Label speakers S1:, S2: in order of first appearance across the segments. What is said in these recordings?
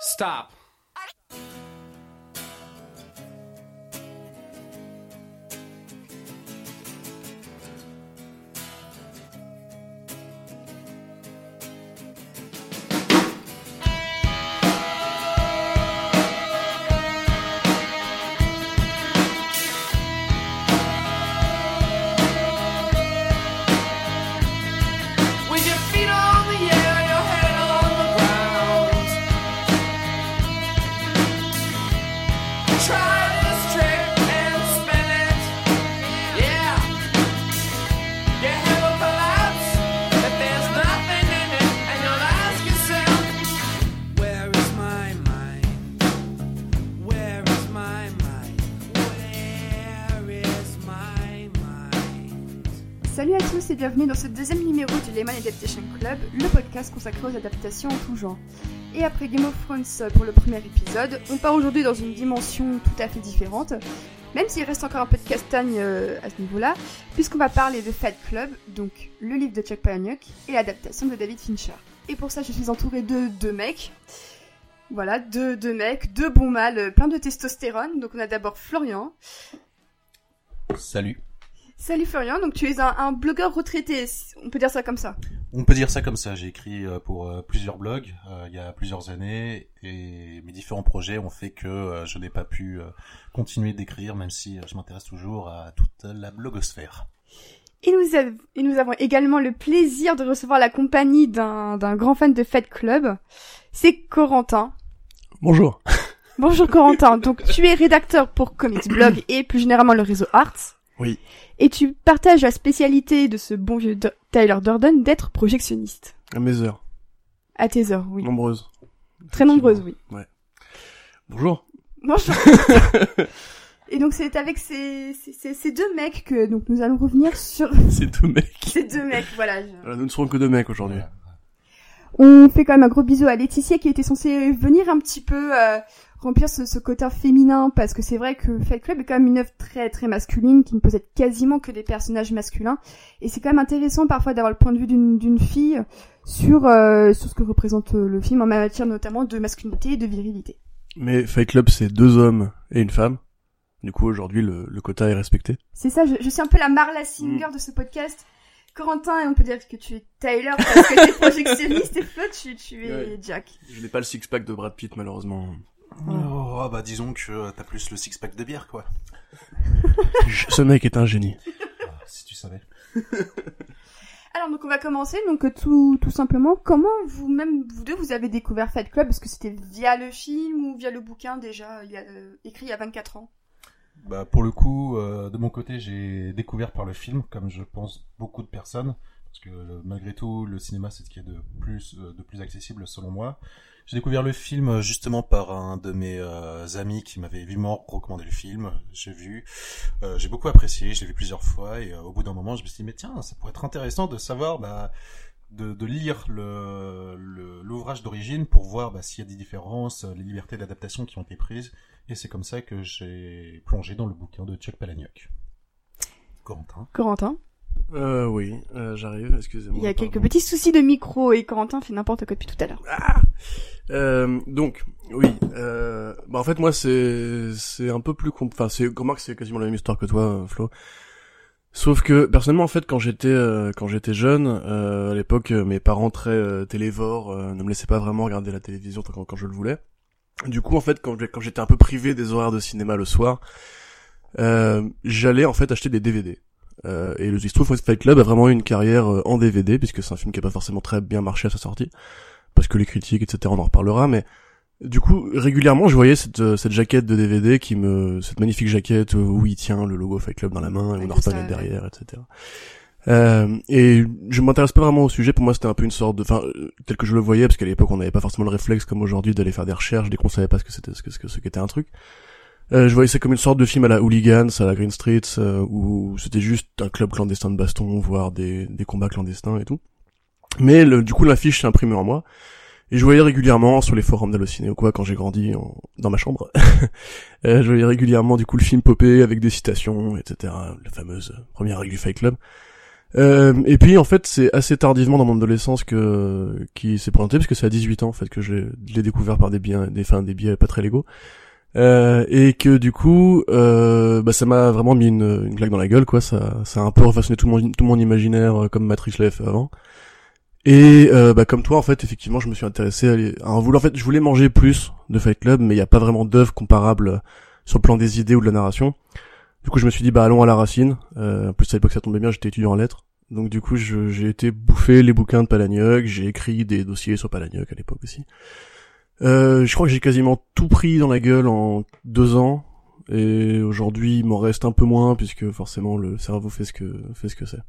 S1: Stop.
S2: Bienvenue dans ce deuxième numéro du Lemon Adaptation Club, le podcast consacré aux adaptations en tout genre. Et après Game of Thrones pour le premier épisode, on part aujourd'hui dans une dimension tout à fait différente, même s'il reste encore un peu de castagne euh, à ce niveau-là, puisqu'on va parler de Fight Club, donc le livre de Chuck Palahniuk et l'adaptation de David Fincher. Et pour ça, je suis entourée de deux mecs. Voilà, deux, deux mecs, deux bons mâles, euh, plein de testostérone. Donc on a d'abord Florian.
S3: Salut.
S2: Salut Florian, donc tu es un, un blogueur retraité, on peut dire ça comme ça.
S3: On peut dire ça comme ça. J'ai écrit euh, pour euh, plusieurs blogs euh, il y a plusieurs années et mes différents projets ont fait que euh, je n'ai pas pu euh, continuer d'écrire, même si je m'intéresse toujours à toute la blogosphère.
S2: Et nous, av- et nous avons également le plaisir de recevoir la compagnie d'un grand fan de Fight Club. C'est Corentin.
S4: Bonjour.
S2: Bonjour Corentin. Donc tu es rédacteur pour Comics Blog et plus généralement le réseau Arts.
S4: Oui.
S2: Et tu partages la spécialité de ce bon vieux Do- Tyler Durden d'être projectionniste.
S4: À mes heures.
S2: À tes heures, oui.
S4: Nombreuses.
S2: Très nombreuses, oui.
S4: Bonjour.
S2: Bonjour. et donc c'est avec ces, ces, ces- ces deux mecs que donc nous allons revenir sur
S4: C'est deux mecs.
S2: ces deux mecs. Voilà. je-
S4: Voilà, nous ne serons que deux mecs aujourd'hui.
S2: On fait quand même un gros bisou à Laetitia qui était censée venir un petit peu euh, remplir ce, ce côté féminin parce que c'est vrai que Fight Club est quand même une œuvre très très masculine qui ne possède quasiment que des personnages masculins et c'est quand même intéressant parfois d'avoir le point de vue d'une fille sur euh, sur ce que représente euh, le film en matière notamment de masculinité et de virilité.
S4: Mais Fight Club, c'est deux hommes et une femme. Du coup, aujourd'hui, le, le quota est respecté.
S2: C'est ça, je, je suis un peu la Marla Singer de ce podcast. Corentin, on peut dire que tu es Tyler parce que tu es projectionniste et Flo, tu, tu es
S4: Ouais.
S2: Jack.
S4: Je n'ai pas le six-pack de Brad Pitt, malheureusement.
S3: Oh, ah bah disons que euh, t'as plus le six-pack de bière, quoi.
S4: Ce mec est un génie.
S3: Ah, si tu savais.
S2: Alors donc on va commencer donc euh, tout tout simplement comment vous même vous deux vous avez découvert Fight Club? Est-ce que c'était via le film ou via le bouquin déjà il y a, euh, écrit il y a 24 ans
S3: Bah pour le coup, euh, de mon côté, j'ai découvert par le film, comme je pense beaucoup de personnes, parce que euh, malgré tout, le cinéma c'est ce qui est de plus euh, accessible selon moi. J'ai découvert le film justement par un de mes amis qui m'avait vivement recommandé le film. J'ai vu, j'ai beaucoup apprécié, je l'ai vu plusieurs fois et au bout d'un moment, je me suis dit mais tiens, ça pourrait être intéressant de savoir bah, de, lire l'ouvrage d'origine pour voir bah, s'il y a des différences, les libertés d'adaptation qui ont été prises. Et c'est comme ça que j'ai plongé dans le bouquin de Chuck Palahniuk. Corentin.
S2: Corentin
S4: Euh, oui, euh, j'arrive, excusez-moi.
S2: il y a quelques petits soucis de micro et Corentin fait n'importe quoi depuis tout à l'heure
S4: Euh, donc, oui, euh, bah en fait moi c'est c'est un peu plus enfin c'est comment que c'est quasiment la même histoire que toi euh, Flo. Sauf que personnellement en fait quand j'étais euh, quand j'étais jeune euh, à l'époque euh, mes parents très euh, télévores euh, ne me laissaient pas vraiment regarder la télévision quand, quand je le voulais. Du coup en fait quand quand j'étais un peu privé des horaires de cinéma le soir, euh, j'allais en fait acheter des DVD. Euh, et le se trouve Fight Club a vraiment eu une carrière euh, en DVD puisque c'est un film qui a pas forcément très bien marché à sa sortie parce que les critiques, etc., on en reparlera, mais du coup, régulièrement, je voyais cette, euh, cette jaquette de DVD qui me, cette magnifique jaquette où il tient le logo Fight Club dans la main et
S2: sa-
S4: est derrière, etc. Euh, et je m'intéresse pas vraiment au sujet. Pour moi, c'était un peu une sorte de, enfin, euh, tel que je le voyais, parce qu'à l'époque, on n'avait pas forcément le réflexe comme aujourd'hui d'aller faire des recherches dès qu'on savait pas ce que c'était, ce que, ce qu'était un truc. Euh, je voyais ça comme une sorte de film à la Hooligans, à la Green Street, euh, où c'était juste un club clandestin de baston, voire des, des combats clandestins et tout. Mais le, du coup, l'affiche s'est imprimée en moi. Et je voyais régulièrement sur les forums d'Allociné ou quoi quand j'ai grandi en- dans ma chambre. Euh, je voyais régulièrement du coup le film popper avec des citations, etc. La fameuse première règle du Fight Club. Euh, et puis en fait c'est assez tardivement dans mon adolescence que qui s'est présenté parce que c'est à 18 ans en fait que je l'ai- découvert par des biais des enfin des biais pas très légaux. Euh, et que du coup euh, bah ça m'a vraiment mis une, une claque dans la gueule quoi. Ça ça a un peu refaçonné tout mon tout mon imaginaire euh, comme Matrix l'avait fait avant. Et euh, bah comme toi en fait effectivement je me suis intéressé à, les- à en fait je voulais manger plus de Fight Club mais il y a pas vraiment d'œuvre comparable sur le plan des idées ou de la narration du coup, je me suis dit, bah, allons à la racine. Euh, en plus, à l'époque, ça tombait bien, j'étais étudiant en lettres. Donc, du coup, j'ai été bouffer les bouquins de Palahniuk. J'ai écrit des dossiers sur Palahniuk à l'époque aussi. Euh, je crois que j'ai quasiment tout pris dans la gueule en deux ans. Et aujourd'hui, il m'en reste un peu moins puisque forcément le cerveau fait ce que fait ce que c'est.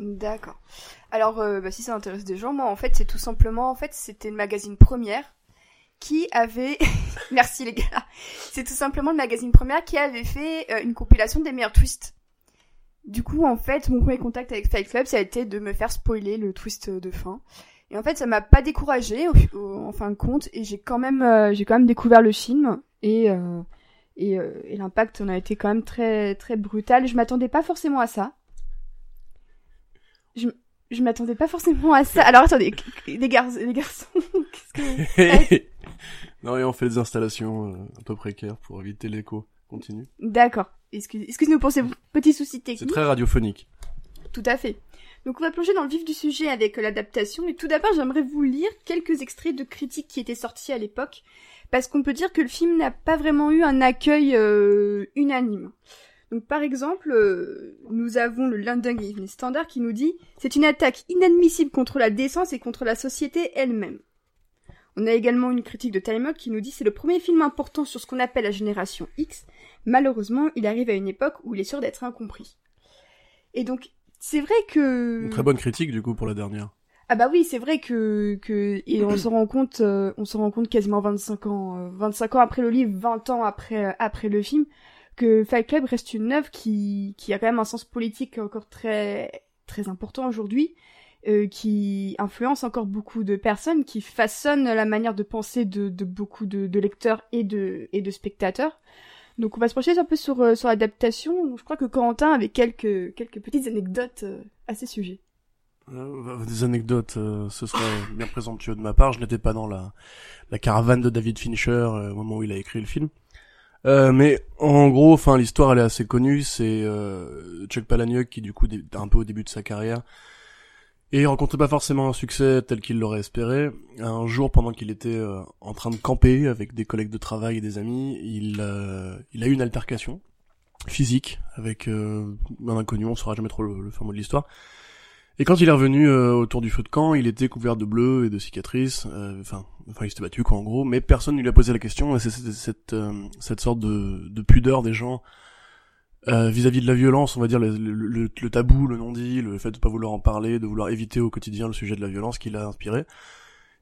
S2: D'accord. Alors, euh, bah, si ça intéresse des gens, moi, en fait, c'est tout simplement, en fait, c'était le magazine Première qui avait, merci les gars, c'est tout simplement le magazine Première qui avait fait euh, une compilation des meilleurs twists. Du coup, en fait, mon premier contact avec Fight Club, ça a été de me faire spoiler le twist de fin. Et en fait, ça m'a pas découragé en fin de compte, et j'ai quand même, euh, j'ai quand même découvert le film et euh, et, l'impact en a été quand même très très brutal. Je m'attendais pas forcément à ça. Je, je m'attendais pas forcément à ça. Alors attendez, les, les garçons, qu'est-ce que
S4: non, et on fait des installations euh, un peu précaires pour éviter l'écho. Continue.
S2: D'accord. Excusez- Excusez-nous pour ces petits soucis
S4: C'est
S2: techniques.
S4: très radiophonique.
S2: Tout à fait. Donc on va plonger dans le vif du sujet avec euh, l'adaptation. Et tout d'abord, j'aimerais vous lire quelques extraits de critiques qui étaient sortis à l'époque, parce qu'on peut dire que le film n'a pas vraiment eu un accueil euh, unanime. Donc par exemple, euh, nous avons le London Evening Standard qui nous dit c'est une attaque inadmissible contre la décence et contre la société elle-même. On a également une critique de Time Out qui nous dit c'est le premier film important sur ce qu'on appelle la génération X. Malheureusement, il arrive à une époque où il est sûr d'être incompris. Et donc, c'est vrai que...
S4: Une très bonne critique du coup pour la dernière.
S2: Ah bah oui, c'est vrai que que et on se rend compte euh, on se rend compte quasiment 25 ans euh, 25 ans après le livre, 20 ans après euh, après le film que Fight Club reste une œuvre qui qui a quand même un sens politique encore très très important aujourd'hui euh, qui influence encore beaucoup de personnes qui façonne la manière de penser de, beaucoup de, lecteurs et de spectateurs. Donc on va se pencher un peu sur euh, l'adaptation. Je crois que Corentin avait quelques petites anecdotes euh, à ces sujets.
S4: Euh, des anecdotes, ce serait bien présomptueux de ma part. Je n'étais pas dans la, caravane de David Fincher au moment où il a écrit le film. Mais en gros, enfin, l'histoire elle est assez connue. C'est Chuck Palahniuk qui, du coup, un peu au début de sa carrière, et il rencontrait pas forcément un succès tel qu'il l'aurait espéré. Un jour, pendant qu'il était euh, en train de camper avec des collègues de travail et des amis, il, euh, il a eu une altercation physique avec euh, un inconnu. On saura jamais trop le, le fin mot de l'histoire. Et quand il est revenu euh, autour du feu de camp, il était couvert de bleu et de cicatrices. euh, Enfin, enfin, il s'était battu quoi en gros, mais personne ne lui a posé la question. Et c'est c'est- cette euh, cette sorte de, de pudeur des gens euh, vis-à-vis de la violence, on va dire le, tabou, le non-dit, le fait de pas vouloir en parler, de vouloir éviter au quotidien le sujet de la violence qui l'a inspiré.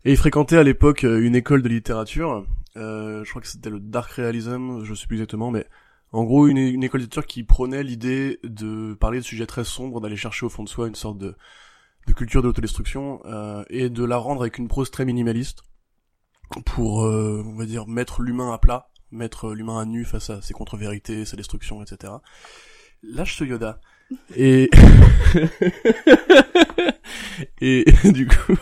S4: Et il fréquentait à l'époque euh, une école de littérature. euh, je crois que c'était le dark realism, je sais plus exactement, mais en gros, une, école d'écriture qui prônait l'idée de parler de sujets très sombres, d'aller chercher au fond de soi une sorte de, de culture de l'autodestruction, euh, et de la rendre avec une prose très minimaliste, pour, euh, on va dire, mettre l'humain à plat, mettre l'humain à nu face à ses contre-vérités, sa destruction, etc. Lâche ce Yoda. Et... et du coup...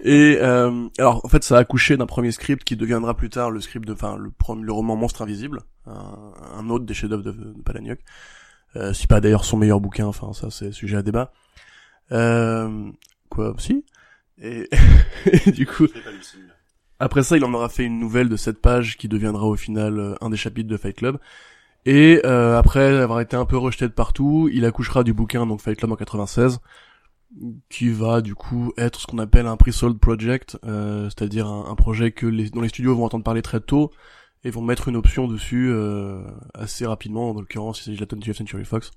S4: Et euh, alors en fait ça a accouché d'un premier script qui deviendra plus tard le script de enfin le, le roman Monstre invisible, un, autre des chefs-d'œuvre de, de. Euh, si pas d'ailleurs son meilleur bouquin, enfin ça c'est sujet à débat. Euh, quoi si? Et du coup après ça il en aura fait une nouvelle de 7 pages qui deviendra au final euh, un des chapitres de Fight Club. Et euh, après avoir été un peu rejeté de partout, il accouchera du bouquin donc Fight Club en 96 qui va du coup être ce qu'on appelle un pre-sold project, euh, c'est-à-dire un, projet que les, dont les studios vont entendre parler très tôt et vont mettre une option dessus assez rapidement. En l'occurrence, il s'agit de la 20th Century Fox.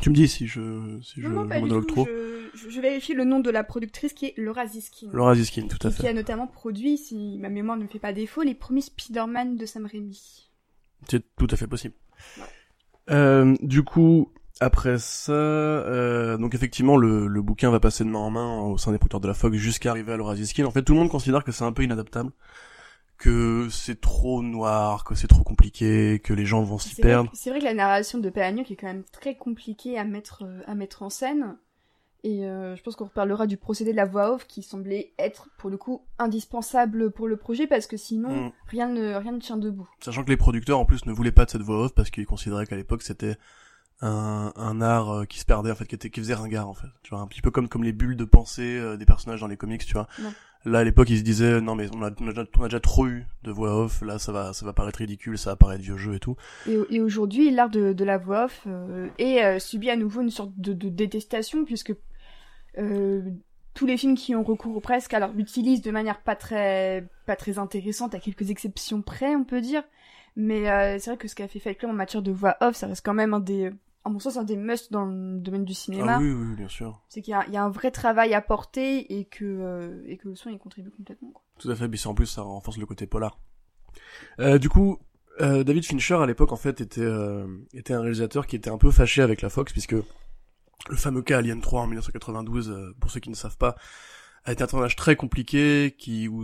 S4: Tu me dis si je si je,
S2: non, non,
S4: je
S2: pas du
S4: monologue
S2: tout.
S4: trop.
S2: Je, vérifie le nom de la productrice qui est Laura Ziskin.
S4: Laura Ziskin, tout à
S2: qui
S4: fait.
S2: a notamment produit, si ma mémoire ne me fait pas défaut, les premiers Spider-Man de Sam Raimi.
S4: C'est tout à fait possible. Euh, du coup, après ça, euh, donc effectivement, le, le bouquin va passer de main en main au sein des producteurs de la Fox jusqu'à arriver à Laura Ziskin. En fait, tout le monde considère que c'est un peu inadaptable, que c'est trop noir, que c'est trop compliqué, que les gens vont s'y perdre.
S2: c'est vrai que la narration de Palahniuk est quand même très compliquée à mettre, euh, à mettre en scène. Et euh, je pense qu'on reparlera du procédé de la voix off qui semblait être, pour le coup, indispensable pour le projet parce que sinon,
S4: Mm.
S2: rien, ne, rien ne tient debout.
S4: Sachant que les producteurs en plus ne voulaient pas de cette voix off parce qu'ils considéraient qu'à l'époque c'était un, un art euh, qui se perdait en fait, qui était qui faisait ringard en fait. Tu vois, un petit peu comme comme les bulles de pensée des personnages dans les comics, tu vois. Là à l'époque ils se disaient non mais on a, déjà, trop eu de voix off, là ça va ça va paraître ridicule, ça va paraître vieux jeu et tout.
S2: Et, aujourd'hui, l'art de, la voix off euh, est euh, subit à nouveau une sorte de, détestation puisque euh, tous les films qui ont recours presque alors l'utilisent de manière pas très pas très intéressante à quelques exceptions près on peut dire mais c'est vrai que ce qu'a fait Fight Club en matière de voix off ça reste quand même un des à mon sens un des must dans le domaine du cinéma
S4: Ah oui oui bien sûr.
S2: c'est qu'il y, a- il y a un vrai travail à porter et que euh, et que le son y contribue complètement quoi.
S4: Tout à fait, puis en plus ça renforce le côté polar. Euh, du coup, euh, David Fincher à l'époque en fait était euh, était un réalisateur qui était un peu fâché avec la Fox puisque le fameux cas Alien 3 en 1992, euh, pour ceux qui ne savent pas, a été un tournage très compliqué qui où,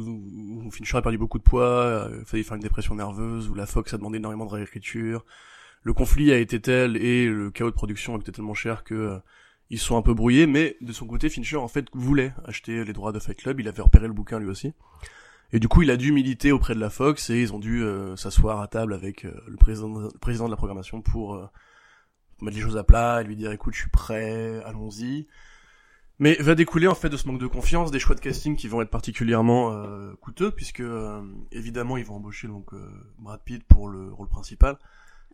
S4: où Fincher a perdu beaucoup de poids, euh, fallait faire une dépression nerveuse, où la Fox a demandé énormément de réécriture. Le conflit a été tel et le chaos de production a coûté tellement cher que euh, ils sont un peu brouillés, mais de son côté, Fincher en fait voulait acheter les droits de Fight Club, il avait repéré le bouquin lui aussi. Et du coup, il a dû militer auprès de la Fox et ils ont dû euh, s'asseoir à table avec euh, le, président, de la programmation pour mettre les choses à plat et lui dire écoute, je suis prêt, allons-y. Mais va découler en fait de ce manque de confiance des choix de casting qui vont être particulièrement coûteux puisque évidemment ils vont embaucher donc Brad Pitt pour le rôle principal.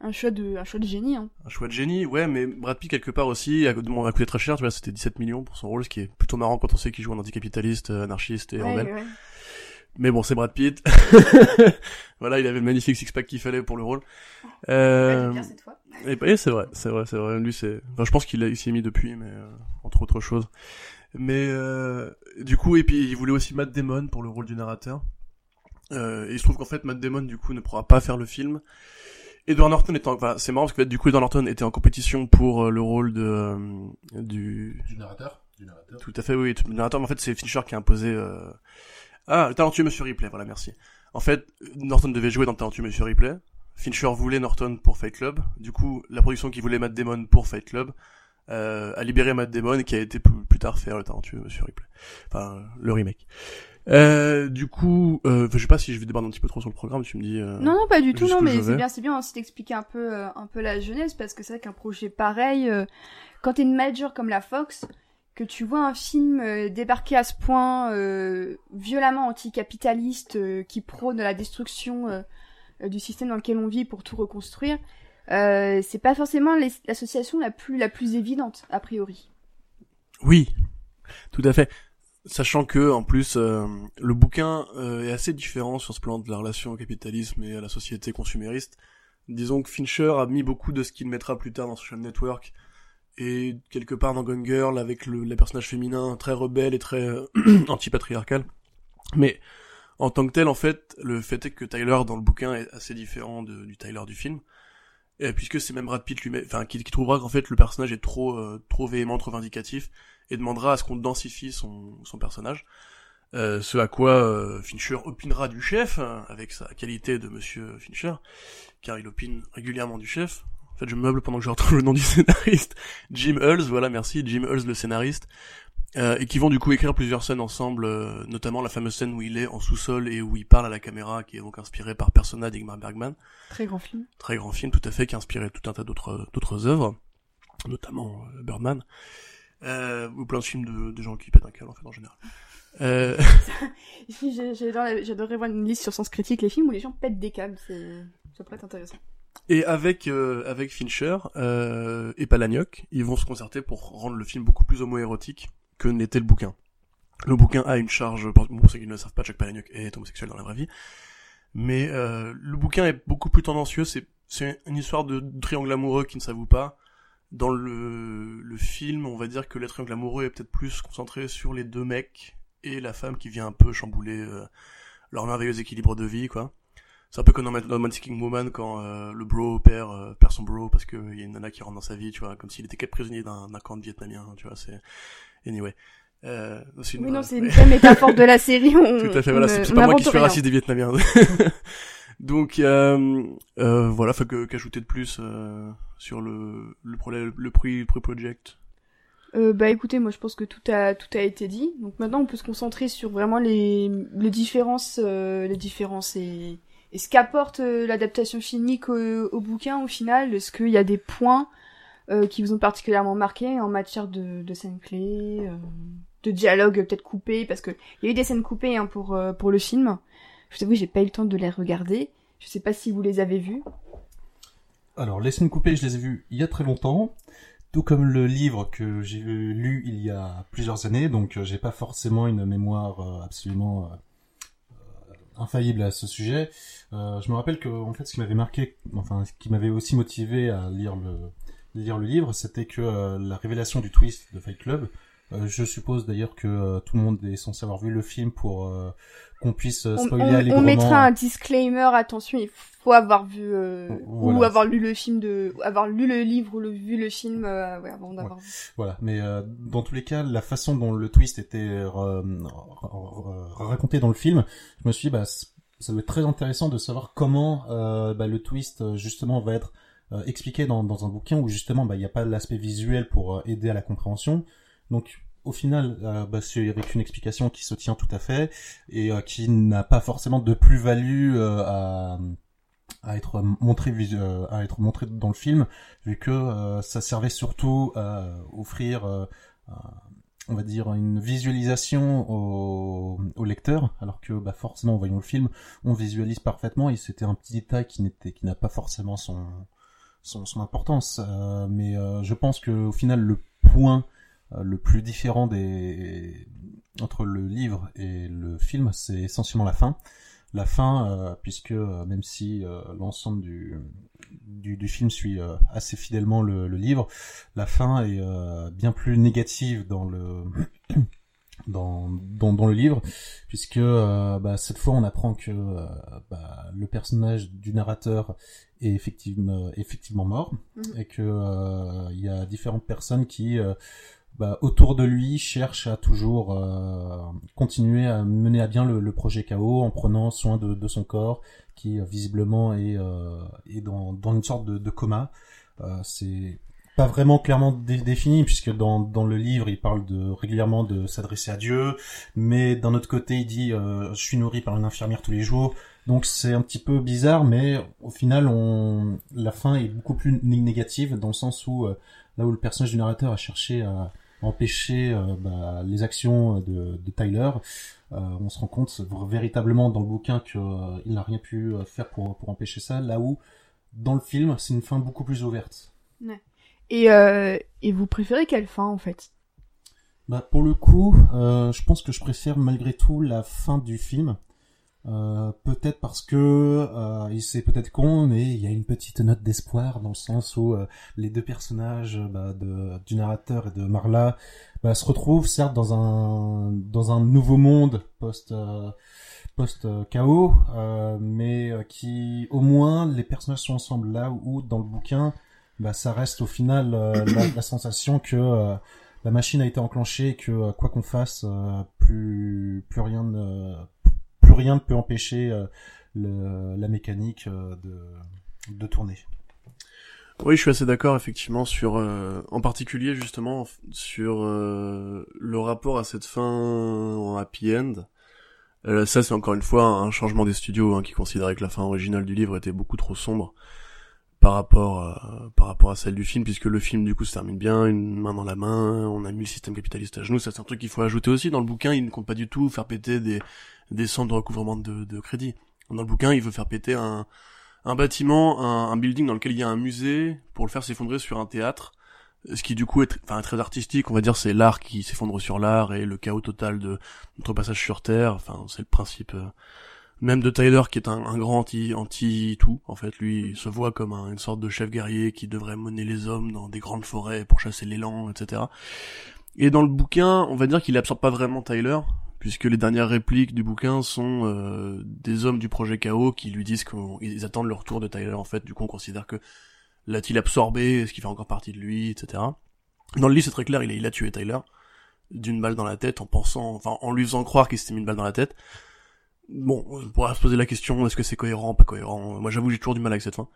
S2: Un choix de un choix de génie hein.
S4: Un choix de génie, ouais, mais Brad Pitt quelque part aussi a, a coûté très cher, tu vois, c'était 17 millions pour son rôle, ce qui est plutôt marrant quand on sait qu'il joue un anticapitaliste, euh, anarchiste et
S2: Ouais,
S4: rebelle.
S2: ouais, ouais.
S4: Mais bon, c'est Brad Pitt. voilà, il avait le magnifique six-pack qu'il fallait pour le rôle. Euh...
S2: Ouais, bien cette fois
S4: Et, et c'est vrai, c'est vrai, c'est vrai. Lui, c'est. Enfin, je pense qu'il s'y est mis depuis, mais euh, entre autres choses. Mais euh, du coup, et puis il voulait aussi Matt Damon pour le rôle du narrateur. Euh, et il se trouve qu'en fait, Matt Damon, du coup, ne pourra pas faire le film. Edward Norton étant, enfin, c'est marrant parce que du coup, Edward Norton était en compétition pour euh, le rôle de euh, du.
S3: Du narrateur Du narrateur.
S4: Tout à fait, oui. Le narrateur, mais en fait, c'est Fincher qui a imposé. Euh... Ah, le talentueux Monsieur Ripley, voilà, merci. En fait, Norton devait jouer dans le talentueux Monsieur Ripley. Fincher voulait Norton pour Fight Club. Du coup, la production qui voulait Matt Damon pour Fight Club euh, a libéré Matt Damon et qui a été plus, plus tard faire le talentueux Monsieur Ripley. Enfin, le remake. Euh, du coup, euh, je sais pas si je vais déborder un petit peu trop sur le programme, tu me dis... euh,
S2: Non, non, pas du tout, non, mais c'est bien, c'est bien aussi d'expliquer un peu, euh, un peu la jeunesse, parce que c'est vrai qu'un projet pareil, euh, quand t'es une major comme la Fox, que tu vois un film euh, débarquer à ce point euh, violemment anticapitaliste, qui prône la destruction du système dans lequel on vit pour tout reconstruire, euh, c'est pas forcément l'association la plus, la plus évidente, a priori.
S4: Oui, tout à fait. Sachant que, en plus, euh, le bouquin euh, est assez différent sur ce plan de la relation au capitalisme et à la société consumériste. Disons que Fincher a mis beaucoup de ce qu'il mettra plus tard dans Social Network et quelque part dans Gone Girl avec le, les personnages féminins très rebelles et très euh, anti-patriarcal. Mais en tant que tel, en fait, le fait est que Tyler dans le bouquin est assez différent du Tyler du film. Puisque c'est même Brad Pitt lui-même, enfin, qui, qui trouvera qu'en fait le personnage est trop, euh, trop véhément, trop vindicatif, et demandera à ce qu'on densifie son, son personnage. Euh, ce à quoi euh, Fincher opinera du chef, hein, avec sa qualité de monsieur Fincher, car il opine régulièrement du chef. En fait, je meuble pendant que je retrouve le nom du scénariste. Jim Hulse, voilà, merci, Jim Hulse, le scénariste. Euh, et qui vont du coup écrire plusieurs scènes ensemble, euh, notamment la fameuse scène où il est en sous-sol et où il parle à la caméra, qui est donc inspirée par Persona d'Igmar Bergman
S2: Très grand film.
S4: très grand film tout à fait qui a inspiré tout un tas d'autres d'autres œuvres notamment euh, Birdman euh, ou plein de films de, de gens qui pètent un câble en fait en général euh,
S2: J'adorerais voir une liste sur Sens Critique, les films où les gens pètent des câbles, ça pourrait être intéressant.
S4: et avec euh, avec Fincher euh, et Palahniuk ils vont se concerter pour rendre le film beaucoup plus homoérotique que n'était le bouquin le bouquin a une charge pour ceux qui ne le savent pas Chuck Palahniuk est homosexuel dans la vraie vie mais euh, le bouquin est beaucoup plus tendancieux c'est c'est une histoire de triangle amoureux qui ne s'avoue pas dans le, le film, on va dire que le triangle amoureux est peut-être plus concentré sur les deux mecs et la femme qui vient un peu chambouler euh, leur merveilleux équilibre de vie, quoi. C'est un peu comme dans Ma- dans Romantic Woman quand euh, le bro perd, perd son bro parce qu'il y a une nana qui rentre dans sa vie, tu vois, comme s'il était prisonnier d'un d'un camp vietnamien, tu vois. Anyway. Euh, c'est
S2: Oui,
S4: une-
S2: non, c'est une vraie métaphore de la série. On,
S4: Tout à fait, voilà, c'est pas moi qui suis raciste des Vietnamiens. Donc, euh, euh, voilà, faut que qu'ajouter de plus euh, sur le le problème, le pre project
S2: Euh, bah écoutez, moi je pense que tout a tout a été dit. Donc maintenant on peut se concentrer sur vraiment les les différences, euh, les différences et, et ce qu'apporte l'adaptation filmique au, au bouquin au final. Est-ce qu'il y a des points euh, qui vous ont particulièrement marqué en matière de, scènes clés, euh, de dialogue peut-être coupés parce que il y a eu des scènes coupées hein, pour euh, pour le film. Je vous avoue, j'ai pas eu le temps de les regarder. Je sais pas si vous les avez vues.
S3: Alors, les scènes coupées, je les ai vues il y a très longtemps, tout comme le livre que j'ai lu il y a plusieurs années, donc j'ai pas forcément une mémoire absolument infaillible à ce sujet. Je me rappelle que, en fait, ce qui m'avait marqué, enfin, ce qui m'avait aussi motivé à lire le lire le livre, c'était que euh, la révélation du twist de Fight Club. euh, je suppose d'ailleurs que euh, tout le monde est censé avoir vu le film pour euh, qu'on puisse euh,
S2: On,
S3: spoiler
S2: on-
S3: allègrement.
S2: on mettra un disclaimer, attention, il faut avoir vu euh, ou
S3: Voilà.
S2: avoir lu le film de, avoir lu le livre ou le, vu le film euh, ouais, avant d'avoir vu.
S3: Voilà, mais euh, dans tous les cas, la façon dont le twist était euh, raconté dans le film, je me suis dit, bah, ça doit être très intéressant de savoir comment euh, bah, le twist euh, justement va être euh, expliqué dans, dans un bouquin où justement bah, il n'y a pas l'aspect visuel pour euh, aider à la compréhension. Donc au final, euh, bah, c'est avec une explication qui se tient tout à fait et euh, qui n'a pas forcément de plus-value à à être montré à être montré dans le film vu que ça servait surtout à offrir on va dire une visualisation au, au lecteur alors que bah, forcément en voyant le film on visualise parfaitement et c'était un petit détail qui n'était qui n'a pas forcément son son, son importance Euh, mais euh, je pense que au final le point euh, le plus différent des entre le livre et le film c'est essentiellement la fin. La fin, euh, puisque euh, même si euh, l'ensemble du, du, du film suit assez fidèlement le, le livre, la fin est bien plus négative dans le dans, dans, dans le livre, puisque euh, bah, cette fois on apprend que euh, bah, le personnage du narrateur est effectivement, effectivement mort,
S2: Mhm.
S3: et que euh, il y a différentes personnes qui euh, bah, autour de lui cherche à toujours euh, continuer à mener à bien le, le projet KO en prenant soin de, de son corps qui euh, visiblement est, euh, est dans, dans une sorte de, de coma. Euh, c'est pas vraiment clairement dé- défini puisque dans, dans le livre il parle de régulièrement de s'adresser à Dieu, mais d'un autre côté il dit euh, je suis nourri par une infirmière tous les jours. Donc c'est un petit peu bizarre, mais au final on la fin est beaucoup plus né- négative dans le sens où euh, là où le personnage du narrateur a cherché à empêcher euh, bah, les actions de, de Tyler, euh, on se rend compte véritablement dans le bouquin qu'il n'a rien pu euh, faire pour, pour empêcher ça, là où dans le film c'est une fin beaucoup plus ouverte.
S2: Et euh, et vous préférez quelle fin en fait?
S3: Bah, pour le coup, euh, je pense que je préfère malgré tout la fin du film. Euh, peut-être parce que euh, c'est peut-être con, mais il y a une petite note d'espoir dans le sens où les deux personnages bah, de, du narrateur et de Marla bah, se retrouvent certes dans un dans un nouveau monde post post chaos, mais qui au moins les personnages sont ensemble là où dans le bouquin bah, ça reste au final euh, la, la sensation que euh, la machine a été enclenchée et que euh, quoi qu'on fasse, plus plus rien ne plus rien ne peut empêcher le, la mécanique de de tourner.
S4: Oui, je suis assez d'accord effectivement sur, euh, en particulier justement sur euh, le rapport à cette fin en happy end. Euh, ça, c'est encore une fois un changement des studios hein, qui considéraient que la fin originale du livre était beaucoup trop sombre par rapport euh, par rapport à celle du film, puisque le film du coup se termine bien, une main dans la main, on a mis le système capitaliste à genoux. Ça, c'est un truc qu'il faut ajouter aussi dans le bouquin. Il ne compte pas du tout faire péter des des centres de recouvrement de, de crédit. Dans le bouquin, il veut faire péter un un bâtiment, un, un building dans lequel il y a un musée pour le faire s'effondrer sur un théâtre. Ce qui du coup est enfin, très artistique, on va dire c'est l'art qui s'effondre sur l'art et le chaos total de notre passage sur Terre. Enfin c'est le principe euh, même de Tyler qui est un, grand anti tout en fait. Lui il se voit comme un- une sorte de chef guerrier qui devrait mener les hommes dans des grandes forêts pour chasser l'élan, etc. Et dans le bouquin, on va dire qu'il absorbe pas vraiment Tyler, puisque les dernières répliques du bouquin sont euh, des hommes du projet KO qui lui disent qu'ils attendent le retour de Tyler en fait, du coup on considère que l'a-t-il absorbé, est-ce qu'il fait encore partie de lui, etc. Dans le livre c'est très clair, il a, il a tué Tyler, d'une balle dans la tête en pensant, enfin, en lui faisant croire qu'il s'était mis une balle dans la tête. Bon, on pourra se poser la question, est-ce que c'est cohérent, pas cohérent? Moi, j'avoue, j'ai toujours du mal avec cette fin.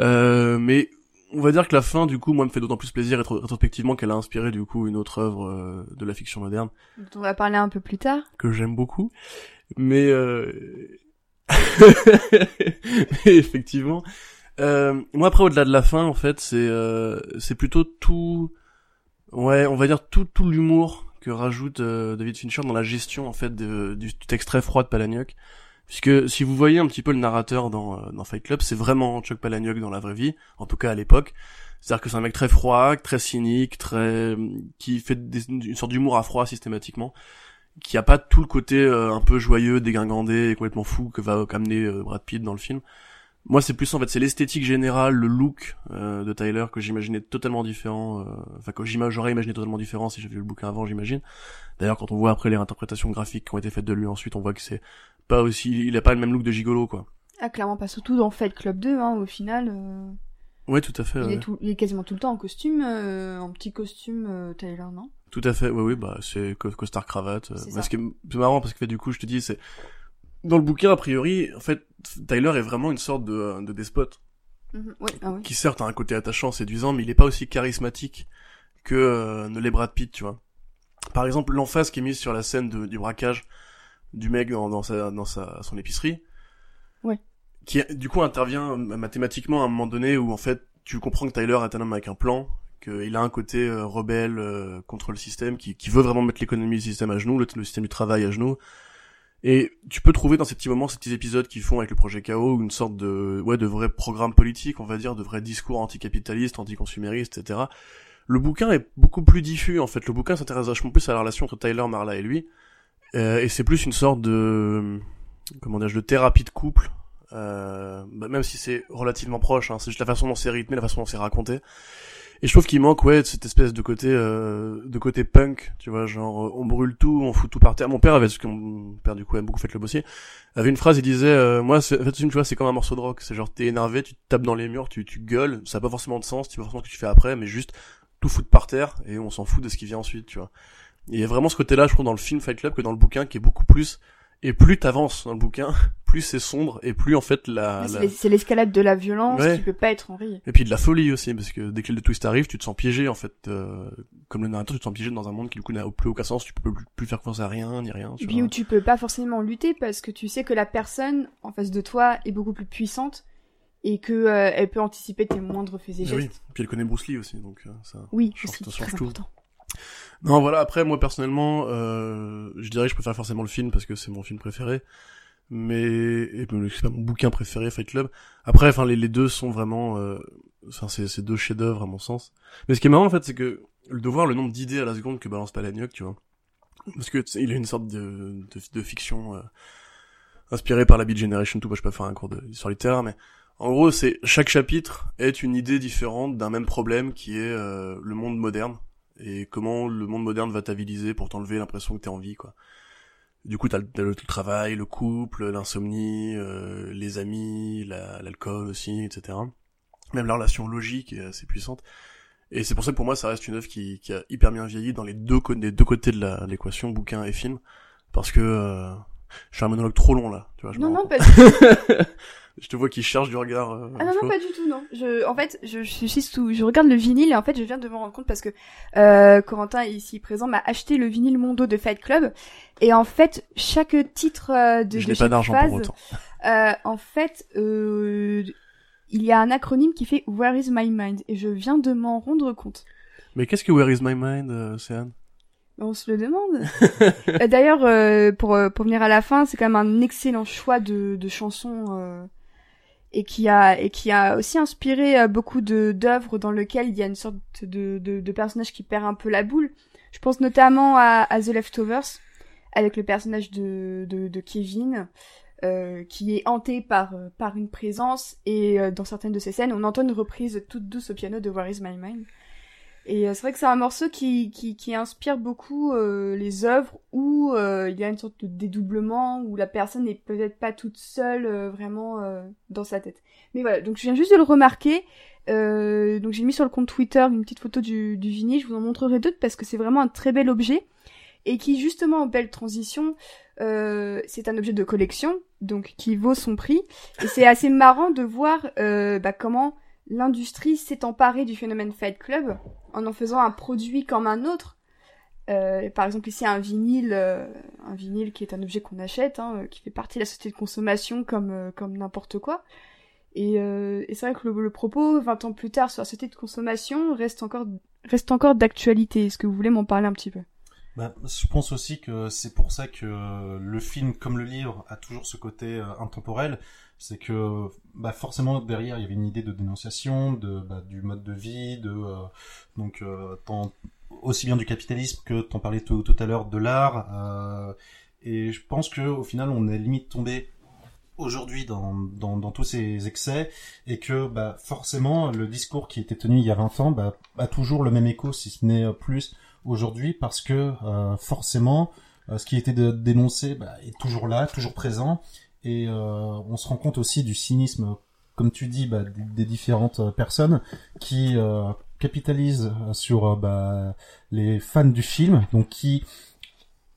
S4: Euh, mais on va dire que la fin, du coup, moi, me fait d'autant plus plaisir rétro- rétrospectivement qu'elle a inspiré, du coup, une autre œuvre euh, de la fiction moderne
S2: dont on va parler un peu plus tard.
S4: que j'aime beaucoup. Mais, euh... mais effectivement, moi après au-delà de la fin, en fait, c'est c'est plutôt tout, ouais, on va dire tout tout l'humour que rajoute euh, David Fincher dans la gestion en fait de- du texte très froid de Palahniuk. Puisque si vous voyez un petit peu le narrateur dans, euh, dans Fight Club, c'est vraiment Chuck Palahniuk dans la vraie vie, en tout cas à l'époque. C'est-à-dire que c'est un mec très froid, très cynique, très qui fait une sorte d'humour à froid systématiquement qui a pas tout le côté euh, un peu joyeux, dégingandé et complètement fou que va amener Brad Pitt dans le film. Moi, c'est plus en fait, c'est l'esthétique générale, le look euh, de Tyler que j'imaginais totalement différent. euh, Enfin, que j'ima- j'aurais imaginé totalement différent si j'avais vu le bouquin avant, j'imagine. D'ailleurs, quand on voit après les interprétations graphiques qui ont été faites de lui ensuite, on voit que c'est pas aussi, il a pas le même look de gigolo, quoi.
S2: Ah, clairement pas surtout dans Fight Club 2, hein, au final. euh,
S4: Ouais, tout à fait.
S2: il,
S4: ouais.
S2: est tout, il est quasiment tout le temps en costume, euh, en petit costume, euh, Tyler, non?
S4: Tout à fait, oui, oui, bah, c'est co- costard cravate. euh,
S2: C'est
S4: marrant parce que du coup, je te dis, c'est, dans le bouquin, a priori, en fait, Tyler est vraiment une sorte de, de despote.
S2: Mhm, Oui, ah oui.
S4: Qui certes a un côté attachant, séduisant, mais il est pas aussi charismatique que euh, ne l'est Brad Pitt, tu vois. Par exemple, l'emphase qui est mise sur la scène de- du braquage du mec dans, dans sa, dans sa, son épicerie.
S2: Ouais.
S4: Qui, du coup, intervient mathématiquement à un moment donné où, en fait, tu comprends que Tyler est un homme avec un plan, qu'il a un côté euh, rebelle euh, contre le système, qui, qui veut vraiment mettre l'économie du système à genoux, le, le système du travail à genoux. Et tu peux trouver dans ces petits moments, ces petits épisodes qu'ils font avec le projet KO, une sorte de, ouais, de vrai programme politique, on va dire, de vrai discours anticapitaliste, anticonsumériste, etc. Le bouquin est beaucoup plus diffus, en fait. Le bouquin s'intéresse vachement plus à la relation entre Tyler, Marla et lui. Euh, et c'est plus une sorte de, comment dire, de thérapie de couple, euh, bah, même si c'est relativement proche, hein, c'est juste la façon dont c'est rythmé, la façon dont c'est raconté. Et je trouve qu'il manque, ouais, cette espèce de côté, euh, de côté punk, tu vois, genre, euh, on brûle tout, on fout tout par terre. Mon père avait, ce que mon père, du coup, aime beaucoup fait le bossier, avait une phrase, il disait, euh, moi, c'est- en fait, tu vois, c'est comme un morceau de rock. C'est genre, t'es énervé, tu te tapes dans les murs, tu, tu gueules, ça n'a pas forcément de sens, tu pas forcément ce que tu fais après, mais juste tout foutre par terre, et on s'en fout de ce qui vient ensuite, tu vois. Il y a vraiment ce côté-là, je trouve, dans le film Fight Club que dans le bouquin, qui est beaucoup plus, et plus t'avances dans le bouquin, plus c'est sombre, et plus, en fait, la,
S2: c'est
S4: la-
S2: l'es- C'est l'escalade de la violence
S4: Ouais.
S2: qui peut pas être en rire.
S4: et puis de la folie aussi, parce que dès que le twist arrive, tu te sens piégé en fait. euh, comme le narrateur, tu te sens piégé dans un monde qui du coup n'a plus aucun sens, tu peux plus, plus faire confiance à rien, ni rien. tu
S2: Et puis
S4: vois.
S2: où tu peux pas forcément lutter parce que tu sais que la personne en face de toi est beaucoup plus puissante et que euh, elle peut anticiper tes moindres faits et gestes.
S4: oui, puis elle connaît Bruce Lee aussi, donc euh, ça...
S2: Oui, aussi, très
S4: tout.
S2: important.
S4: Non, voilà, après, moi personnellement, euh, je dirais que je préfère forcément le film parce que c'est mon film préféré. Mais, c'est pas mon bouquin préféré, Fight Club. Après, enfin, les, les deux sont vraiment, euh, enfin, c'est, c'est deux chefs-d'œuvre à mon sens. Mais ce qui est marrant, en fait, c'est que, de voir le nombre d'idées à la seconde que balance Palahniuk, tu vois. Parce que, il a une sorte de, de, fiction, euh, inspirée par la Beat Generation, tout, bah, je peux faire un cours d'histoire littéraire, mais, en gros, c'est, chaque chapitre est une idée différente d'un même problème qui est, euh, le monde moderne et comment le monde moderne va t'aviliser pour t'enlever l'impression que t'es en vie, quoi. Du coup, t'as le, le travail, le couple, l'insomnie, euh, les amis, la- l'alcool aussi, etc. Même la relation logique est assez puissante. Et c'est pour ça que pour moi, ça reste une œuvre qui, qui a hyper bien vieilli dans les deux, les deux côtés de l'équation, bouquin et film. Parce que euh, je fais un monologue trop long là, tu vois. Je,
S2: Non, non, pas du tout.
S4: je te vois qui cherche du regard. euh,
S2: Ah non, non, pas du tout, non. Je, en fait, je, je suis sous, je regarde le vinyle et en fait, je viens de me rendre compte parce que euh, Corentin, ici présent, m'a acheté le vinyle Mondo de Fight Club et en fait, chaque titre euh, de,
S4: je n'ai pas d'argent pour autant.
S2: euh, en fait, euh, il y a un acronyme qui fait Where is my mind? Et je viens de m'en rendre compte.
S4: Mais qu'est-ce que Where is my mind, Céane
S2: On se le demande. Euh, D'ailleurs, euh, pour, euh, pour venir à la fin, c'est quand même un excellent choix de, de chansons euh, et qui a et qui a aussi inspiré euh, beaucoup de d'œuvres dans lesquelles il y a une sorte de, de, de personnage qui perd un peu la boule. Je pense notamment à, à The Leftovers avec le personnage de, de, de Kevin. euh, qui est hanté par par une présence et euh, dans certaines de ces scènes on entend une reprise toute douce au piano de Where Is My Mind et euh, c'est vrai que c'est un morceau qui, qui, qui inspire beaucoup euh, les œuvres où euh, il y a une sorte de dédoublement, où la personne n'est peut-être pas toute seule euh, vraiment euh, dans sa tête. Mais voilà, donc je viens juste de le remarquer. Euh, donc j'ai mis sur le compte Twitter une petite photo du, du vinyle, je vous en montrerai d'autres parce que c'est vraiment un très bel objet. et qui justement belle transition, c'est un objet de collection donc qui vaut son prix et c'est assez marrant de voir bah, comment l'industrie s'est emparée du phénomène Fight Club en en faisant un produit comme un autre. Euh, par exemple ici un vinyle, euh, un vinyle qui est un objet qu'on achète, hein, euh, qui fait partie de la société de consommation comme comme n'importe quoi. Et, c'est vrai que le, propos, 20 ans plus tard, sur la société de consommation reste encore reste encore d'actualité. Est-ce que vous voulez m'en parler un petit peu?
S3: Bah, je pense aussi que c'est pour ça que le film, comme le livre, a toujours ce côté intemporel. C'est que bah, forcément derrière il y avait une idée de dénonciation de bah, du mode de vie, de euh, donc euh, tant- aussi bien du capitalisme que t'en parlais tout, à l'heure de l'art. euh, et je pense que au final on est limite tombé aujourd'hui dans, dans, dans tous ces excès et que bah, forcément le discours qui était tenu il y a 20 ans bah, a toujours le même écho si ce n'est plus aujourd'hui parce que euh, forcément euh, ce qui était dénoncé bah, est toujours là, toujours présent et euh, on se rend compte aussi du cynisme comme tu dis bah, des, des différentes euh, personnes qui euh, capitalisent sur euh, bah, les fans du film donc qui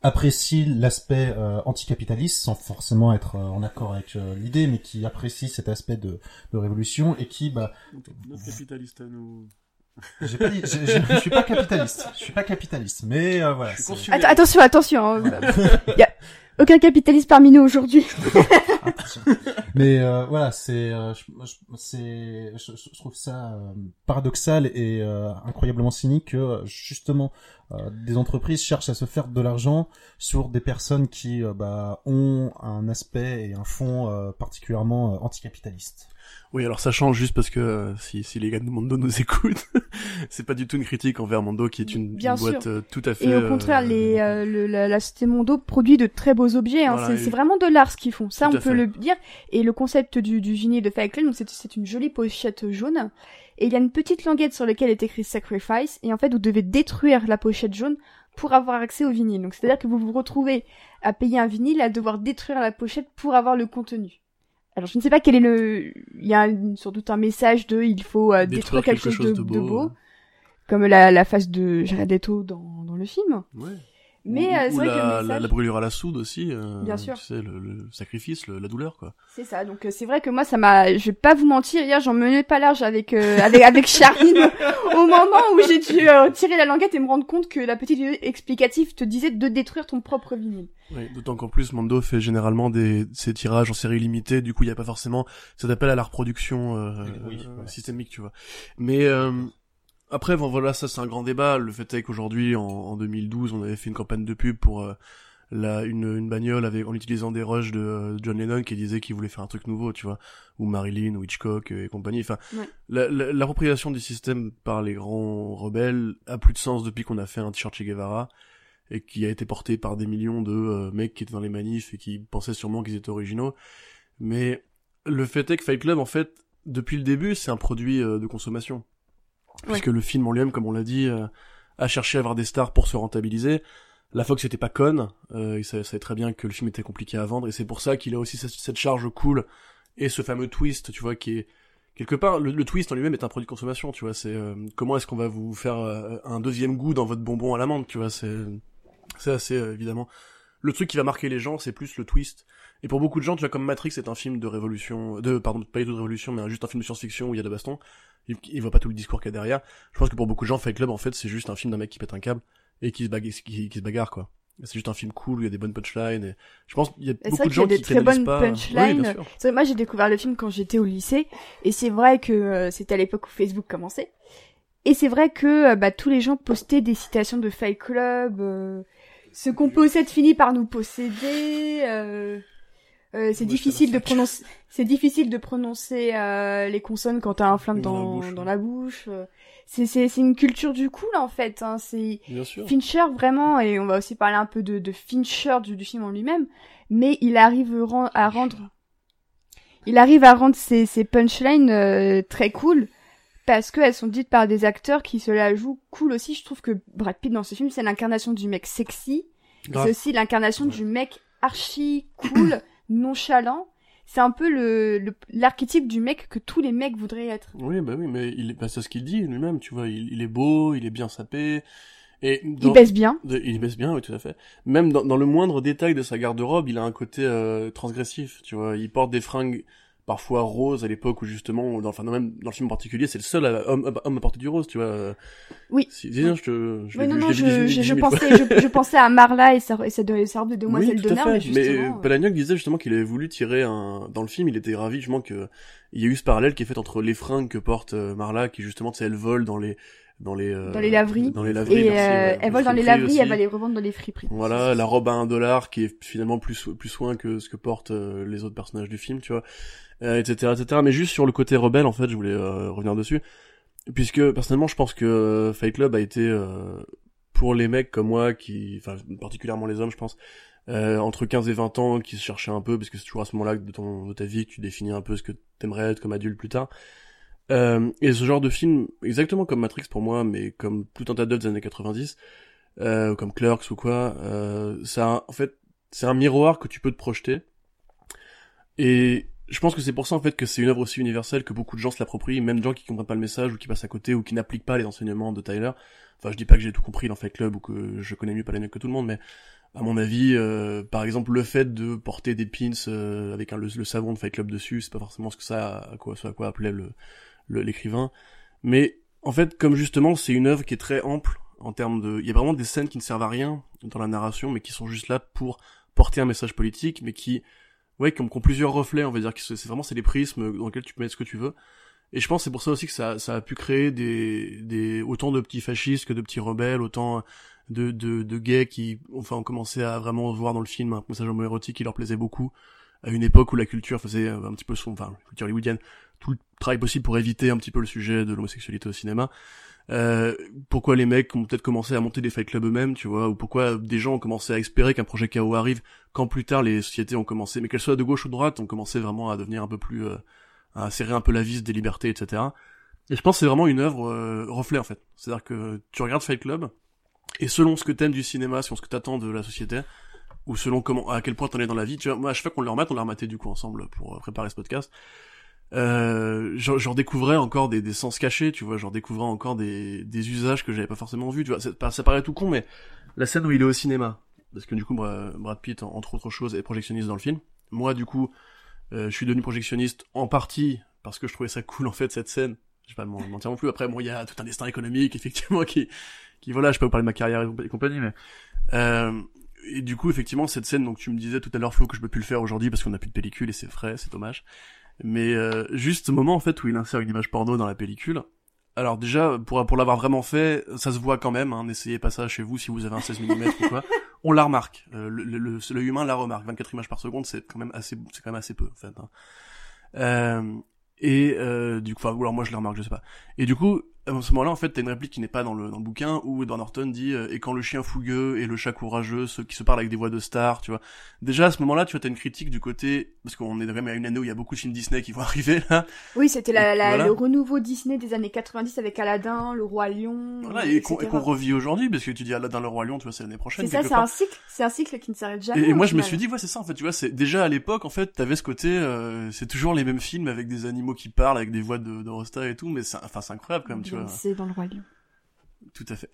S3: apprécient l'aspect euh, anticapitaliste sans forcément être euh, en accord avec euh, l'idée mais qui apprécient cet aspect de, de révolution et qui bah
S4: Notre capitaliste à nous.
S3: j'ai pas dit j'ai- j'ai- je suis pas capitaliste je suis pas capitaliste mais euh, voilà.
S2: Att- Attention, attention. hein. y a aucun capitaliste parmi nous aujourd'hui.
S3: Mais euh, voilà, c'est, euh, c'est, je, trouve ça euh, paradoxal et euh, incroyablement cynique que justement euh, des entreprises cherchent à se faire de l'argent sur des personnes qui euh, bah, ont un aspect et un fond euh, particulièrement euh, anticapitaliste.
S4: Oui, alors ça change juste parce que euh, si, si les gars de Mondo nous écoutent, c'est pas du tout une critique envers Mondo qui est une,
S2: Bien
S4: une boîte euh, tout à fait.
S2: Et au
S4: euh,
S2: contraire, les, euh, le- la, la société Mondo produit de très beaux objets. Hein.
S4: Voilà,
S2: c'est
S4: et-
S2: vraiment de l'art ce qu'ils font. Ça,
S4: Tout
S2: on peut
S4: fait.
S2: le dire. Et le concept du, du vinyle de Club, donc c'est une jolie pochette jaune. Et il y a une petite languette sur laquelle est écrit Sacrifice. Et en fait, vous devez détruire la pochette jaune pour avoir accès au vinyle. Donc c'est-à-dire que vous vous retrouvez à payer un vinyle, à devoir détruire la pochette pour avoir le contenu. Alors je ne sais pas quel est le... Il y a un- sans doute un message de il faut euh, détruire, quelque, chose, de, de beau. Comme la, la face de Jared Leto dans, dans le film.
S4: Ouais.
S2: Mais
S4: Ou-
S2: euh,
S4: ou
S2: c'est vrai
S4: la,
S2: que
S4: la, brûlure à la soude aussi. euh,
S2: Bien sûr.
S4: Tu sais, le, le sacrifice, le- la douleur, quoi.
S2: C'est ça, donc euh, c'est vrai que moi ça m'a, je vais pas vous mentir, hier j'en menais pas large avec euh, avec avec Charline au moment où j'ai dû euh, tirer la languette et me rendre compte que la petite vidéo explicative te disait de détruire ton propre vinyle.
S4: Oui, d'autant qu'en plus, Mondo fait généralement des, ses tirages en série limitée, du coup, il n'y a pas forcément cet appel à la reproduction euh,
S3: Oui,
S4: euh,
S3: ouais.
S4: systémique, tu vois. Mais euh, après, bon, voilà, ça c'est un grand débat. Le fait est qu'aujourd'hui, en, en 2012, on avait fait une campagne de pub pour euh, la, une, une bagnole avec, en utilisant des rushs de euh, John Lennon qui disait qu'il voulait faire un truc nouveau, tu vois, ou Marilyn, ou Hitchcock euh, et compagnie. Enfin,
S2: Ouais.
S4: la- la- l'appropriation du système par les grands rebelles a plus de sens depuis qu'on a fait un t-shirt Che Guevara et qui a été porté par des millions de euh, mecs qui étaient dans les manifs et qui pensaient sûrement qu'ils étaient originaux. Mais le fait est que Fight Club, en fait, depuis le début, c'est un produit de consommation. Puisque le film en lui-même, comme on l'a dit, euh, a cherché à avoir des stars pour se rentabiliser. La Fox était pas conne, euh, il savait, très bien que le film était compliqué à vendre, et c'est pour ça qu'il a aussi cette, cette charge cool et ce fameux twist, tu vois, qui est quelque part le, le twist en lui-même est un produit de consommation, tu vois. C'est euh, comment est-ce qu'on va vous faire euh, un deuxième goût dans votre bonbon à l'amande, tu vois. C'est c'est assez euh, évidemment le truc qui va marquer les gens, c'est plus le twist. Et pour beaucoup de gens, tu vois, comme Matrix est un film de révolution, de pardon, pas du tout de révolution, mais juste un film de science-fiction où il y a de baston. Il, il voit pas tout le discours qu'il y a derrière. Je pense que pour beaucoup de gens, Fight Club, en fait, c'est juste un film d'un mec qui pète un câble et qui se bagarre, qui, qui se bagarre quoi. C'est juste un film cool où il y a des bonnes punchlines. Et je pense qu'il y a beaucoup
S2: vrai
S4: de
S2: qu'il y a
S4: gens
S2: des
S4: qui
S2: très bonnes
S4: pas.
S2: punchlines.
S4: Oui,
S2: vrai, moi j'ai découvert le film quand j'étais au lycée et c'est vrai que euh, c'était à l'époque où Facebook commençait. Et c'est vrai que euh, bah, tous les gens postaient des citations de Fight Club. euh, ce qu'on possède finit par nous posséder. Euh, c'est difficile de prononcer. C'est difficile de prononcer euh, les consonnes quand t'as un flingue
S4: dans la
S2: dans, la bouche. euh. C'est c'est c'est une culture du cool en fait. Hein. C'est. Fincher vraiment et on va aussi parler un peu de, de Fincher du, du film en lui-même. Mais il arrive à rendre il arrive à rendre ses, ses punchlines euh, très cool parce qu'elles sont dites par des acteurs qui se la jouent cool aussi. Je trouve que Brad Pitt dans ce film, c'est l'incarnation du mec sexy. C'est aussi l'incarnation
S3: Ouais.
S2: du mec archi cool, nonchalant. C'est un peu le le- l'archétype du mec que tous les mecs voudraient être.
S4: Oui, bah oui, mais il est, bah, c'est ce qu'il dit lui-même, tu vois. Il, il est beau, il est bien sapé, Et
S2: Il baisse bien.
S4: de- il baisse bien, oui, tout à fait. Même dans, dans le moindre détail de sa garde-robe, il a un côté euh, transgressif, tu vois. Il porte des fringues parfois roses à l'époque où justement, dans, enfin, même dans le film en particulier, c'est le seul à- homme, homme à porter du rose, tu vois.
S2: Oui.
S4: Si, je te, je
S2: Oui, non, non,
S4: je
S2: je, je,
S4: 18
S2: je
S4: 000 fois.
S2: pensais, je, je pensais à Marla et sa, et sa, sa robe de demoiselle
S4: oui,
S2: d'honneur, mais
S4: Mais euh, Palahniuk disait justement qu'il avait voulu tirer un, dans le film, il était ravi justement que, il y a eu ce parallèle qui est fait entre les fringues que porte euh, Marla, qui justement, tu sais, elle vole dans les, dans les, euh,
S2: Dans les laveries.
S4: Dans les laveries,
S2: et
S4: merci,
S2: euh,
S4: ouais,
S2: elle vole dans les laveries,
S4: aussi.
S2: elle va les revendre dans les friperies.
S4: Voilà, la robe à un dollar qui est finalement plus plus soin que ce que portent euh, les autres personnages du film, tu vois, euh, etc., etc. Mais juste sur le côté rebelle, en fait, je voulais euh, revenir dessus, puisque personnellement, je pense que euh, Fight Club a été euh, pour les mecs comme moi, qui, enfin particulièrement les hommes, je pense, euh, entre 15 et 20 ans, qui se cherchaient un peu, parce que c'est toujours à ce moment-là de ton de ta vie que tu définis un peu ce que t'aimerais être comme adulte plus tard. Euh, et ce genre de film, exactement comme Matrix pour moi, mais comme tout un tas d'autres années 90, euh, comme Clerks ou quoi, euh, ça, en fait, c'est un miroir que tu peux te projeter. Et je pense que c'est pour ça en fait que c'est une œuvre aussi universelle que beaucoup de gens se l'approprient, même gens qui comprennent pas le message ou qui passent à côté ou qui n'appliquent pas les enseignements de Tyler. Enfin, je dis pas que j'ai tout compris dans Fight Club ou que je connais mieux Palahniuk que tout le monde, mais à mon avis, euh, par exemple, le fait de porter des pins euh, avec le, savon de Fight Club dessus, c'est pas forcément ce que ça, à quoi, ce à quoi appelait le- l'écrivain. Mais en fait, comme justement, c'est une œuvre qui est très ample en termes de, il y a vraiment des scènes qui ne servent à rien dans la narration, mais qui sont juste là pour porter un message politique, mais qui, ouais, qui ont, plusieurs reflets, on va dire, c'est vraiment c'est des prismes dans lesquels tu peux mettre ce que tu veux. Et je pense c'est pour ça aussi que ça, ça a pu créer des, des, autant de petits fascistes que de petits rebelles, autant de, de, de gays qui, enfin, ont commencé à vraiment voir dans le film un message homoérotique qui leur plaisait beaucoup, à une époque où la culture faisait un petit peu son, enfin, culture hollywoodienne, tout le travail possible pour éviter un petit peu le sujet de l'homosexualité au cinéma. Euh, pourquoi les mecs ont peut-être commencé à monter des fight clubs eux-mêmes, tu vois, ou pourquoi des gens ont commencé à espérer qu'un projet KO arrive quand plus tard les sociétés ont commencé, mais qu'elles soient de gauche ou de droite, ont commencé vraiment à devenir un peu plus, euh, à serrer un peu la vis des libertés, etc. Et je pense que c'est vraiment une œuvre euh, reflet en fait. C'est-à-dire que tu regardes Fight Club et selon ce que t'aimes du cinéma, selon ce que t'attends de la société, ou selon comment, à quel point t'en es dans la vie, tu vois, moi à chaque fois qu'on le remate, on l'a rematé du coup ensemble pour euh, préparer ce podcast. Euh, j'en découvrais encore des, des sens cachés, tu vois, j'en découvrais encore des, des usages que j'avais pas forcément vus, tu vois, ça paraît tout con, mais la scène où il est au cinéma, parce que du coup Bra- Brad Pitt, en- entre autres choses, est projectionniste dans le film. Moi, du coup, euh, je suis devenu projectionniste en partie parce que je trouvais ça cool en fait cette scène. Je vais pas m'en mentir non plus. Après, bon, il y a tout un destin économique effectivement qui, qui voilà, je peux vous parler de ma carrière et compa- et compagnie, mais euh, et du coup, effectivement, cette scène, donc tu me disais tout à l'heure, Flo, que je peux plus le faire aujourd'hui parce qu'on a plus de pellicule et c'est vrai, c'est dommage. Mais euh, juste ce moment en fait où il insère une image porno dans la pellicule. Alors déjà, pour, pour l'avoir vraiment fait, ça se voit quand même, hein, n'essayez pas ça chez vous si vous avez un 16 mm ou quoi. On la remarque, euh, le, le, le- humain la remarque. 24 images par seconde, c'est quand même assez, c'est quand même assez peu en fait. hein. Euh, et euh, du coup, enfin, ou alors moi je le remarque, je sais pas. Et du coup, à ce moment-là, en fait, t'as une réplique qui n'est pas dans le, dans le bouquin où Edward Norton dit euh, et quand le chien fougueux et le chat courageux, ceux qui se parlent avec des voix de stars, tu vois. Déjà à ce moment-là, tu vois, t'as une critique du côté parce qu'on est quand même à une année où il y a beaucoup de films Disney qui vont arriver là.
S2: Oui, c'était la, la-
S4: Voilà.
S2: le renouveau Disney des années 90 avec Aladdin, Le Roi Lion.
S4: Voilà, et qu'on et qu'on revit aujourd'hui parce que tu dis Aladdin le roi lion, tu vois, c'est l'année prochaine.
S2: C'est ça, c'est un cycle, c'est un cycle qui ne s'arrête jamais.
S4: Et, moi je me suis dit ouais c'est ça en fait tu vois c'est déjà à l'époque en fait t'avais ce côté euh, c'est toujours les mêmes films avec des animaux qui parlent avec des voix de, de Rosta et tout mais c'est enfin c'est incroyable quand même tu vois
S2: C'est dans Le Roi Lion.
S4: tout à fait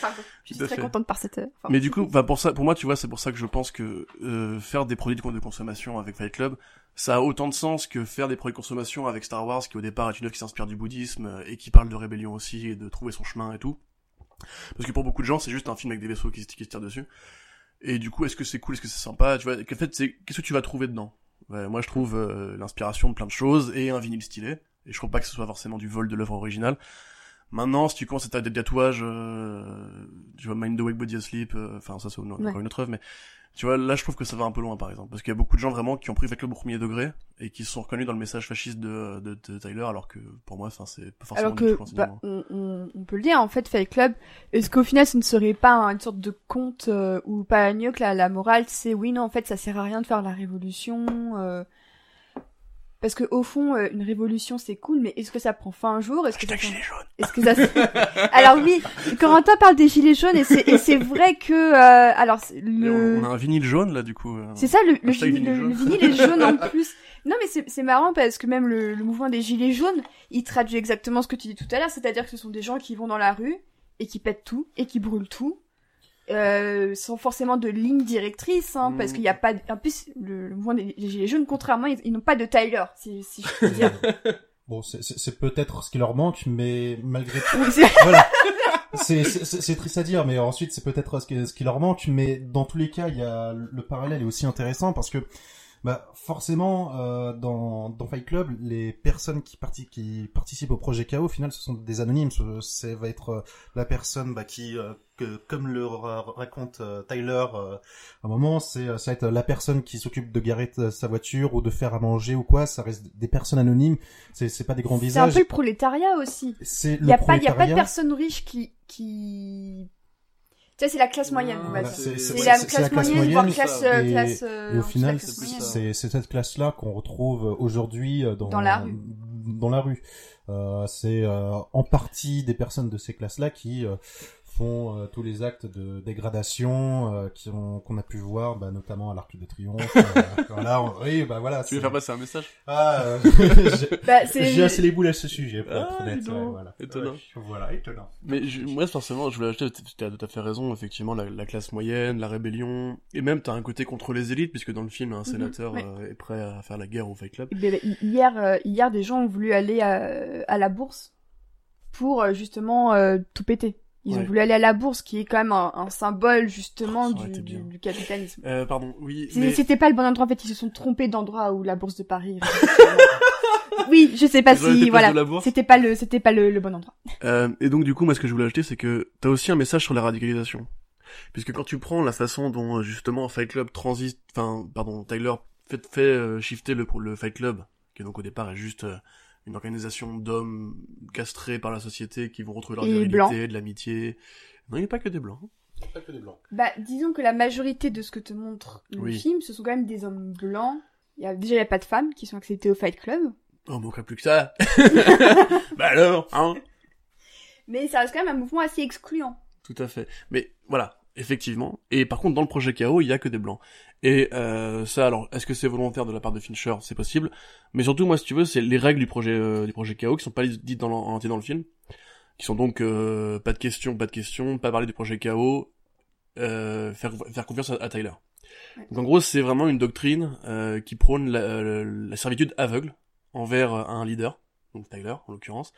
S2: Pardon, je suis très
S4: fait.
S2: contente par cette heure. Enfin,
S4: mais du coup enfin pour ça pour moi tu vois c'est pour ça que je pense que euh, faire des produits de de consommation avec Fight Club ça a autant de sens que faire des produits de consommation avec Star Wars qui au départ est une œuvre qui s'inspire du bouddhisme euh, et qui parle de rébellion aussi et de trouver son chemin et tout parce que pour beaucoup de gens c'est juste un film avec des vaisseaux qui, se- qui se tirent dessus et du coup est-ce que c'est cool est-ce que c'est sympa tu vois en fait c'est qu'est-ce que tu vas trouver dedans? Ouais, moi je trouve euh, l'inspiration de plein de choses et un vinyle stylé et je trouve pas que ce soit forcément du vol de l'œuvre originale maintenant si tu commences à des tatouages euh, tu vois Mind the Wake Body Asleep euh, enfin ça c'est
S2: Ouais.
S4: encore une autre œuvre mais tu vois là je trouve que ça va un peu loin par exemple parce qu'il y a beaucoup de gens vraiment qui ont pris Club au premier degré et qui se sont reconnus dans le message fasciste de, de, de Tyler alors que pour moi enfin c'est pas forcément
S2: Alors
S4: du
S2: que,
S4: tout
S2: bah, on, on, peut le dire, en fait, Fight Club, est-ce qu'au final, ce ne serait pas une sorte de conte euh, où Palahniuk, la, la morale, c'est oui, non, en fait, ça sert à rien de faire la révolution. Parce que au fond, euh, une révolution, c'est cool, mais est-ce que ça prend fin un jour? Est-ce que ça
S4: gilet jaune.
S2: Est-ce que ça se- Alors oui, Corentin parle des gilets jaunes et c'est et c'est vrai que euh, alors le
S4: on, a un vinyle jaune là du coup euh.
S2: c'est ça, le, le, vinyle,
S4: vinyle
S2: le- le
S4: jaune.
S2: vinyle est jaune en plus. Non, mais c'est c'est marrant parce que même le, le mouvement des gilets jaunes, il traduit exactement ce que tu dis tout à l'heure, c'est-à-dire que ce sont des gens qui vont dans la rue et qui pètent tout et qui brûlent tout. Euh, sans forcément de ligne directrice, hein, parce
S4: Mm.
S2: qu'il n'y a pas. de- En plus, le, le mouvement des Gilets jaunes, contrairement, ils, ils n'ont pas de Tyler, si, si je peux dire.
S3: Bon, c'est- c'est c'est peut-être ce qui leur manque, mais malgré tout,
S2: Oui, c'est-
S3: voilà. C'est c'est- c'est- c'est triste à dire, mais ensuite c'est peut-être ce qui, ce qui leur manque, mais dans tous les cas, il y a le parallèle est aussi intéressant parce que bah forcément euh, dans dans Fight Club, les personnes qui, parti- qui participent au projet KO, au final, ce sont des anonymes. Ce- C'est va être euh, la personne bah, qui, euh, que, comme le ra- raconte euh, Tyler, euh, à un moment, c'est ça va être la personne qui s'occupe de garer sa voiture ou de faire à manger ou quoi. Ça reste des personnes anonymes. C'est c'est pas des grands
S2: c'est un
S3: visages.
S2: peu le prolétariat aussi.
S3: C'est
S2: Il n'y a, pas- y a pas de personnes riches qui. qui... Tu sais, c'est la classe moyenne, on va
S3: Voilà,
S2: dire.
S3: c'est-
S2: la classe
S3: la classe
S2: moyenne, voire classe.
S4: ça.
S2: euh,
S3: Et-
S2: classe euh,
S3: Et au
S2: dessous de
S3: final,
S4: c'est
S3: cette classe-là qu'on retrouve aujourd'hui euh, dans,
S2: Dans la rue.
S3: Dans la rue. Euh, c'est euh, en partie des personnes de ces classes-là qui euh, font euh, tous les actes de dégradation euh, qui ont- qu'on a pu voir, bah, notamment à l'Arc de Triomphe. euh, voilà, on- oui, bah voilà.
S4: Tu veux
S3: c'est-
S4: faire passer un message?
S3: Ah, euh, j'ai-
S2: Bah,
S3: j'ai assez les boules à ce sujet, pour
S4: Ah,
S3: être honnête. ouais, voilà.
S4: Étonnant.
S3: Ouais, voilà, étonnant.
S4: Mais je- moi, forcément, je voulais acheter, tu as tout à fait raison, effectivement, la, la classe moyenne, la rébellion, et même t'as un côté contre les élites, puisque dans le film, un sénateur
S2: ouais.
S4: euh, est prêt à faire la guerre au Fight Club.
S2: Ben, hier, euh, hier, des gens ont voulu aller à, à la bourse pour euh, justement euh, tout péter. Ils ont voulu aller à la bourse, qui est quand même un, un symbole justement
S4: Oh,
S2: du, du, du capitalisme.
S4: Euh, pardon, oui, mais...
S2: C'était pas le bon endroit, en fait, ils se sont trompés d'endroit où la bourse de Paris. oui, je sais pas si, voilà, c'était pas le, c'était pas le, le bon endroit.
S4: Euh, et donc du coup, moi ce que je voulais acheter, c'est que t'as aussi un message sur la radicalisation. Puisque quand tu prends la façon dont euh, justement Fight Club transite, enfin pardon, Tyler fait, fait euh, shifter le, le Fight Club, qui donc au départ est juste euh, une organisation d'hommes castrés par la société qui vont retrouver leur
S2: Et
S4: virilité,
S2: blancs.
S4: de l'amitié. Non, il n'y a pas que des blancs.
S3: Pas que des blancs.
S2: Bah, disons que la majorité de ce que te montre le
S4: Oui.
S2: film, ce sont quand même des hommes blancs. Il y a, déjà, il y a pas de femmes qui sont acceptées au Fight Club.
S4: Oh, on manquerait plus que ça. bah alors, hein
S2: Mais ça reste quand même un mouvement assez excluant.
S4: Tout à fait. Mais voilà, effectivement. Et par contre, dans le projet KO, il y a que des blancs. Et euh, ça, alors, est-ce que c'est volontaire de la part de Fincher? C'est possible. Mais surtout, moi, si tu veux, c'est les règles du projet euh, du projet KO qui sont pas dites dans en entier dans le film, qui sont donc euh, pas de questions, pas de questions, pas parler du projet KO, euh, faire faire confiance à, à Tyler.
S2: Ouais.
S4: Donc en gros, c'est vraiment une doctrine euh, qui prône la, la- la servitude aveugle envers un leader, donc Tyler en l'occurrence.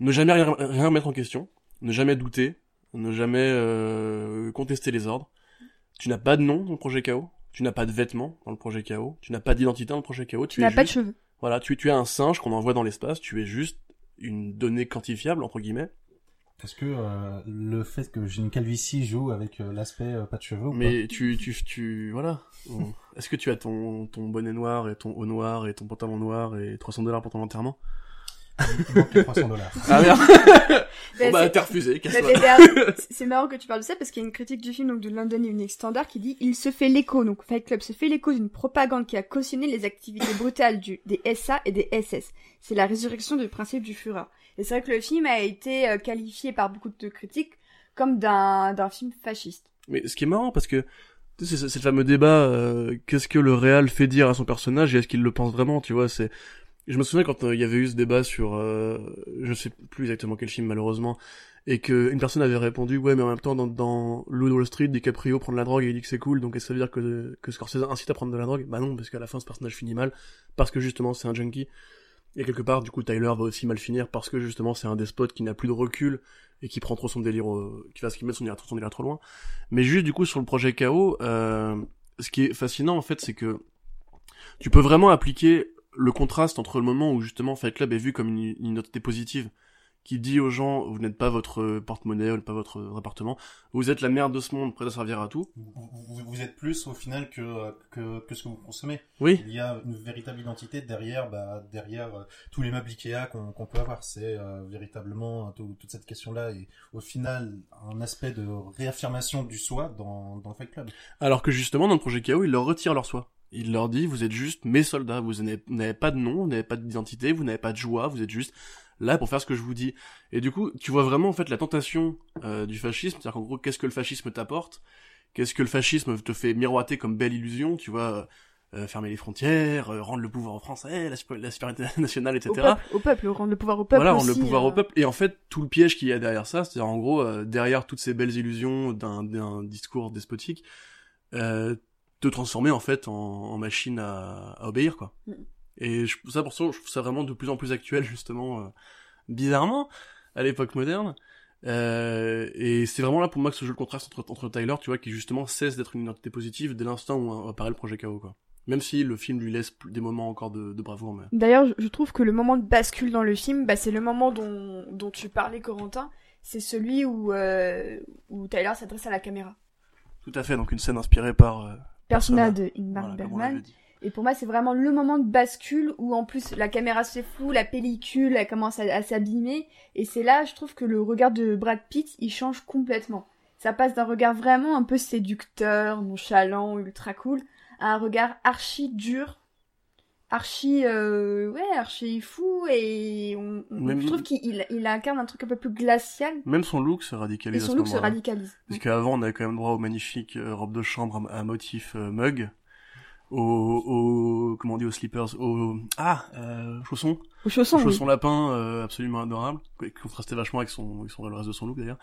S4: Ne jamais rien, rien mettre en question, ne jamais douter, ne jamais euh, contester les ordres. Tu n'as pas de nom dans le projet KO, tu n'as pas de vêtements dans le projet KO, tu n'as pas d'identité dans le projet KO, tu
S2: n'as pas de cheveux.
S4: voilà, tu, tu es un singe qu'on envoie dans l'espace, tu es juste une donnée quantifiable entre guillemets.
S3: Est-ce que euh, le fait que j'ai une calvitie joue avec euh, l'aspect euh, pas de cheveux ou
S4: Mais tu, tu, tu, voilà. Bon. Est-ce que tu as ton, ton bonnet noir et ton haut noir et ton pantalon noir et 300 dollars pour ton enterrement?
S3: Il manque les 300 dollars.
S4: Ah merde
S2: Ben,
S4: bah
S2: c'est-
S4: refusé,
S2: marrant que tu parles de ça parce qu'il y a une critique du film donc de London Evening Standard qui dit il se fait l'écho donc Fight Club se fait l'écho d'une propagande qui a cautionné les activités brutales du des SA et des SS. C'est la résurrection du principe du Führer. Et c'est vrai que le film a été euh, qualifié par beaucoup de critiques comme d'un d'un film fasciste.
S4: Mais ce qui est marrant parce que tu sais, c'est c'est le fameux débat euh, qu'est-ce que le réal fait dire à son personnage et est-ce qu'il le pense vraiment, tu vois, c'est je me souviens quand euh, il y avait eu ce débat sur euh, je sais plus exactement quel film malheureusement et que une personne avait répondu ouais mais en même temps dans dans Wall Street DiCaprio prend de la drogue et il dit que c'est cool donc est-ce que ça veut dire que que Scorsese incite à prendre de la drogue? Bah non parce qu'à la fin ce personnage finit mal parce que justement c'est un junkie. Et quelque part du coup Tyler va aussi mal finir parce que justement c'est un despote qui n'a plus de recul et qui prend trop son délire au- qui va se mettre son délire, son délire trop loin. Mais juste du coup sur le projet KO, euh, ce qui est fascinant en fait, c'est que tu peux vraiment appliquer le contraste entre le moment où justement Fight Club est vu comme une, une identité positive, qui dit aux gens vous n'êtes pas votre porte-monnaie, vous n'êtes pas votre appartement, vous êtes la merde de ce monde, prête à servir à tout.
S3: Vous, vous- vous êtes plus au final que, euh, que, que ce que vous consommez.
S4: Oui,
S3: Il y a une véritable identité derrière, bah, derrière euh, tous les meubles Ikea qu'on qu'on peut avoir. C'est euh, véritablement euh, tout- toute cette question-là et au final un aspect de réaffirmation du soi dans, dans le Fight Club.
S4: alors que justement dans le projet KO, il leur retire leur soi. Il leur dit vous êtes juste mes soldats, vous n'avez pas de nom, vous n'avez pas d'identité, vous n'avez pas de joie, vous êtes juste là pour faire ce que je vous dis. Et du coup, tu vois vraiment en fait la tentation euh, du fascisme, c'est-à-dire qu'en gros, qu'est-ce que le fascisme t'apporte? Qu'est-ce que le fascisme te fait miroiter comme belle illusion Tu vois, euh, fermer les frontières, euh, rendre le pouvoir aux Français, la, la nationale, etc.
S2: Au peuple, au peuple, rendre le pouvoir au peuple
S4: voilà, rendre le pouvoir
S2: euh,
S4: au peuple. Et en fait, tout le piège qu'il y a derrière ça, c'est-à-dire en gros, euh, derrière toutes ces belles illusions d'un, d'un discours despotique, euh, te transformer en fait en, en machine à, à obéir, quoi.
S2: Mm.
S4: Et je, ça, pour ça, je trouve ça vraiment de plus en plus actuel, justement, euh, bizarrement, à l'époque moderne. Euh, et c'est vraiment là pour moi que ce jeu le contraste entre, entre Tyler, tu vois, qui justement cesse d'être une identité positive dès l'instant où apparaît le projet KO, quoi. Même si le film lui laisse des moments encore de, de bravoure, mais...
S2: D'ailleurs, je- je trouve que le moment de bascule dans le film, bah, c'est le moment dont, dont tu parlais, Corentin. C'est celui où, euh, où Tyler s'adresse à la caméra.
S4: Tout à fait, donc une scène inspirée par...
S2: Persona
S4: Persona.
S2: de Ingmar
S4: voilà,
S2: Bergman. Et pour moi, c'est vraiment le moment de bascule où en plus la caméra se fait flou, la pellicule elle commence à, à s'abîmer. Et c'est là, je trouve que le regard de Brad Pitt, il change complètement. Ça passe d'un regard vraiment un peu séducteur, nonchalant, ultra cool, à un regard archi dur, archi, euh, ouais, archi fou. Et on, on-
S4: Même-
S2: je trouve qu'il il, incarne un truc un peu plus glacial.
S4: Même son look se
S2: Et
S4: radicalise à
S2: son
S4: ce
S2: look se radicalise.
S4: Parce qu'avant, on avait quand même droit aux magnifiques euh, robes de chambre à, motif euh, mug, aux, aux, comment on dit, aux slippers, aux, ah, euh, chaussons,
S2: Au chausson, oui.
S4: chaussons lapins, euh, absolument adorables, qui contrastait vachement avec son, avec son, le reste de son look d'ailleurs.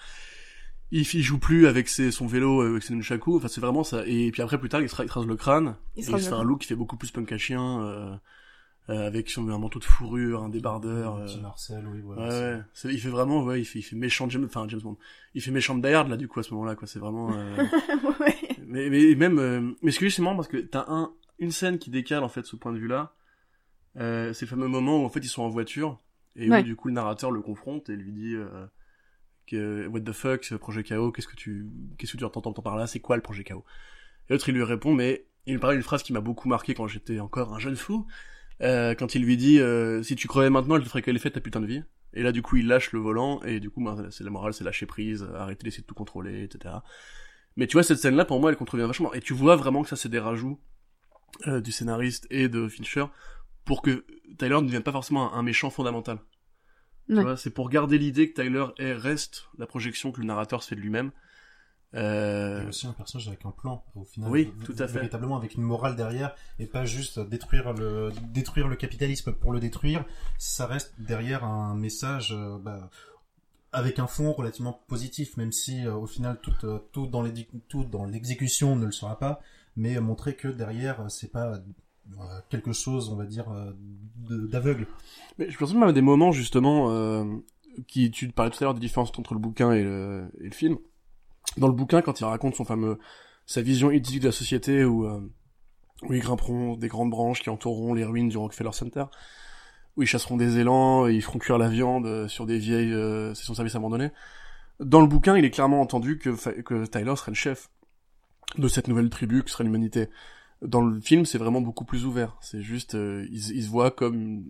S4: Il, il joue plus avec ses, son vélo, euh, avec ses nunchaku, enfin c'est vraiment ça. Et puis après, plus tard, il se, ra- il se rase le crâne,
S2: Il
S4: il
S2: se
S4: se,
S2: rase
S4: fait
S2: le
S4: un look qui fait beaucoup plus punk à chien, euh, euh, avec son, un manteau de fourrure, un débardeur.
S3: Un petit
S4: euh,
S3: Marcel, oui, voilà.
S4: Ouais, ouais. Il fait vraiment, ouais, il fait, il fait méchant James, enfin James Bond. Il fait méchant Die Hard là du coup à ce moment-là, quoi. C'est vraiment. euh,
S2: Ouais.
S4: mais, mais même, euh... mais ce que c'est marrant parce que t'as un, une scène qui décale en fait ce point de vue-là. Euh, c'est le fameux moment où en fait ils sont en voiture et
S2: Ouais.
S4: où du coup le narrateur le confronte et lui dit euh, que what the fuck, ce projet KO, qu'est-ce que tu, qu'est-ce que tu entends par là, c'est quoi le projet KO Et l'autre il lui répond, mais il me parle d'une phrase qui m'a beaucoup marqué quand j'étais encore un jeune fou. Euh, quand il lui dit euh, si tu crevais maintenant, elle te ferait quel effet ta putain de vie Et là, du coup, il lâche le volant et du coup, ben, c'est la morale, c'est lâcher prise, arrêter d'essayer de tout contrôler, etc. Mais tu vois, cette scène-là, pour moi, elle contrevient vachement. Et tu vois vraiment que ça, c'est des rajouts euh, du scénariste et de Fincher pour que Tyler ne devienne pas forcément un méchant fondamental. Tu
S2: Ouais.
S4: vois, c'est pour garder l'idée que Tyler est, reste la projection que le narrateur se fait de lui-même. Euh,
S3: Et aussi un personnage avec un plan, au final.
S4: Oui, tout à fait.
S3: Véritablement avec une morale derrière, et pas juste détruire le, détruire le capitalisme pour le détruire. Ça reste derrière un message, euh, bah, avec un fond relativement positif, même si euh, au final tout, euh, tout dans l'exécution ne le sera pas, mais montrer que derrière c'est pas quelque chose, on va dire, euh, d'aveugle.
S4: Mais je pense même à des moments justement euh, qui tu parlais tout à l'heure des différences entre le bouquin et le, et le film. Dans le bouquin, quand il raconte son fameux sa vision idyllique de la société où euh, où ils grimperont des grandes branches qui entoureront les ruines du Rockefeller Center, où ils chasseront des élans, et ils feront cuire la viande euh, sur des vieilles euh, stations de service abandonnées. Dans le bouquin, il est clairement entendu que, que Tyler serait le chef de cette nouvelle tribu que serait l'humanité. Dans le film, c'est vraiment beaucoup plus ouvert. C'est juste, euh, il, se- voit comme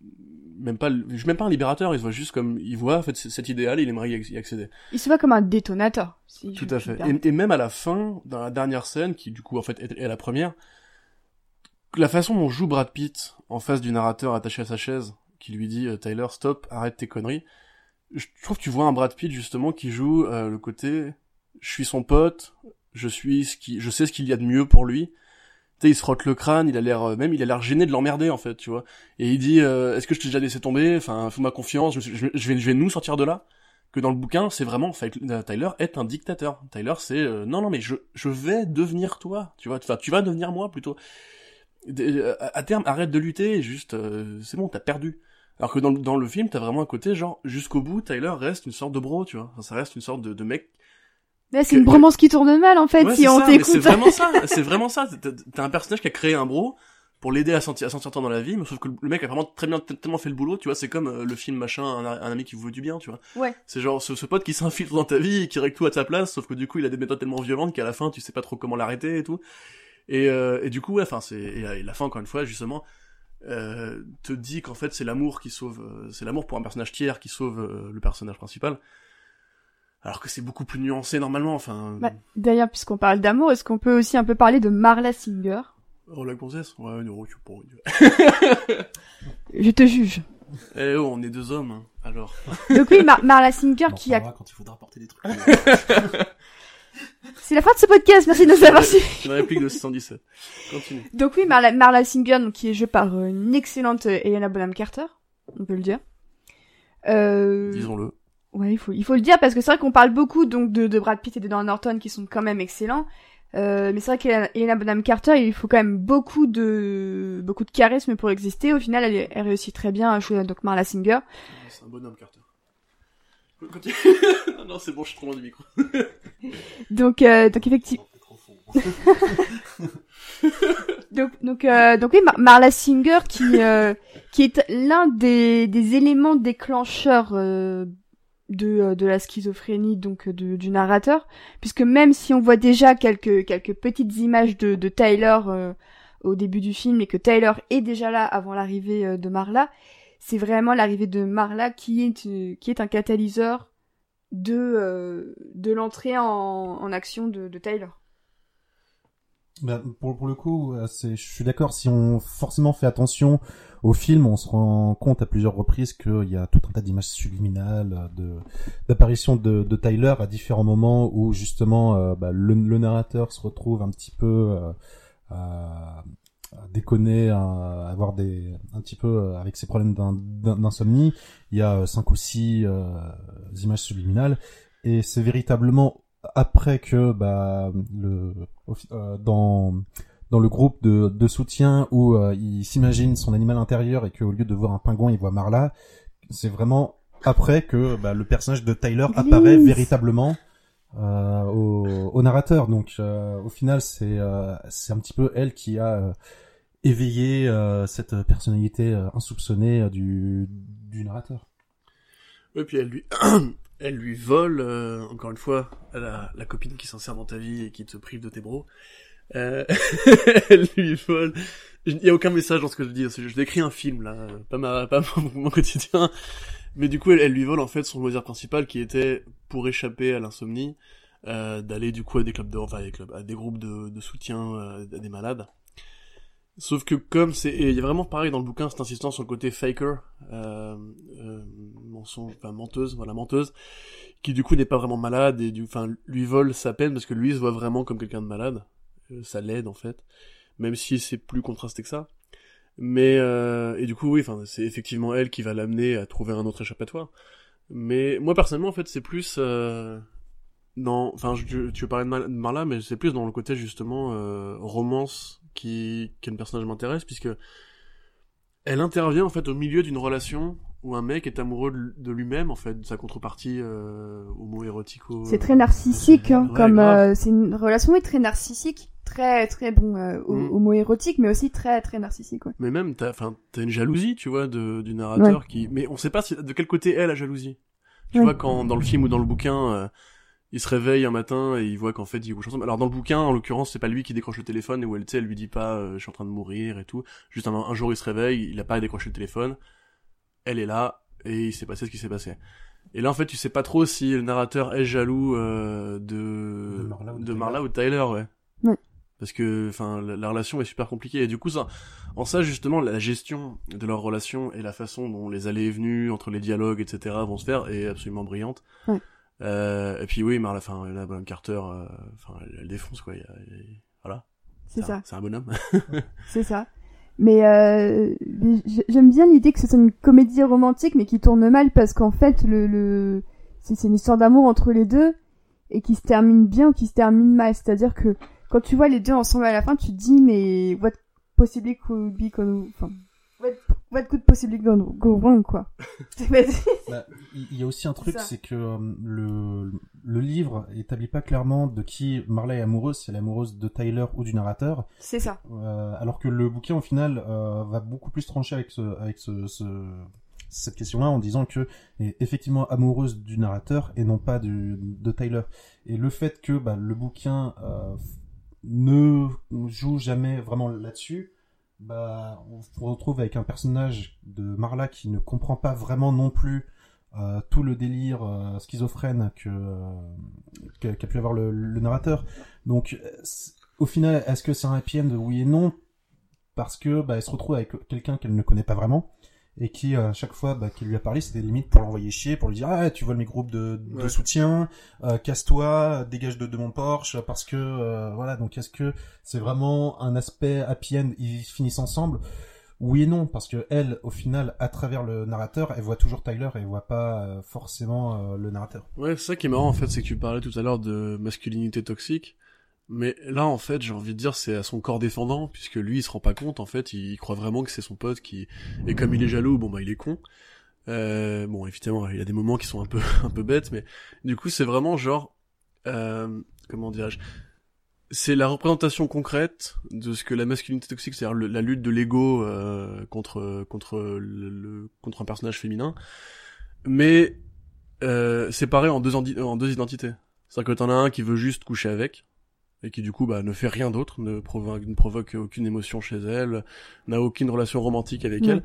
S4: même pas, même pas un libérateur. Il se voit juste comme, il voit en fait cet idéal, et il aimerait y acc- y accéder.
S2: Il se voit comme un détonateur. si
S4: Tout à fait. Et, et même à la fin, dans la dernière scène, qui du coup en fait est, est la première, la façon dont joue Brad Pitt en face du narrateur attaché à sa chaise, qui lui dit euh, Tyler, stop, arrête tes conneries. Je trouve que tu vois un Brad Pitt justement qui joue euh, le côté, je suis son pote, je suis ce qui, je sais ce qu'il y a de mieux pour lui. Sais, il se frotte le crâne, il a l'air, euh, même il a l'air gêné de l'emmerder en fait, tu vois. Et il dit, euh, est-ce que je t'ai déjà laissé tomber? Enfin, fais-moi confiance, je, vais, je vais nous sortir de là que dans le bouquin, c'est vraiment, euh, Tyler est un dictateur. Tyler, c'est euh, non, non, mais je, je vais devenir toi, tu vois, enfin, tu vas devenir moi plutôt. Euh, à, terme, arrête de lutter, juste, euh, c'est bon, t'as perdu. Alors que dans, le- dans le film, t'as vraiment un côté genre jusqu'au bout, Tyler reste une sorte de bro, tu vois. Enfin, ça reste une sorte de, de mec.
S2: C'est une bromance qui tourne mal, en fait,
S4: Ouais,
S2: si on t'écoute.
S4: C'est vraiment ça, c'est vraiment ça. T'as- un personnage qui a créé un bro pour l'aider à sentir à s'en sortir dans la vie, mais sauf que le mec a vraiment très bien tellement fait le boulot, tu vois. C'est comme euh, le film machin, un, un ami qui vous veut du bien, tu vois.
S2: Ouais.
S4: C'est genre ce, ce pote qui s'infiltre dans ta vie et qui règle tout à ta place, sauf que du coup il a des méthodes tellement violentes qu'à la fin tu sais pas trop comment l'arrêter et tout. Et, euh, et du coup, ouais, enfin c'est et, et la fin encore une fois justement euh, te dit qu'en fait c'est l'amour qui sauve, euh, c'est l'amour pour un personnage tiers qui sauve euh, le personnage principal. Alors que c'est beaucoup plus nuancé normalement, enfin.
S2: Bah, D'ailleurs, puisqu'on parle d'amour, est-ce qu'on peut aussi un peu parler de Marla Singer?
S4: Oh la gonzesse Ouais, non, tu pas.
S2: Je te juge.
S4: Eh oh, on est deux hommes, hein, alors.
S2: Donc oui, Mar- Marla Singer
S3: On
S2: qui a...
S3: quand il faudra porter des trucs.
S2: C'est la fin de ce podcast, merci de nous avoir suivis.
S4: C'est une réplique de 617. Continue.
S2: Donc oui, Marla, Marla Singer, donc, qui est jouée par euh, une excellente euh, Helena Bonham Carter, on peut le dire. Euh,
S4: Disons-le.
S2: Ouais, il faut, il faut le dire parce que c'est vrai qu'on parle beaucoup donc de, de Brad Pitt et de Dan Norton qui sont quand même excellents. Euh, mais c'est vrai qu'Helena Bonham Carter, il faut quand même beaucoup de beaucoup de charisme pour exister. Au final, elle, elle réussit très bien à jouer donc Marla Singer.
S4: C'est un bonhomme, Carter. Non, non, c'est bon, je suis trop loin du micro.
S2: Donc euh, donc effectivement donc donc euh, donc oui Mar- Marla Singer qui euh, qui est l'un des des éléments déclencheurs euh, de euh, de la schizophrénie donc euh, du narrateur puisque même si on voit déjà quelques quelques petites images de de Tyler euh, au début du film et que Tyler est déjà là avant l'arrivée de Marla c'est vraiment l'arrivée de Marla qui est qui est un catalyseur de de l'entrée en, en action de, de Tyler
S3: Bah, pour, pour le coup, je suis d'accord. Si on forcément fait attention au film, on se rend compte à plusieurs reprises qu'il y a tout un tas d'images subliminales, euh, d'apparitions de, Tyler à différents moments où justement euh, bah, le, narrateur se retrouve un petit peu euh, à, déconner, avoir des un petit peu euh, avec ses problèmes d'in- d'in- d'insomnie. Il y a cinq ou six images subliminales et c'est véritablement après que bah le dans dans le groupe de, de soutien où euh, il s'imagine son animal intérieur et qu'au lieu de voir un pingouin il voit Marla c'est vraiment après que bah, le personnage de Tyler
S2: Glisse.
S3: apparaît véritablement euh, au, au narrateur donc euh, au final c'est euh, c'est un petit peu elle qui a euh, éveillé euh, cette personnalité euh, insoupçonnée euh, du du narrateur
S4: Ouais, puis elle lui, elle lui vole, euh, encore une fois, la, la copine qui s'insère dans ta vie et qui te prive de tes bros. Euh, lui vole. Il y a aucun message dans ce que je dis. c'est- Je décris un film là, pas ma, pas mon, quotidien. Mais du coup, elle, lui vole en fait son loisir principal qui était pour échapper à l'insomnie, euh, d'aller du coup à des clubs de, enfin à des clubs, à des groupes de, de soutien euh, à des malades. Sauf que comme c'est, il y a vraiment pareil dans le bouquin cette insistance sur le côté faker, euh, euh, mensonge, enfin menteuse, voilà menteuse, qui du coup n'est pas vraiment malade et du, enfin lui vole sa peine parce que lui se voit vraiment comme quelqu'un de malade, ça l'aide en fait, même si c'est plus contrasté que ça. Mais euh, et du coup oui, enfin c'est effectivement elle qui va l'amener à trouver un autre échappatoire. Mais moi personnellement en fait c'est plus euh, dans, enfin je- tu veux parler de Marla, mais c'est plus dans le côté justement euh, romance qui quel personnage m'intéresse puisque elle intervient en fait au milieu d'une relation où un mec est amoureux de lui-même en fait de sa contrepartie euh, homo-érotico.
S2: C'est très narcissique, hein,
S4: Ouais,
S2: comme euh, c'est une relation oui, très narcissique, très très bon euh,
S4: Mm.
S2: homo-érotique, mais aussi très très narcissique. Ouais.
S4: Mais même t'as, enfin t'as une jalousie tu vois de du narrateur qui, mais on sait pas si, de quel côté est la jalousie. Tu
S2: Ouais.
S4: vois quand dans le film ou dans le bouquin. euh, il se réveille un matin et il voit qu'en fait il couche ensemble. Alors dans le bouquin, en l'occurrence, c'est pas lui qui décroche le téléphone et où elle, tu sais, elle lui dit pas euh, je suis en train de mourir et tout. Juste un, un jour il se réveille, il a pas décroché le téléphone, elle est là et il s'est passé ce qui s'est passé. Et là en fait tu sais pas trop si le narrateur est jaloux euh, de
S3: De Marla ou de
S4: de
S3: Tyler.
S4: Marla ou de Tyler, ouais. Parce que enfin la, la relation est super compliquée et du coup ça en ça justement la gestion de leur relation et la façon dont les allées et venues entre les dialogues etc vont se faire est absolument brillante. Euh, et puis oui, Marla, enfin, la bonne Carter, euh, enfin, elle, elle défonce quoi. il y a- il y a- voilà.
S2: C'est ça,
S4: C'est un bonhomme.
S2: c'est ça. Mais euh, j'aime bien l'idée que ce soit une comédie romantique, mais qui tourne mal parce qu'en fait le, le... c'est c'est une histoire d'amour entre les deux et qui se termine bien ou qui se termine mal. C'est-à-dire que quand tu vois les deux ensemble à la fin, tu te dis mais what possibly could be enfin what, what could possibly go, go wrong quoi.
S3: Bah, il il y a aussi un truc, c'est que euh, le, le livre établit pas clairement de qui Marla est amoureuse, si elle est amoureuse de Tyler ou du narrateur,
S2: c'est ça.
S3: euh, alors que le bouquin au final euh, va beaucoup plus trancher avec ce, avec ce, ce- cette question-là en disant que est effectivement amoureuse du narrateur et non pas du, de Tyler. Et le fait que bah, le bouquin euh, ne joue jamais vraiment là-dessus, bah, on se retrouve avec un personnage de Marla qui ne comprend pas vraiment non plus euh, tout le délire euh, schizophrène que euh, qu'a pu avoir le, le narrateur. Donc, euh, au final, est-ce que c'est un happy end? Oui et non, parce que bah, elle se retrouve avec quelqu'un qu'elle ne connaît pas vraiment et qui à chaque fois bah, qui lui a parlé c'était limite pour l'envoyer chier pour lui dire ah tu voles mes groupes de, de
S4: Ouais.
S3: soutien euh, casse-toi dégage de, de mon Porsche parce que euh, voilà donc est-ce que c'est vraiment un aspect happy end ils finissent ensemble? Oui et non parce que elle au final à travers le narrateur elle voit toujours Tyler et elle voit pas euh, forcément euh, le narrateur.
S4: Ouais, c'est ça qui est marrant en fait, c'est que tu parlais tout à l'heure de masculinité toxique, mais là en fait, j'ai envie de dire c'est à son corps défendant, puisque lui il se rend pas compte en fait, il croit vraiment que c'est son pote qui et comme il est jaloux, bon bah il est con. Euh, bon évidemment, il y a des moments qui sont un peu un peu bêtes, mais du coup c'est vraiment genre euh, comment dirais-je c'est la représentation concrète de ce que la masculinité toxique, c'est-à-dire la lutte de l'ego euh, contre contre le, le- contre un personnage féminin, mais euh, séparé en deux, en deux identités. C'est-à-dire que t'en as un qui veut juste coucher avec, et qui du coup bah, ne fait rien d'autre, ne provoque, ne provoque aucune émotion chez elle, n'a aucune relation romantique avec
S2: Ouais.
S4: elle.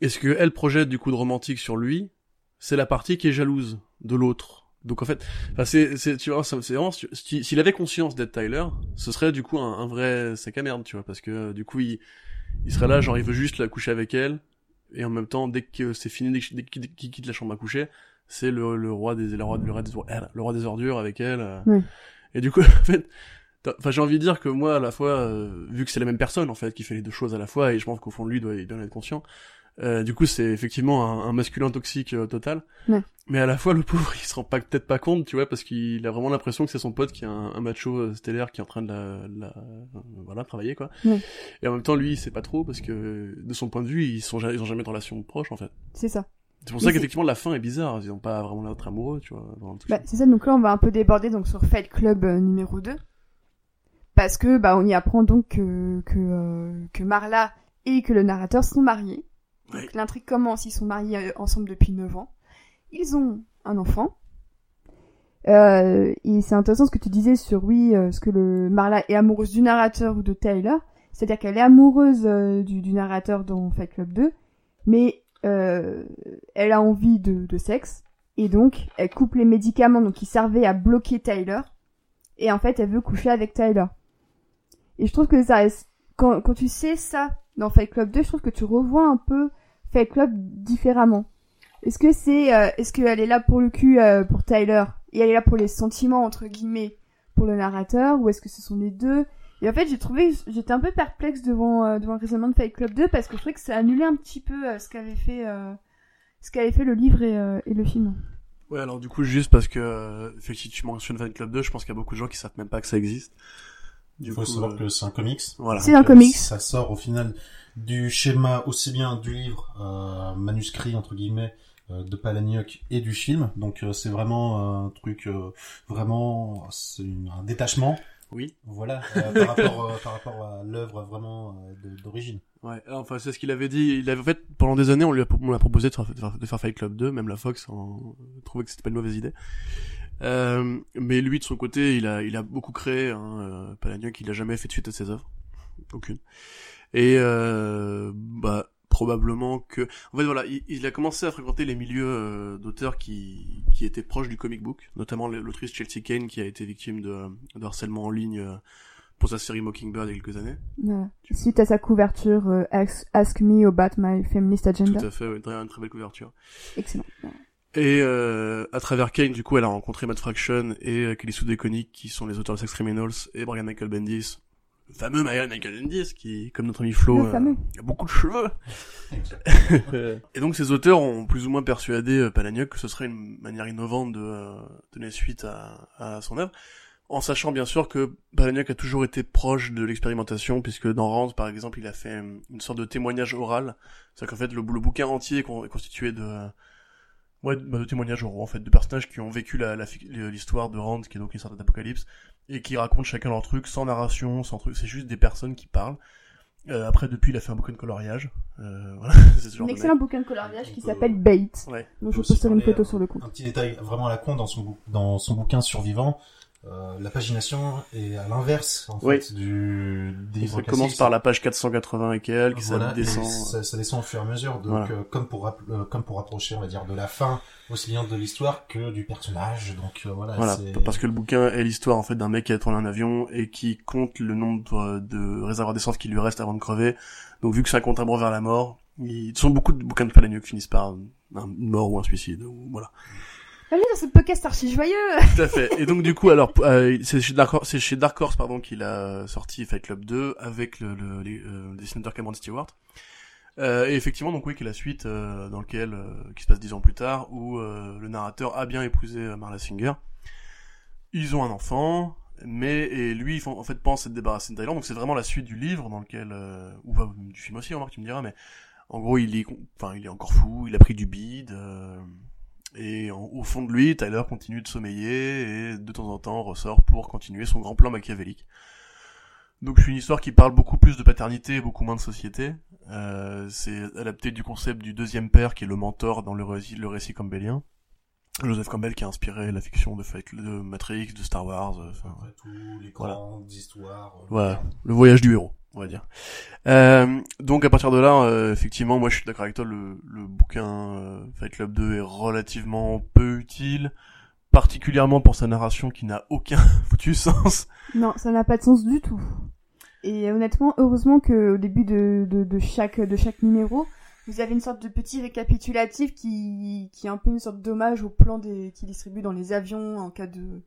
S4: Et ce que elle projette du coup de romantique sur lui, c'est la partie qui est jalouse de l'autre. Donc en fait, c'est, c'est, tu vois, c'est vraiment, si- s'il avait conscience d'être Tyler, ce serait du coup un, un vrai sac à merde, tu vois, parce que euh, du coup il, il serait là, genre il veut juste la coucher avec elle, et en même temps dès que c'est fini, dès qu'il quitte la chambre à coucher, c'est le, le roi des le roi, le roi des le roi des ordures avec elle. euh.
S2: Oui.
S4: Et du coup, en fait, enfin j'ai envie de dire que moi à la fois, euh, vu que c'est la même personne en fait qui fait les deux choses à la fois, et je pense qu'au fond de lui il doit, il doit en être conscient. euh, du coup, c'est effectivement un, un masculin toxique euh, total.
S2: Ouais.
S4: Mais à la fois, le pauvre, il se rend peut-être pas compte, tu vois, parce qu'il a vraiment l'impression que c'est son pote qui est un, un macho euh, stellaire qui est en train de la, la- euh, voilà, travailler, quoi.
S2: Ouais.
S4: Et en même temps, lui, il sait pas trop, parce que de son point de vue, ils sont ils ont jamais de relation proche, en fait.
S2: C'est ça.
S4: C'est pour ça qu'effectivement, la fin est bizarre. Ils ont pas vraiment l'air d'être amoureux, tu vois.
S2: Bah, c'est ça, donc là on va un peu déborder donc sur Fight Club euh, numéro 2. Parce que bah on y apprend donc que, que, euh, que Marla et que le narrateur sont mariés.
S4: Ouais.
S2: l'intrigue commence, ils sont mariés euh, ensemble depuis 9 ans. Ils ont un enfant. Euh, et c'est intéressant ce que tu disais sur oui, euh, ce que le Marla est amoureuse du narrateur ou de Tyler. C'est-à-dire qu'elle est amoureuse euh, du, du narrateur dans Fight Club 2, mais euh, elle a envie de, de sexe. Et donc, elle coupe les médicaments donc, qui servaient à bloquer Tyler. Et en fait, elle veut coucher avec Tyler. Et je trouve que ça, quand, tu sais ça dans Fight Club 2, je trouve que tu revois un peu Fight Club différemment. Est-ce que c'est, euh, est-ce qu'elle est là pour le cul euh, pour Tyler et elle est là pour les sentiments entre guillemets pour le narrateur ou est-ce que ce sont les deux? Et en fait, j'ai trouvé, j'étais un peu perplexe devant euh, devant le raisonnement de Fight Club 2 parce que je trouvais que ça annulait un petit peu euh, ce qu'avait fait euh, ce qu'avait fait le livre et, euh, le film.
S4: Ouais, alors du coup, juste parce que, euh, effectivement, tu mentionnes Fan Club 2, je pense qu'il y a beaucoup de gens qui savent même pas que ça existe.
S3: Il faut
S4: coup,
S3: savoir
S4: euh,
S3: que c'est un comics
S4: Voilà.
S2: C'est un comics.
S3: Ça sort au final du schéma aussi bien du livre euh, manuscrit entre guillemets euh, de Palahniuk et du film. Donc euh, c'est vraiment un truc euh, vraiment c'est une- un détachement.
S4: Oui.
S3: Voilà euh, par rapport euh, par rapport à l'œuvre vraiment euh, de- d'origine.
S4: Ouais, enfin c'est ce qu'il avait dit. Il avait en fait pendant des années on lui a, on lui a proposé faire- de faire Fight Club 2, même la Fox en, trouvait que c'était pas une mauvaise idée. Euh, mais lui de son côté, il a il a beaucoup créé. Hein, euh, Palahniuk, il a jamais fait de suite à ses œuvres, aucune. Et euh, bah probablement que en fait voilà, il, il a commencé à fréquenter les milieux euh, d'auteurs qui qui étaient proches du comic book, notamment l'autrice Chelsea Kane qui a été victime de, de harcèlement en ligne pour sa série Mockingbird il y a quelques années.
S2: Voilà. Suite à sa couverture euh, Ask, Ask Me About My Feminist Agenda.
S4: Tout à fait, ouais, une très, belle couverture.
S2: Excellent.
S4: Et euh, à travers Kane, du coup, elle a rencontré Matt Fraction et euh, Kelly Sue DeConnick, qui sont les auteurs de Sex Criminals, et Brian Michael Bendis, le fameux Brian Michael Bendis, qui, comme notre ami Flo, il a beaucoup de cheveux. et donc ces auteurs ont plus ou moins persuadé euh, Palahniuk que ce serait une manière innovante de euh, donner suite à, à son œuvre, en sachant bien sûr que Palahniuk a toujours été proche de l'expérimentation, puisque dans Rand, par exemple, il a fait euh, une sorte de témoignage oral, c'est-à-dire qu'en fait le, le bouquin entier est con- est constitué de euh, ouais, de, bah, de témoignages oraux en fait, de personnages qui ont vécu la- l'histoire de Rand, qui est donc une sorte d'apocalypse, et qui racontent chacun leur truc, sans narration, sans truc, c'est juste des personnes qui parlent. Euh, après, depuis, il a fait un bouquin de coloriage. Euh, voilà, c'est ce genre
S2: Un
S4: de
S2: excellent
S4: mec.
S2: bouquin de coloriage qui s'appelle Bait.
S4: Ouais.
S2: Donc je posterai une photo sur le compte.
S3: Un petit détail vraiment à la con dans son bou- dans son bouquin Survivant. Euh, la pagination est à l'inverse en
S4: Oui.
S3: fait du des
S4: Ça commence par la page 480 et quelques,
S3: Voilà,
S4: ça
S3: et
S4: descend.
S3: ça, ça descend au fur et à mesure. Donc,
S4: Voilà.
S3: euh, comme pour euh, comme pour rapprocher, on va dire, de la fin, aussi bien de l'histoire que du personnage. Donc euh, voilà.
S4: Voilà, parce que le bouquin est l'histoire en fait d'un mec qui a tourné un avion et qui compte le nombre de réservoirs d'essence qui lui reste avant de crever. Donc vu que c'est un compte à rebours vers la mort, Ils sont beaucoup de bouquins de Palahniuk finissent par un- une mort ou un suicide. Ou, voilà.
S2: Allez dans ce podcast archi joyeux
S4: Tout à fait. Et donc du coup, alors euh, c'est chez Dark Horse, pardon qu'il a sorti Fight Club 2 avec le, le, les, euh, dessinateur Cameron Stewart. Euh, et effectivement, donc oui, qui est la suite euh, dans lequel euh, qui se passe dix ans plus tard, où euh, le narrateur a bien épousé Marla Singer. Ils ont un enfant, mais et lui, en fait, pense être débarrassé de Tyler. Donc c'est vraiment la suite du livre dans lequel, ou bah, du film aussi, remarque, tu me diras, mais en gros, il est, enfin, il est encore fou, il a pris du bide. euh, et en- au fond de lui, Tyler continue de sommeiller et de temps en temps ressort pour continuer son grand plan machiavélique. Donc c'est une histoire qui parle beaucoup plus de paternité et beaucoup moins de société. Euh, c'est adapté du concept du deuxième père qui est le mentor dans le récit, le récit campbellien. Joseph Campbell qui a inspiré la fiction de, Fight- de Matrix, de Star Wars. euh, enfin,
S3: tout, les
S4: Voilà.
S3: grandes histoires. euh,
S4: voilà, le voyage du héros, on va dire. Euh, donc à partir de là, euh, effectivement, moi je suis d'accord avec toi, le, le bouquin euh, Fight Club 2 est relativement peu utile, particulièrement pour sa narration qui n'a aucun foutu sens.
S2: Non, ça n'a pas de sens du tout. Et honnêtement, heureusement que au début de, de, de chaque de chaque numéro, vous avez une sorte de petit récapitulatif qui qui est un peu une sorte d'hommage au plan des qui distribue dans les avions en cas de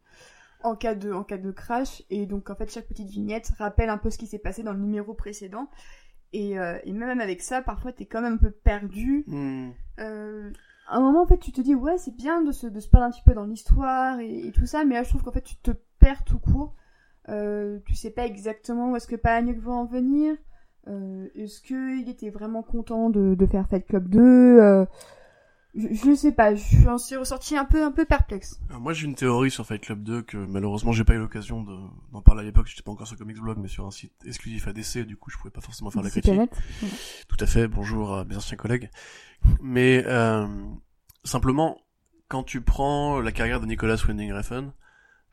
S2: en cas de en cas de crash et donc en fait chaque petite vignette rappelle un peu ce qui s'est passé dans le numéro précédent et, euh, et même avec ça parfois t'es quand même un peu perdu
S4: Hmm.
S2: euh, à un moment, en fait, tu te dis, ouais, c'est bien de se, de se perdre un petit peu dans l'histoire et, et tout ça, mais là, je trouve qu'en fait, tu te perds tout court. Euh, tu sais pas exactement où est-ce que Palahniuk va en venir. Est-ce qu'il était vraiment content de, de faire Fight Club 2 euh, je, je sais pas, je suis ressorti un peu, un peu perplexe.
S4: Alors, moi j'ai une théorie sur Fight Club 2 que malheureusement j'ai pas eu l'occasion de- d'en parler à l'époque, j'étais pas encore sur Comics Blog mais sur un site exclusif ADC, du coup je pouvais pas forcément faire la critique.
S2: Planète.
S4: Tout à fait, bonjour à mes anciens collègues. Mais euh, simplement, quand tu prends la carrière de Nicolas Winding Refn,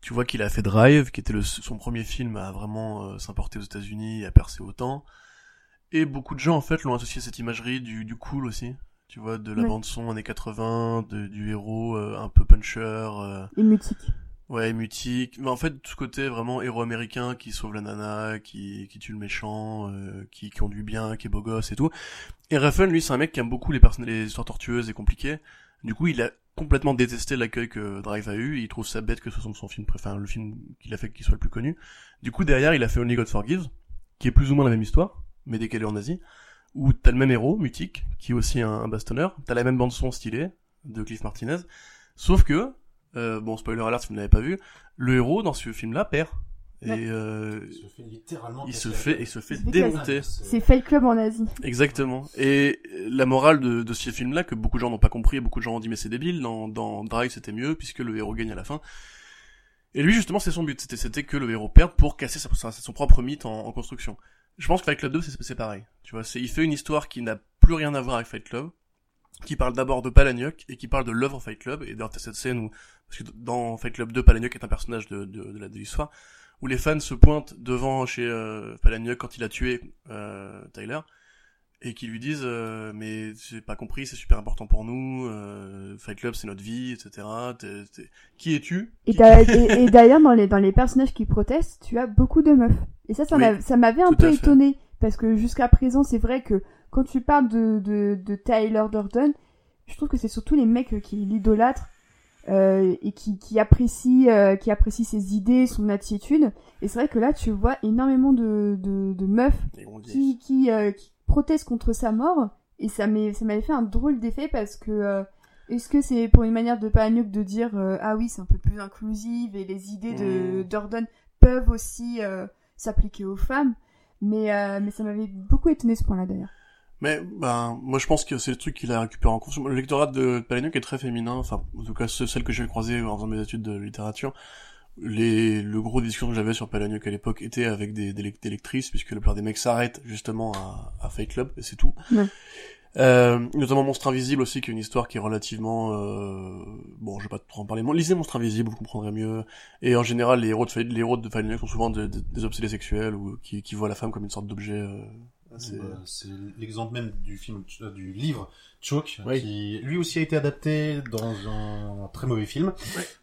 S4: tu vois qu'il a fait Drive, qui était le, son premier film à vraiment euh, s'importer aux États-Unis à percer autant. Et beaucoup de gens en fait l'ont associé à cette imagerie du, du cool aussi. Tu vois, de la
S2: Ouais.
S4: bande son années 80, de, du héros euh, un peu puncher, euh,
S2: Et mutique.
S4: Ouais, mutique. Mais en fait, tout ce côté vraiment héros américain qui sauve la nana, qui, qui tue le méchant, euh, qui conduit bien, qui est beau gosse et tout. Et Refn, lui, c'est un mec qui aime beaucoup les, les histoires tortueuses et compliquées. Du coup, il a complètement détesté l'accueil que Drive a eu. Il trouve ça bête que ce soit son film préféré, le film qu'il a fait qui soit le plus connu. Du coup, derrière, il a fait Only God Forgives, qui est plus ou moins la même histoire, mais décalée en Asie, où t'as le même héros, Mutique, qui est aussi un, un bastonneur. T'as la même bande son stylée de Cliff Martinez. Sauf que, euh, bon, spoiler alert si vous ne l'avez pas vu, le héros dans ce film-là perd. Et euh,
S3: Il se fait littéralement.
S4: il se fait, il se fait
S2: Il se fait
S4: démonter.
S2: C'est Fight Club en Asie.
S4: Exactement. Et la morale de, de ce film-là, que beaucoup de gens n'ont pas compris, et beaucoup de gens ont dit mais c'est débile, dans, dans Drive c'était mieux, puisque le héros gagne à la fin. Et lui justement c'est son but, c'était, c'était que le héros perde pour casser sa, sa- son propre mythe en, en construction. Je pense que Fight Club 2 c'est, pareil. Tu vois, il fait une histoire qui n'a plus rien à voir avec Fight Club, qui parle d'abord de Palahniuk, et qui parle de l'œuvre Fight Club, et d'ailleurs cette scène où, parce que dans Fight Club 2, Palahniuk est un personnage de, de, de, l'histoire, où les fans se pointent devant chez euh, Palahniuk quand il a tué euh, Tyler, et qui lui disent euh, mais j'ai pas compris c'est super important pour nous euh, Fight Club c'est notre vie etc T'es- t'es- qui es-tu?
S2: Et, d'ailleurs, dans les, dans les personnages qui protestent, tu as beaucoup de meufs. Et ça, ça
S4: Oui,
S2: m'avait un peu étonné. Parce que jusqu'à présent, c'est vrai que quand tu parles de, de, de Tyler Durden, je trouve que c'est surtout les mecs qui l'idolâtrent euh, et qui, qui, apprécient, euh, qui apprécient ses idées, son attitude. Et c'est vrai que là, tu vois énormément de, de, de meufs qui, qui, euh, qui protestent contre sa mort. Et ça m'avait fait un drôle d'effet parce que euh, est-ce que c'est pour une manière de Palahniuk de dire euh, ah oui c'est un peu plus inclusive et les idées de
S4: Mm.
S2: Durden peuvent aussi euh, s'appliquer aux femmes mais mais ça m'avait beaucoup étonné ce point-là d'ailleurs.
S4: mais ben moi je pense que c'est le truc qu'il a récupéré en cours le lectorat de Palahniuk est très féminin enfin en tout cas ce- celle que j'ai croisée en faisant mes études de littérature les le gros des discussions que j'avais sur Palahniuk à l'époque était avec des, des, des lectrices puisque la plupart des mecs s'arrêtent justement à, à Fight Club et c'est tout
S2: Ouais.
S4: Euh, notamment Monstre Invisible aussi, qui est une histoire qui est relativement... Euh... Bon, je vais pas trop en parler. Bon, lisez Monstre Invisible, vous comprendrez mieux. Et en général, les héros de, Fight- les héros de Final sont souvent des, des, des obsédés sexuels ou qui, qui voient la femme comme une sorte d'objet euh, C'est-
S3: Bah, C'est l'exemple même du film, euh, du livre Choke,
S4: Oui.
S3: qui lui aussi a été adapté dans un très mauvais film.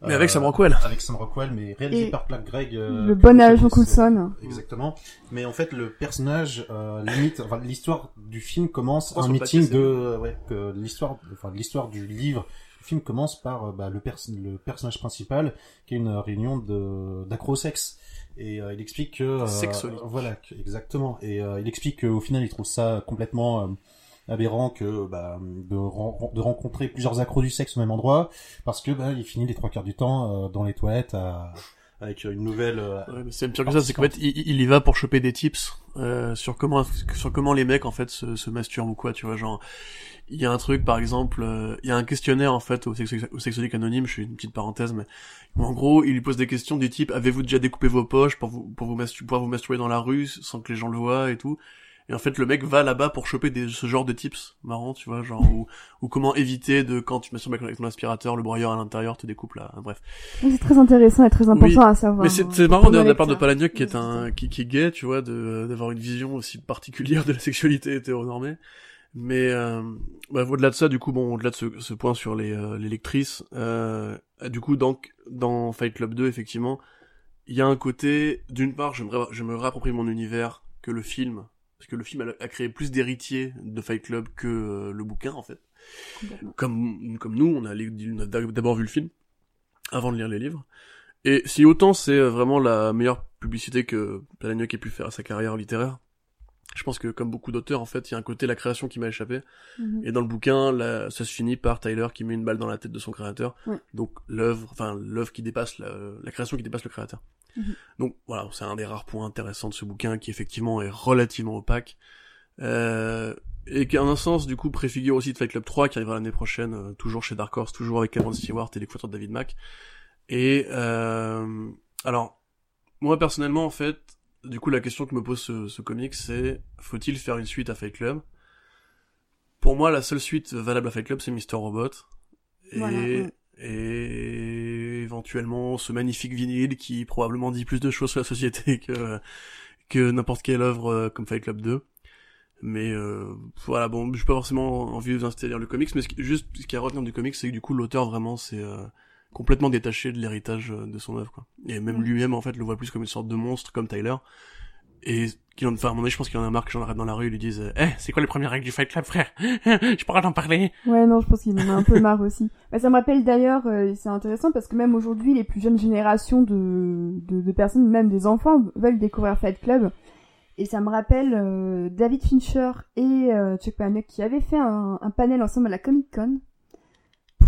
S4: Mais
S3: Euh,
S4: avec Sam Rockwell.
S3: Avec Sam Rockwell, mais réalisé
S2: Et
S3: par Clark Gregg. euh,
S2: le bon agent. Coulson.
S3: Exactement. Mais en fait, le personnage, euh, limite, enfin, l'histoire du film commence un meeting
S4: papier,
S3: de, euh, ouais, que l'histoire, enfin, l'histoire du livre. Le film commence par euh, bah, le, pers- le personnage principal qui est une réunion de d'acro-sexe et euh, il explique que euh, voilà que- exactement. Et euh, il explique qu'au final il trouve ça complètement euh, aberrant que bah, de, ren- de rencontrer plusieurs accros du sexe au même endroit parce que bah, il finit les trois quarts du temps euh, dans les toilettes à- avec une nouvelle euh,
S4: Ouais, mais c'est pire que ça, c'est qu'en fait, il, il y va pour choper des tips euh, sur comment sur comment les mecs en fait se, se masturbent ou quoi, tu vois, genre il y a un truc par exemple, euh, il y a un questionnaire en fait au, sex au sexologique anonyme, je fais une petite parenthèse, mais en gros, il lui pose des questions du type avez-vous déjà découpé vos poches pour vous pour vous mastur- pouvoir vous masturber dans la rue sans que les gens le voient et tout? Et en fait, le mec va là-bas pour choper des, ce genre de tips marrants, tu vois, genre, ou, ou comment éviter de, quand tu masturbes avec ton aspirateur, le broyeur à l'intérieur te découpe là, bref.
S2: C'est très intéressant et très important à savoir.
S4: Mais c'est marrant de la part de. Palagnoc qui est un qui, qui est gay, tu vois, d'avoir une vision aussi particulière de la sexualité hétéronormée. Mais euh, bah, au-delà de ça, du coup, bon, au-delà de ce, ce point sur les, euh, les lectrices, euh, du coup, donc dans Fight Club 2, effectivement, il y a un côté, d'une part, je me, je me réapproprie mon univers que le film, parce que le film a, a créé plus d'héritiers de Fight Club que euh, le bouquin, en fait. Comme comme nous, on a, d'abord vu le film avant de lire les livres. Et si autant c'est euh, vraiment la meilleure publicité que Palahniuk ait pu faire à sa carrière littéraire, je pense que comme beaucoup d'auteurs, en fait, il y a un côté la création qui m'a échappé.
S2: Mhm.
S4: Et dans le bouquin, là, ça se finit par Tyler qui met une balle dans la tête de son créateur. Donc l'œuvre, enfin l'œuvre qui dépasse la, la création qui dépasse le créateur.
S2: Mhm.
S4: Donc voilà, c'est un des rares points intéressants de ce bouquin qui effectivement est relativement opaque. Euh, et qui en un sens du coup préfigure aussi de Fight Club 3 qui arrivera l'année prochaine, euh, toujours chez Dark Horse, toujours avec Cameron Stewart et l'équateur de David Mack. Et euh, alors moi personnellement en fait, du coup la question que me pose ce, ce comic c'est faut-il faire une suite à Fight Club? Pour moi la seule suite valable à Fight Club c'est Mr Robot et
S2: Voilà, ouais.
S4: et éventuellement ce magnifique vinyle qui probablement dit plus de choses sur la société que que n'importe quelle œuvre euh, comme Fight Club 2. Mais euh, voilà, bon, j'ai pas forcément envie de vous lire le comics, mais ce qui, juste ce qu'il y a à retenir du comics, c'est que du coup l'auteur vraiment c'est euh, complètement détaché de l'héritage euh, de son œuvre, quoi. Et même
S2: Mm.
S4: lui-même en fait le voit plus comme une sorte de monstre comme Tyler. Et qu'il en, enfin, à un je pense qu'il en a marre que j'en arrête dans la rue et lui disent, eh, c'est quoi les premières règles du Fight Club, frère? Je pourrais t'en parler.
S2: Ouais, non, je pense qu'il en a un peu marre aussi. Bah, ça me rappelle d'ailleurs, euh, c'est intéressant parce que même aujourd'hui, les plus jeunes générations de, personnes, même des enfants, veulent découvrir Fight Club. Et ça me rappelle euh, David Fincher et euh, Chuck Palahniuk qui avaient fait un, un panel ensemble à la Comic Con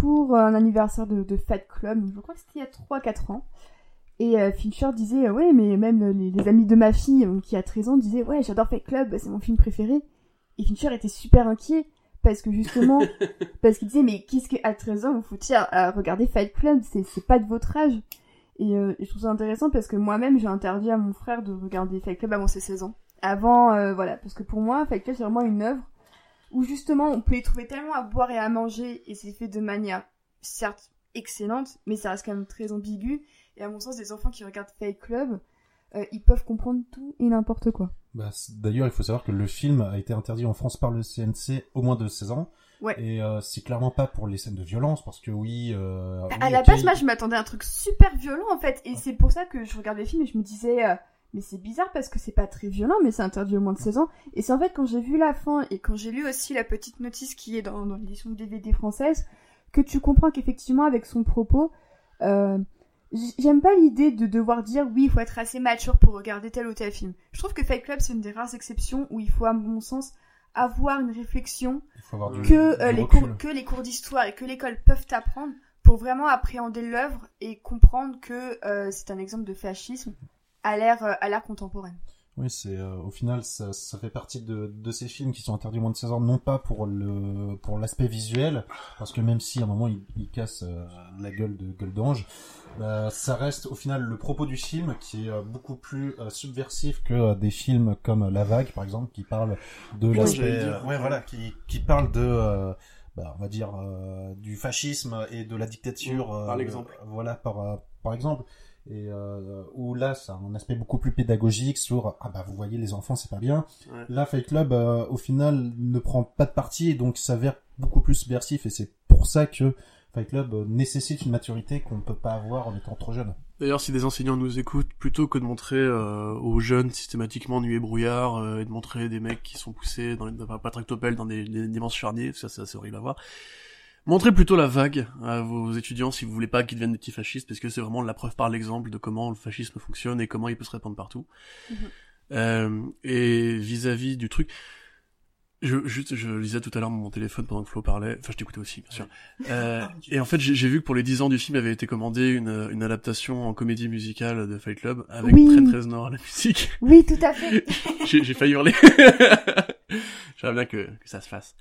S2: pour euh, un anniversaire de, de Fight Club. Je crois que c'était il y a 3-4 ans. Et euh, Fincher disait, euh, ouais, mais même les, les amis de ma fille, euh, qui a 13 ans, disaient, ouais, j'adore Fight Club, c'est mon film préféré. Et Fincher était super inquiet parce que justement, parce qu'il disait, mais qu'est-ce que à 13 ans vous faut-il à, regarder Fight Club? C'est pas de votre âge. Et, et je trouve ça intéressant parce que moi-même, j'ai interdit à mon frère de regarder Fight Club avant ses 16 ans. Avant, voilà, parce que pour moi, Fight Club, c'est vraiment une œuvre où justement, on peut y trouver tellement à boire et à manger et c'est fait de manière, certes, excellente, mais ça reste quand même très ambigu. Et à mon sens, des enfants qui regardent Fight Club, euh, ils peuvent comprendre tout et n'importe quoi.
S3: Bah, D'ailleurs, il faut savoir que le film a été interdit en France par le CNC au moins de 16 ans.
S2: Ouais.
S3: Et euh, c'est clairement pas pour les scènes de violence, parce que oui... Euh,
S2: à la
S3: ok,
S2: base, moi, je m'attendais à un truc super violent, en fait. Et c'est pour ça que je regardais le film et je me disais, euh, mais c'est bizarre parce que c'est pas très violent, mais c'est interdit au moins de 16 ans. Et c'est en fait quand j'ai vu la fin et quand j'ai lu aussi la petite notice qui est dans, dans l'édition de DVD française, que tu comprends qu'effectivement, avec son propos, j'aime pas l'idée de devoir dire, oui, il faut être assez mature pour regarder tel ou tel film. Je trouve que Fight Club, c'est une des rares exceptions où il faut, à mon sens, avoir une réflexion
S3: avoir du,
S2: que,
S3: du
S2: euh, les cours, que les cours d'histoire et que l'école peuvent apprendre pour vraiment appréhender l'œuvre et comprendre que euh, c'est un exemple de fascisme à l'ère euh, à l'ère contemporaine.
S3: Oui, c'est euh, au final ça, ça fait partie de, de ces films qui sont interdits au moins de 16 ans, non pas pour le pour l'aspect visuel, parce que même si à un moment il, il casse euh, la gueule de gueule d'ange, bah, ça reste au final le propos du film qui est euh, beaucoup plus euh, subversif que euh, des films comme La Vague par exemple qui parlent de
S4: Oui,
S3: l'aspect euh, ouais voilà qui qui parle de euh, bah, on va dire euh, du fascisme et de la dictature
S4: Mmh, par
S3: euh,
S4: l'exemple.
S3: voilà par euh, par exemple et euh, où là ça a un aspect beaucoup plus pédagogique sur ah bah vous voyez les enfants c'est pas bien.
S4: Ouais.
S3: Là Fight Club euh, au final ne prend pas de parti et donc s'avère beaucoup plus subversif et c'est pour ça que Fight Club euh, nécessite une maturité qu'on ne peut pas avoir en étant trop jeune.
S4: D'ailleurs, si des enseignants nous écoutent, plutôt que de montrer euh, aux jeunes systématiquement nuit et brouillard euh, et de montrer des mecs qui sont poussés dans les pas, pas tractopelles dans des, des, immenses charniers, ça c'est assez horrible à voir. Montrez plutôt la vague à vos étudiants si vous voulez pas qu'ils deviennent des petits fascistes, parce que c'est vraiment la preuve par l'exemple de comment le fascisme fonctionne et comment il peut se répandre partout.
S2: Mhm.
S4: Euh, et vis-à-vis du truc, je, juste, je lisais tout à l'heure mon téléphone pendant que Flo parlait. Enfin, je t'écoutais aussi, bien sûr. Euh, et en fait, j'ai vu que pour les 10 ans du film avait été commandé une, une adaptation en comédie musicale de Fight Club avec
S2: Oui.
S4: Trent Reznor à la musique.
S2: Oui, tout à fait.
S4: j'ai j'ai failli hurler. J'aimerais bien que, que ça se fasse.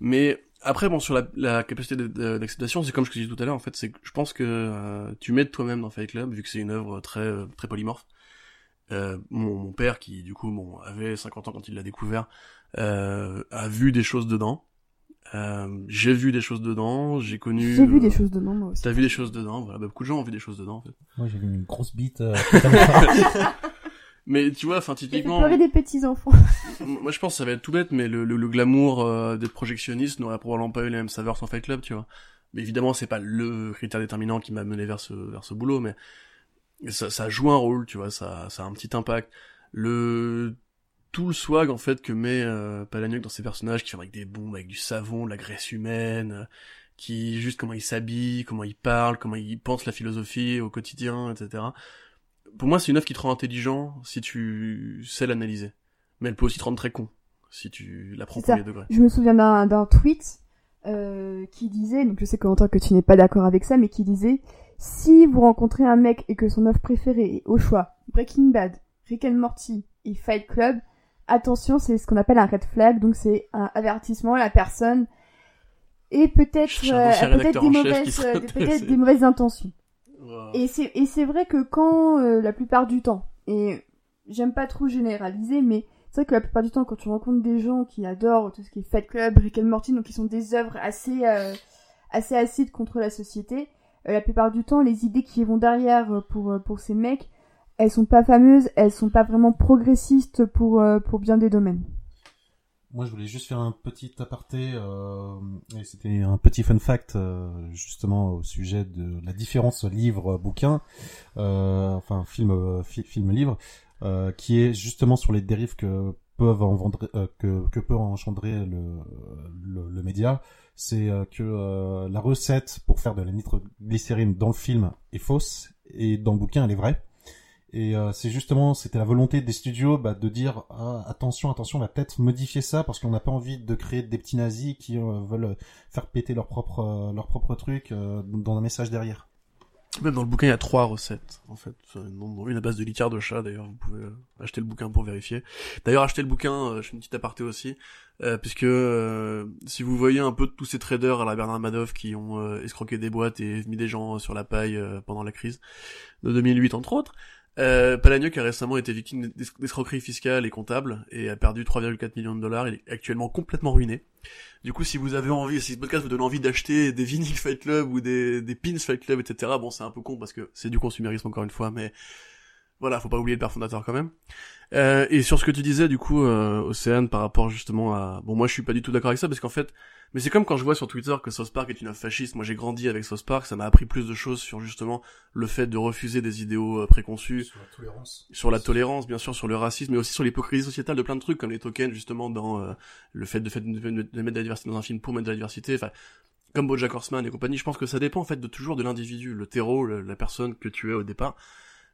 S4: Mais après, bon, sur la, la capacité d'acceptation, c'est comme je te disais tout à l'heure, en fait, c'est que je pense que euh, tu mets de toi-même dans Fight Club, vu que c'est une œuvre très très polymorphe. Euh, mon, mon père, qui du coup bon, avait 50 ans quand il l'a découvert, a vu des choses dedans. Euh, j'ai vu des choses dedans, j'ai connu...
S2: J'ai vu
S4: euh,
S2: des choses de moi aussi.
S4: T'as vu des choses dedans, voilà. Bah, beaucoup de gens ont vu des choses dedans, en fait.
S3: Moi j'ai vu une grosse bite. euh,
S4: Mais tu vois, enfin, typiquement...
S2: pleurer des petits enfants.
S4: Moi, je pense que ça va être tout bête, mais le, le, le glamour euh, d'être projectionniste n'aurait probablement pas eu les mêmes saveurs sans Fight Club, tu vois. Mais évidemment, c'est pas le critère déterminant qui m'a mené vers ce, vers ce boulot, mais ça, ça joue un rôle, tu vois, ça, ça a un petit impact. Le, tout le swag, en fait, que met euh, Palahniuk dans ses personnages, qui fabrique des bombes avec du savon, de la graisse humaine, euh, qui, juste comment il s'habille, comment il parle, comment il pense la philosophie au quotidien, etc. Pour moi, c'est une œuvre qui te rend intelligent si tu sais l'analyser mais elle peut aussi te rendre très con si tu la prends premier degré.
S2: Je me souviens d'un tweet euh, qui disait, donc je sais Corentin que tu n'es pas d'accord avec ça, mais qui disait si vous rencontrez un mec et que son œuvre préférée est au choix Breaking Bad, Rick and Morty et Fight Club, attention, c'est ce qu'on appelle un red flag, donc c'est un avertissement, la personne et peut-être euh, peut-être des mauvaises euh, peut-être des mauvaises intentions.
S4: Wow.
S2: Et c'est et c'est vrai que quand euh, la plupart du temps et j'aime pas trop généraliser mais c'est vrai que la plupart du temps quand tu rencontres des gens qui adorent tout ce qui est Fight Club, Rick and Morty donc qui sont des œuvres assez euh, assez acides contre la société, la plupart du temps les idées qui vont derrière pour pour ces mecs, elles sont pas fameuses, elles sont pas vraiment progressistes pour euh, pour bien des domaines.
S3: Moi, je voulais juste faire un petit aparté, euh, et c'était un petit fun fact, euh, justement, au sujet de la différence livre-bouquin, euh, enfin, film, euh, euh, qui est justement sur les dérives que peuvent que, que peut engendrer le, le, le média. C'est que la recette pour faire de la nitroglycérine dans le film est fausse, et dans le bouquin, elle est vraie. Et euh, c'est justement, c'était la volonté des studios bah, de dire ah, attention, attention, on va peut-être modifier ça parce qu'on n'a pas envie de créer des petits nazis qui euh, veulent faire péter leur propre euh, leur propre truc euh, dans un message derrière.
S4: Même dans le bouquin, il y a trois recettes, en fait. Une à base de liqueur de chat, d'ailleurs, vous pouvez euh, acheter le bouquin pour vérifier. D'ailleurs, acheter le bouquin, je fais une petite aparté aussi, puisque si vous voyez un peu tous ces traders à la Bernard Madoff qui ont escroqué des boîtes et mis des gens sur la paille pendant la crise de 2008, entre autres, euh, a récemment été victime d'es- d'escroquerie fiscale et comptable et a perdu 3,4 millions de dollars. Il est actuellement complètement ruiné. Du coup, si vous avez envie, si ce podcast vous donne envie d'acheter des vinyles Fight Club ou des, des pins Fight Club, etc., bon, c'est un peu con parce que c'est du consumérisme encore une fois, mais voilà, faut pas oublier le père fondateur quand même. Euh, et sur ce que tu disais, du coup, euh, Océane, par rapport justement à... Bon, moi, je suis pas du tout d'accord avec ça parce qu'en fait, mais c'est comme quand je vois sur Twitter que South Park est une œuvre fasciste. Moi, j'ai grandi avec South Park, ça m'a appris plus de choses sur justement le fait de refuser des idéaux euh, préconçus
S3: Sur la tolérance.
S4: sur la tolérance, bien sûr, sur le racisme, mais aussi sur l'hypocrisie sociétale de plein de trucs, comme les tokens, justement, dans euh, le fait de, fait de, de mettre de la diversité dans un film pour mettre de la diversité, enfin, comme Bojack Horseman et compagnie, je pense que ça dépend, en fait, de toujours de l'individu, le terreau, le- la personne que tu es au départ.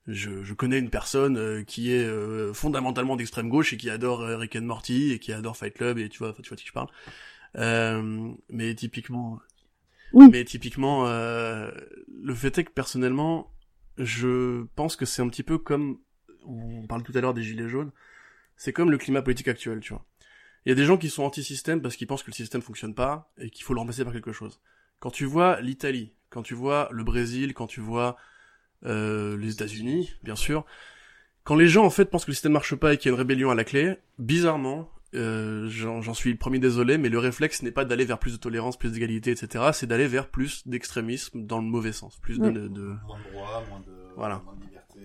S4: Je, je connais une personne euh, qui est euh, fondamentalement d'extrême gauche et qui adore euh, Rick and Morty et qui adore Fight Club et tu vois, tu vois de qui je parle. Euh, mais typiquement,
S2: Oui.
S4: mais typiquement, euh, le fait est que personnellement, je pense que c'est un petit peu comme on parle tout à l'heure des gilets jaunes, c'est comme le climat politique actuel, tu vois. Il y a des gens qui sont anti-système parce qu'ils pensent que le système fonctionne pas et qu'il faut le remplacer par quelque chose. Quand tu vois l'Italie, quand tu vois le Brésil, quand tu vois euh, les États-Unis, bien sûr, quand les gens en fait pensent que le système marche pas et qu'il y a une rébellion à la clé, bizarrement, euh, j'en j'en suis le premier désolé, mais le réflexe n'est pas d'aller vers plus de tolérance, plus d'égalité, etc. C'est d'aller vers plus d'extrémisme dans le mauvais sens, plus de,
S2: Ouais.
S4: de,
S3: Moins de droits, moins de,
S4: Voilà.
S3: moins de liberté.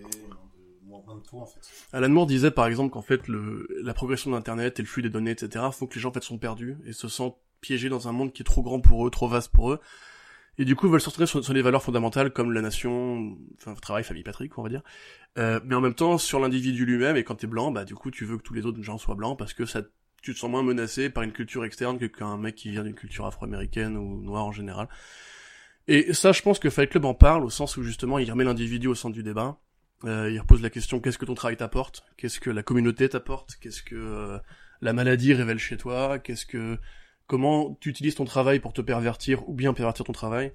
S3: dans le tout, en fait.
S4: Alan Moore disait par exemple qu'en fait le, la progression d'Internet et le flux des données, etc., font que les gens en fait sont perdus et se sentent piégés dans un monde qui est trop grand pour eux, trop vaste pour eux. Et du coup, veulent se sur, sur les valeurs fondamentales comme la nation, enfin travail, famille, patrie, on va dire. Euh, mais en même temps, sur l'individu lui-même, et quand t'es blanc, bah du coup, tu veux que tous les autres gens soient blancs parce que ça, tu te sens moins menacé par une culture externe que qu'un mec qui vient d'une culture afro-américaine ou noire en général. Et ça, je pense que Fight Club en parle au sens où justement, il remet l'individu au centre du débat. Euh, il repose la question qu'est-ce que ton travail t'apporte? Qu'est-ce que la communauté t'apporte? Qu'est-ce que euh, la maladie révèle chez toi? Qu'est-ce que comment tu utilises ton travail pour te pervertir ou bien pervertir ton travail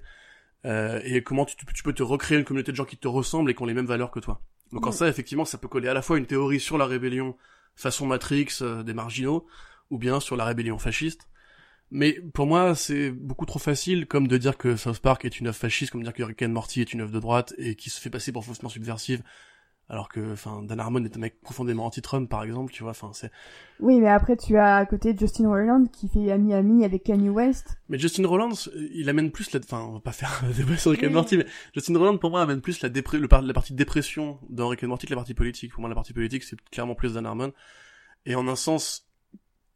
S4: euh, et comment tu, tu, peux te recréer une communauté de gens qui te ressemblent et qui ont les mêmes valeurs que toi. Donc en ça, effectivement, ça peut coller à la fois une théorie sur la rébellion façon Matrix euh, des marginaux ou bien sur la rébellion fasciste. Mais pour moi, c'est beaucoup trop facile, comme de dire que South Park est une œuvre fasciste, comme de dire que Rick and Morty est une œuvre de droite et qui se fait passer pour faussement subversive, alors que, enfin, Dan Harmon est un mec profondément anti-Trump, par exemple, tu vois, enfin, c'est...
S2: Oui, mais après, tu as à côté Justin Roiland qui fait ami-ami avec Kanye West.
S4: Mais Justin Roiland, il amène plus la... Enfin, on va pas faire débat sur Rick and Morty, mais Justin Roiland, pour moi, amène plus la, dépr... le par... la partie dépression dans Rick and Morty que la partie politique. Pour moi, la partie politique, c'est clairement plus Dan Harmon. Et en un sens,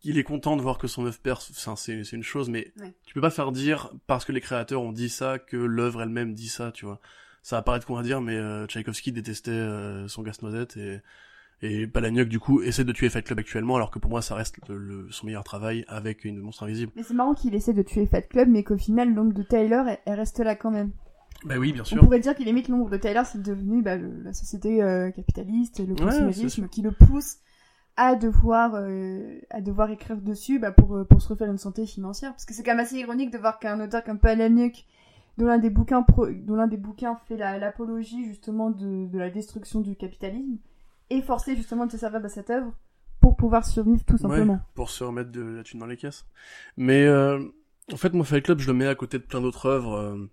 S4: il est content de voir que son œuvre perce, enfin, c'est, c'est une chose, mais
S2: Ouais.
S4: tu peux pas faire dire, parce que les créateurs ont dit ça, que l'œuvre elle-même dit ça, tu vois. Ça va paraître con à dire, mais euh, Tchaïkovski détestait euh, son gaz noisette et, et Palahniuk, du coup, essaie de tuer Fight Club actuellement, alors que pour moi, ça reste le, le- son meilleur travail avec une monstre invisible.
S2: Mais c'est marrant qu'il essaie de tuer Fat Club, mais qu'au final, l'ombre de Tyler, elle, elle reste là quand même.
S4: Bah oui, bien
S2: On
S4: sûr.
S2: pourrait dire qu'il limite l'ombre de Tyler, c'est devenu bah, le- la société euh, capitaliste, le consumérisme qui le pousse à devoir euh, à devoir écrire dessus bah, pour pour se refaire une santé financière. Parce que c'est quand même assez ironique de voir qu'un auteur comme Palahniuk, dont l'un des bouquins pro- dont l'un des bouquins fait la- l'apologie justement de, de la destruction du capitalisme, est forcé justement de se servir de cette œuvre pour pouvoir survivre tout simplement.
S4: pour se remettre de la thune dans les caisses. Mais euh, en fait, moi, Fight Club, je le mets à côté de plein d'autres œuvres euh,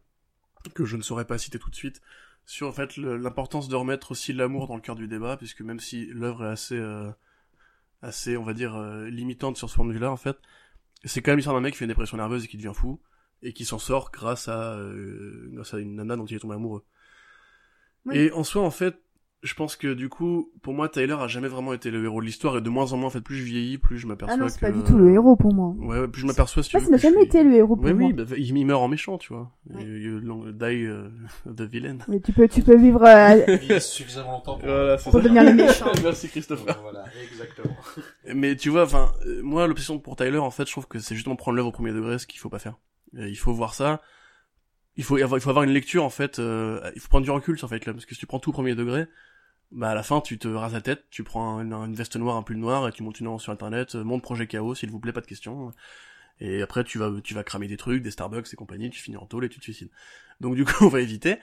S4: que je ne saurais pas citer tout de suite, sur en fait l'importance de remettre aussi l'amour dans le cœur du débat, puisque même si l'œuvre est assez, euh, assez, on va dire, euh, limitante sur ce point de vue-là, en fait, c'est quand même l'histoire d'un mec qui fait une dépression nerveuse et qui devient fou, et qui s'en sort grâce à, euh, grâce à une nana dont il est tombé amoureux.
S2: Oui.
S4: Et en soi, en fait, je pense que du coup, pour moi, Tyler a jamais vraiment été le héros de l'histoire, et de moins en moins, en fait, plus je vieillis, plus je m'aperçois
S2: Ah non,
S4: que...
S2: c'est pas du tout le héros pour moi.
S4: Ouais, ouais, plus je m'aperçois, si
S2: ça n'a
S4: que
S2: jamais
S4: suis-
S2: été le héros pour
S4: Oui,
S2: moi.
S4: oui, bah, il, il meurt en méchant, tu vois.
S2: Ouais.
S4: You long- die euh, the villain.
S2: Mais tu peux tu peux vivre euh,
S3: Il suffisamment longtemps pour...
S4: Voilà, c'est
S2: pour
S4: ça.
S2: devenir le méchant.
S4: Merci Christopher.
S3: Voilà, exactement.
S4: Mais tu vois, enfin, euh, moi, l'obsession pour Tyler, en fait, je trouve que c'est justement prendre l'œuvre au premier degré, ce qu'il faut pas faire. Euh, il faut voir ça. Il faut, avoir, il faut avoir une lecture, en fait. euh, il faut prendre du recul sur Fight Club, parce que si tu prends tout premier degré, bah à la fin, tu te rases la tête, tu prends une, une veste noire, un pull noir, et tu montes une annonce sur Internet, euh, monte Projet Chaos, s'il vous plaît, pas de questions. Et après, tu vas, tu vas cramer des trucs, des Starbucks et compagnie, tu finis en tôle et tu te suicides. Donc du coup, on va éviter.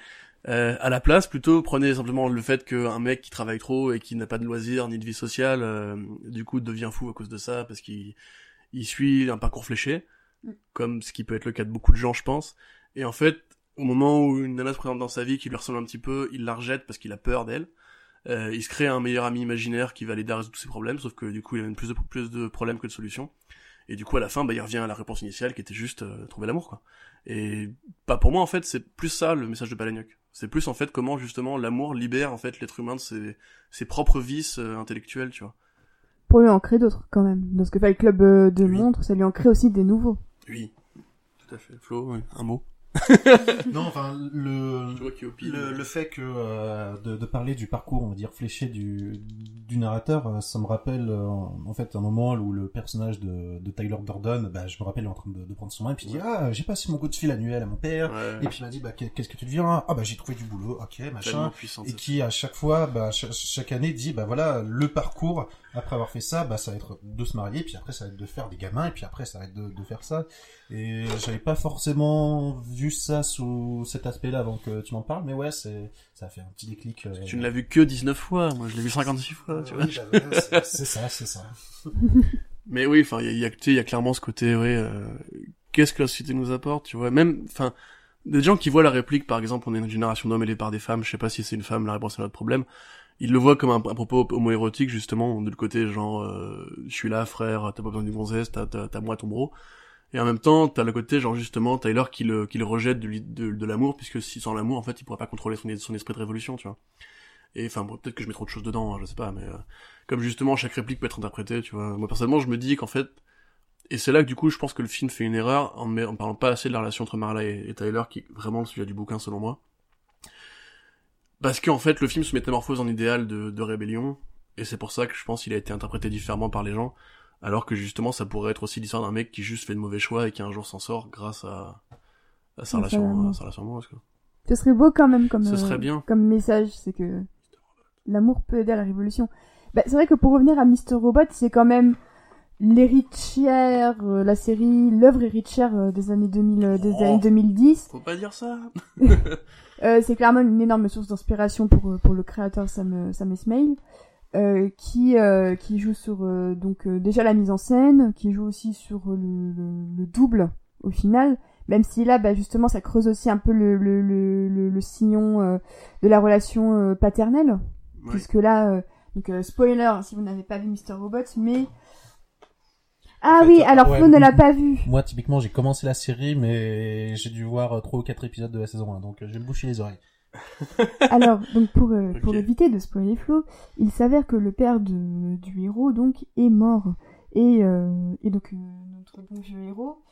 S4: Euh, à la place, plutôt, prenez simplement le fait qu'un mec qui travaille trop et qui n'a pas de loisirs ni de vie sociale, euh, du coup, devient fou à cause de ça, parce qu'il il suit un parcours fléché,
S2: Mm.
S4: comme ce qui peut être le cas de beaucoup de gens, je pense. Et en fait, au moment où une nana se présente dans sa vie qui lui ressemble un petit peu, il la rejette parce qu'il a peur d'elle. Euh, il se crée un meilleur ami imaginaire qui va l'aider à résoudre tous ses problèmes, sauf que du coup, il a même plus de, plus de problèmes que de solutions. Et du coup, à la fin, bah, il revient à la réponse initiale qui était juste euh, trouver l'amour, quoi. Et pas pour moi, en fait, c'est plus ça le message de Palahniuk. C'est plus en fait comment justement l'amour libère en fait l'être humain de ses, ses propres vices euh, intellectuels, tu vois.
S2: Pour lui en créer d'autres quand même. Dans ce que Fight Club euh,
S4: Oui.
S2: démontre, ça lui en crée aussi des nouveaux.
S4: Oui, tout à fait. Flo, un mot.
S3: Non, enfin, le... Le, le fait que euh, de, de parler du parcours, on va dire fléché du, du narrateur, euh, ça me rappelle euh, en fait un moment où le personnage de, de Tyler Durden, bah, je me rappelle il est en train de, de prendre son main et puis il dit ah j'ai passé mon coup de fil annuel à mon père.
S4: Ouais,
S3: et puis il m'a dit bah qu'est- qu'est-ce que tu deviens? Ah bah j'ai trouvé du boulot. Ok machin.
S4: Puissant.
S3: et qui à chaque fois bah cha- chaque année dit bah voilà le parcours après avoir fait ça bah ça va être de se marier puis après ça va être de faire des gamins et puis après ça va être de, de faire ça et j'avais pas forcément vu ça sous cet aspect-là avant que tu m'en parles mais ouais c'est ça a fait un petit déclic euh,
S4: Tu ne l'as vu que 19 fois, moi je l'ai vu 56 fois, tu vois.
S3: oui, bah, c'est- ça c'est ça
S4: Mais oui, enfin, il y a, y, a, y a clairement ce côté, ouais, euh, qu'est-ce que la société nous apporte, tu vois. Même, enfin, des gens qui voient la réplique, par exemple, on est une génération d'hommes élevés par des femmes, je sais pas si c'est une femme, la réponse à notre problème. Ils le voient comme un, un propos homoérotique, justement, de le côté genre, euh, je suis là, frère, t'as pas besoin du gonzesse, t'as, t'as, t'as moi ton bro. Et en même temps, t'as le côté, genre, justement, Tyler qui le, qui le rejette de, l'amour, puisque si sans l'amour, en fait, il pourrait pas contrôler son, son esprit de révolution, tu vois. Et enfin, peut-être que je mets trop de choses dedans, hein, je sais pas, mais euh, comme justement chaque réplique peut être interprétée, tu vois. Moi personnellement, je me dis qu'en fait, et c'est là que du coup, je pense que le film fait une erreur en, en parlant pas assez de la relation entre Marla et, et Tyler, qui est vraiment le sujet du bouquin selon moi. Parce qu'en fait, le film se métamorphose en idéal de, de rébellion, et c'est pour ça que je pense qu'il a été interprété différemment par les gens, alors que justement, ça pourrait être aussi l'histoire d'un mec qui juste fait de mauvais choix et qui un jour s'en sort grâce à, à sa relation,
S2: sa-
S4: à sa relation amoureuse, quoi.
S2: Ce serait beau quand même comme,
S4: Ce
S2: euh,
S4: serait bien.
S2: comme message, c'est que l'amour peut aider à la révolution. Bah, c'est vrai que pour revenir à Mr. Robot, c'est quand même l'héritière, euh, la série, l'œuvre héritière euh, des années 2000, euh, des
S4: Oh.
S2: années 2010.
S4: Faut pas dire ça.
S2: C'est clairement une énorme source d'inspiration pour pour le créateur Sam Sam Esmail, euh, qui euh, qui joue sur euh, donc euh, déjà la mise en scène, qui joue aussi sur euh, le, le, le double au final. Même si là, bah, justement, ça creuse aussi un peu le le le, le, le sillon euh, de la relation euh, paternelle,
S4: Ouais.
S2: puisque là, euh, donc euh, spoiler si vous n'avez pas vu Mr Robot, mais ah
S3: En fait,
S2: oui, alors
S3: ouais.
S2: Flo ne l'a pas vu.
S3: Moi, typiquement, j'ai commencé la série, mais j'ai dû voir trois ou quatre épisodes de la saison 1, donc je vais me boucher les oreilles.
S2: Alors, donc pour, euh, pour éviter de spoiler Flo, il s'avère que le père de, du héros donc est mort. Et, euh, et donc euh, notre bon vieux héros,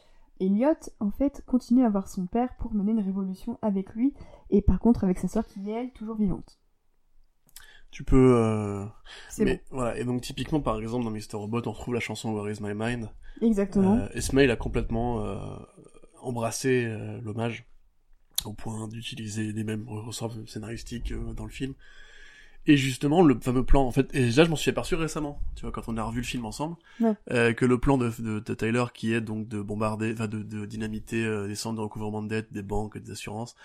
S2: Elliot, en fait, continue à voir son père pour mener une révolution avec lui, et par contre avec sa sœur qui est, elle, toujours vivante.
S4: Tu peux.
S2: C'est
S4: Mais voilà. Et donc typiquement, par exemple, dans Mr. Robot, on retrouve la chanson Where Is My Mind?
S2: bon. Exactement.
S4: Esmail a complètement embrassé l'hommage au point d'utiliser les mêmes ressorts scénaristiques euh, dans le film. Et justement, le fameux plan, en fait, et déjà je m'en suis aperçu récemment, tu vois, quand on a revu le film ensemble,
S2: Ouais.
S4: euh, que le plan de, de, de Tyler qui est donc de bombarder, enfin de, de dynamiter euh, des centres de recouvrement de dettes, des banques, des assurances,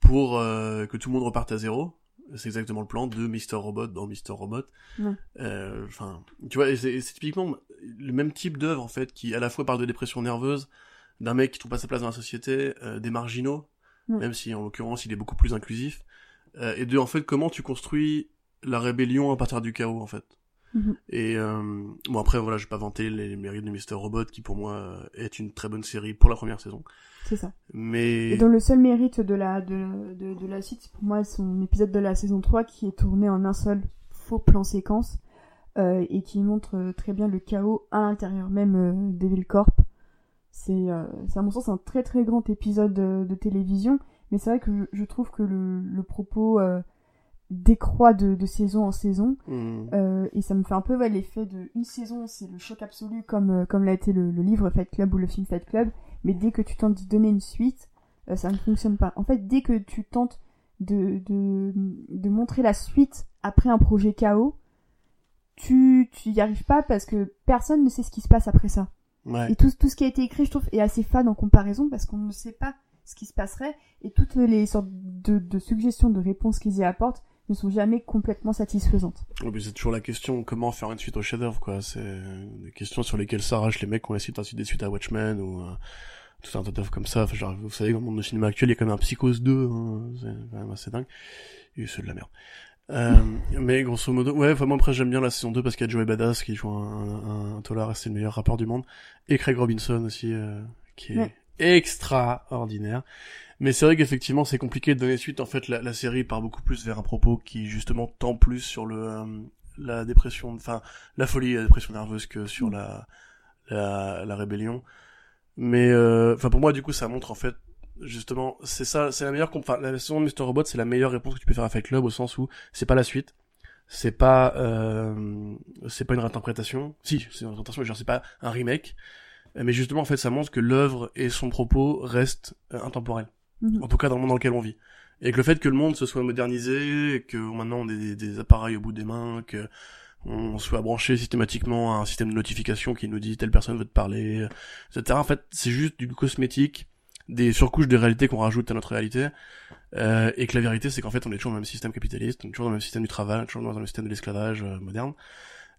S4: pour euh, que tout le monde reparte à zéro, c'est exactement le plan de Mr. Robot dans Mr. Robot.
S2: Ouais.
S4: Euh, Enfin, tu vois, c'est typiquement le même type d'œuvre en fait, qui à la fois parle de dépression nerveuse, d'un mec qui trouve pas sa place dans la société, des marginaux, Même si en l'occurrence il est beaucoup plus inclusif, euh, et de en fait comment tu construis la rébellion à partir du chaos en fait.
S2: Mhm.
S4: Et euh, bon après voilà, je vais pas vanter les mérites de Mr. Robot qui pour moi euh, est une très bonne série pour la première saison,
S2: C'est ça.
S4: mais
S2: Et dont le seul mérite de la, de, de, de la suite, c'est pour moi, son épisode de la saison 3 qui est tourné en un seul faux plan séquence euh, et qui montre très bien le chaos à l'intérieur même euh, d'Evil Corp. C'est, euh, c'est à mon sens un très très grand épisode de, de télévision, mais c'est vrai que je, je trouve que le, le propos euh, décroît de, de saison en saison.
S4: Hmm.
S2: Euh, et ça me fait un peu ouais, l'effet de une saison, c'est le choc absolu comme, comme l'a été le, le livre Fight Club ou le film Fight Club, mais dès que tu tentes d'y donner une suite, euh, ça ne fonctionne pas. En fait, dès que tu tentes de, de, de montrer la suite après un projet KO, tu, tu y arrives pas parce que personne ne sait ce qui se passe après ça.
S4: Ouais.
S2: Et tout, tout ce qui a été écrit, je trouve, est assez fade en comparaison parce qu'on ne sait pas ce qui se passerait et toutes les sortes de, de suggestions, de réponses qu'ils y apportent ne sont jamais complètement satisfaisantes.
S4: C'est toujours la question comment faire une suite au chef-d'œuvre quoi. C'est des questions sur lesquelles s'arrachent les mecs qui ont essayé de faire des suites à Watchmen ou euh, tout un tas d'œuvres comme ça. Enfin, genre, vous savez, dans le monde du cinéma actuel, il y a quand même un Psychose 2, hein, c'est quand même assez dingue. Et c'est de la merde. Euh, mais grosso modo, ouais, enfin, moi après j'aime bien la saison 2 parce qu'il y a Joey Badass qui joue un, un, un tolard et c'est le meilleur rappeur du monde. Et Craig Robinson aussi, euh, qui est
S2: Ouais.
S4: extraordinaire. Mais c'est vrai qu'effectivement c'est compliqué de donner suite. En fait, la, la série part beaucoup plus vers un propos qui justement tend plus sur le euh, la dépression, enfin la folie, et la dépression nerveuse que sur la la, la rébellion. Mais euh, enfin pour moi du coup ça montre en fait justement c'est ça c'est la meilleure enfin la saison de Mr Robot c'est la meilleure réponse que tu peux faire à Fight Club au sens où c'est pas la suite. C'est pas euh, c'est pas une réinterprétation. Si c'est une réinterprétation mais genre c'est pas un remake. Mais justement en fait ça montre que l'œuvre et son propos restent euh, intemporels.
S2: Mhm.
S4: en tout cas dans le monde dans lequel on vit. Et que le fait que le monde se soit modernisé que maintenant on ait des, des appareils au bout des mains que on soit branché systématiquement à un système de notification qui nous dit telle personne veut te parler, etc. En fait, c'est juste du cosmétique, des surcouches de réalité qu'on rajoute à notre réalité, euh, et que la vérité, c'est qu'en fait, on est toujours dans le même système capitaliste, on est toujours dans le même système du travail, on est toujours dans le même système de l'esclavage euh, moderne,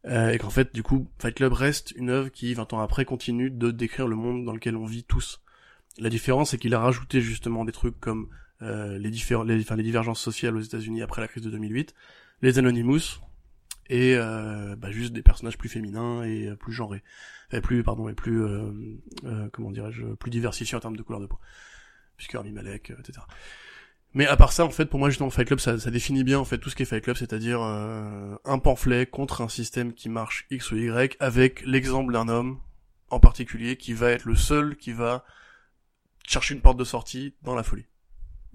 S4: euh, et qu'en fait, du coup, Fight Club reste une œuvre qui, 20 ans après, continue de décrire le monde dans lequel on vit tous. La différence, c'est qu'il a rajouté justement des trucs comme euh, les, différents, les, enfin, les divergences sociales aux États-Unis après la crise de 2008, les Anonymous, et euh, bah, juste des personnages plus féminins et plus genrés, et plus pardon et plus euh, euh, comment dirais-je plus diversifiés en termes de couleur de peau, puisque Rami Malek, euh, etc. Mais à part ça, en fait, pour moi, justement, Fight Club, ça, ça définit bien en fait tout ce qui est Fight Club, c'est-à-dire euh, un pamphlet contre un système qui marche X ou Y, avec l'exemple d'un homme en particulier qui va être le seul qui va chercher une porte de sortie dans la folie.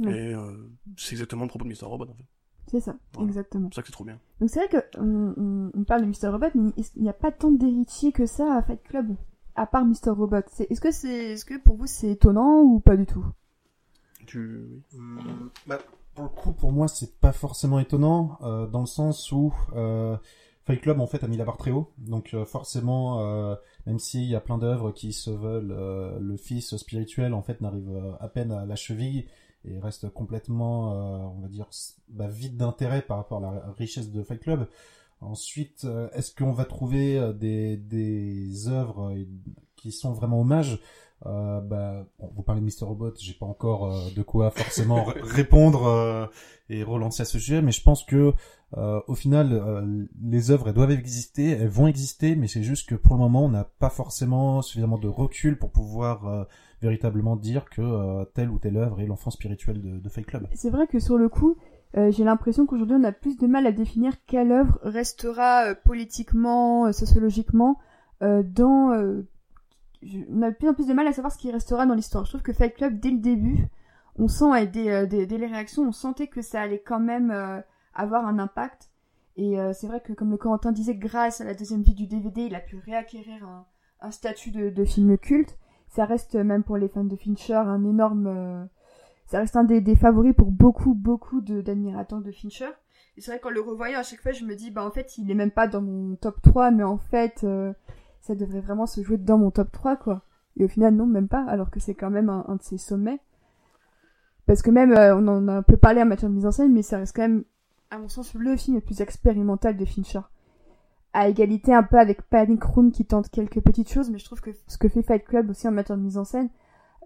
S4: Et euh, c'est exactement le propos de Mr. Robot, en fait.
S2: C'est ça,
S4: Voilà.
S2: exactement.
S4: C'est ça que c'est trop bien.
S2: Donc c'est vrai que on, on- on parle de Mr. Robot, mais qu'il n'y a pas tant d'héritiers que ça à Fight Club, à part Mr. Robot. Est-ce que c'est, est-ce que pour vous c'est étonnant ou pas du tout?
S4: Tu...
S3: Hum, bah, pour le coup, pour moi, c'est pas forcément étonnant, euh, dans le sens où euh, Fight Club, en fait, a mis la barre très haut. Donc, euh, forcément, euh, même s'il y a plein d'œuvres qui se veulent euh, le fils spirituel, en fait, n'arrive euh, à peine à la cheville et reste complètement, euh, on va dire, bah, vide d'intérêt par rapport à la richesse de Fight Club. Ensuite, euh, est-ce qu'on va trouver euh, des, des œuvres euh, qui sont vraiment hommages? Euh, bah, bon, vous parlez de Mr. Robot, j'ai pas encore euh, de quoi forcément répondre euh, et relancer à ce sujet, mais je pense que euh, au final, euh, les œuvres elles doivent exister, elles vont exister, mais c'est juste que pour le moment, on n'a pas forcément suffisamment de recul pour pouvoir euh, véritablement dire que euh, telle ou telle œuvre est l'enfant spirituel de, de Fight Club.
S2: C'est vrai que sur le coup, euh, j'ai l'impression qu'aujourd'hui on a plus de mal à définir quelle œuvre restera euh, politiquement, sociologiquement dans. on a de plus en plus de mal à savoir ce qui restera dans l'histoire. Je trouve que Fight Club, dès le début, on sent et dès, les réactions, on sentait que ça allait quand même avoir un impact. Et c'est vrai que, comme le Corentin disait, grâce à la deuxième vie du DVD, il a pu réacquérir un, statut de film culte. Ça reste, euh, même pour les fans de Fincher, un énorme. euh, ça reste un des, favoris pour beaucoup, beaucoup de- d'admirateurs de, Fincher. Et c'est vrai qu'en le revoyant à chaque fois, je me dis, bah en fait, il est même pas dans mon top 3, mais en fait, euh, ça devrait vraiment se jouer dans mon top 3, quoi. Et au final, non, même pas, alors que c'est quand même un, de ses sommets. Parce que même, on en a un peu parlé en matière de mise en scène, mais ça reste quand même, à mon sens, le film le plus expérimental de Fincher. À égalité un peu avec Panic Room qui tente quelques petites choses, mais je trouve que ce que fait Fight Club aussi en matière de mise en scène,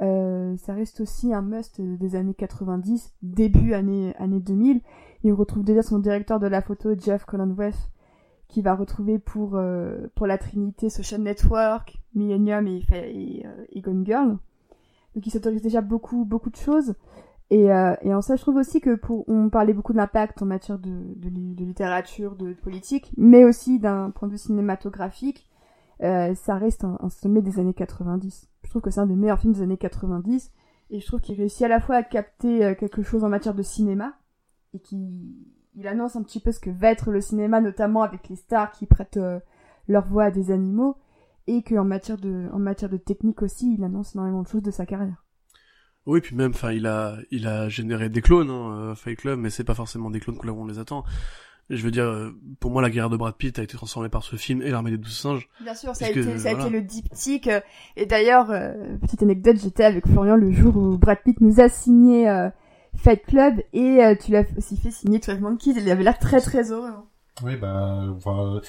S2: euh, ça reste aussi un must des années 90, début années, années 2000. Il retrouve déjà son directeur de la photo, Jeff Collinworth, qui va retrouver pour, euh, pour la Trinité Social Network, Millennium et, euh, Gone Girl. Donc il s'autorise déjà beaucoup, beaucoup de choses. Et, euh, et en ça, je trouve aussi que pour, on parlait beaucoup de l'impact en matière de, de, li- de littérature, de, politique, mais aussi d'un point de vue cinématographique, euh, ça reste un, un sommet des années 90. Je trouve que c'est un des meilleurs films des années 90, et je trouve qu'il réussit à la fois à capter euh, quelque chose en matière de cinéma, et qui il annonce un petit peu ce que va être le cinéma, notamment avec les stars qui prêtent euh, leur voix à des animaux, et qu'en matière de, en matière de technique aussi, il annonce énormément de choses de sa carrière.
S4: Oui, puis même, enfin, il a, il a généré des clones, hein, euh, Fight Club, mais c'est pas forcément des clones que là où on les attend. Je veux dire, euh, pour moi, la guerre de Brad Pitt a été transformée par ce film et l'armée des douze singes.
S2: Bien sûr, ça a,
S4: que,
S2: été, ça a été le diptyque. euh, Et d'ailleurs, euh, petite anecdote, j'étais avec Florian le jour où Brad Pitt nous a signé euh, Fight Club et euh, tu l'as aussi fait signer 12 Monkeys. Il avait l'air très très heureux. hein.
S3: Oui, bah, enfin,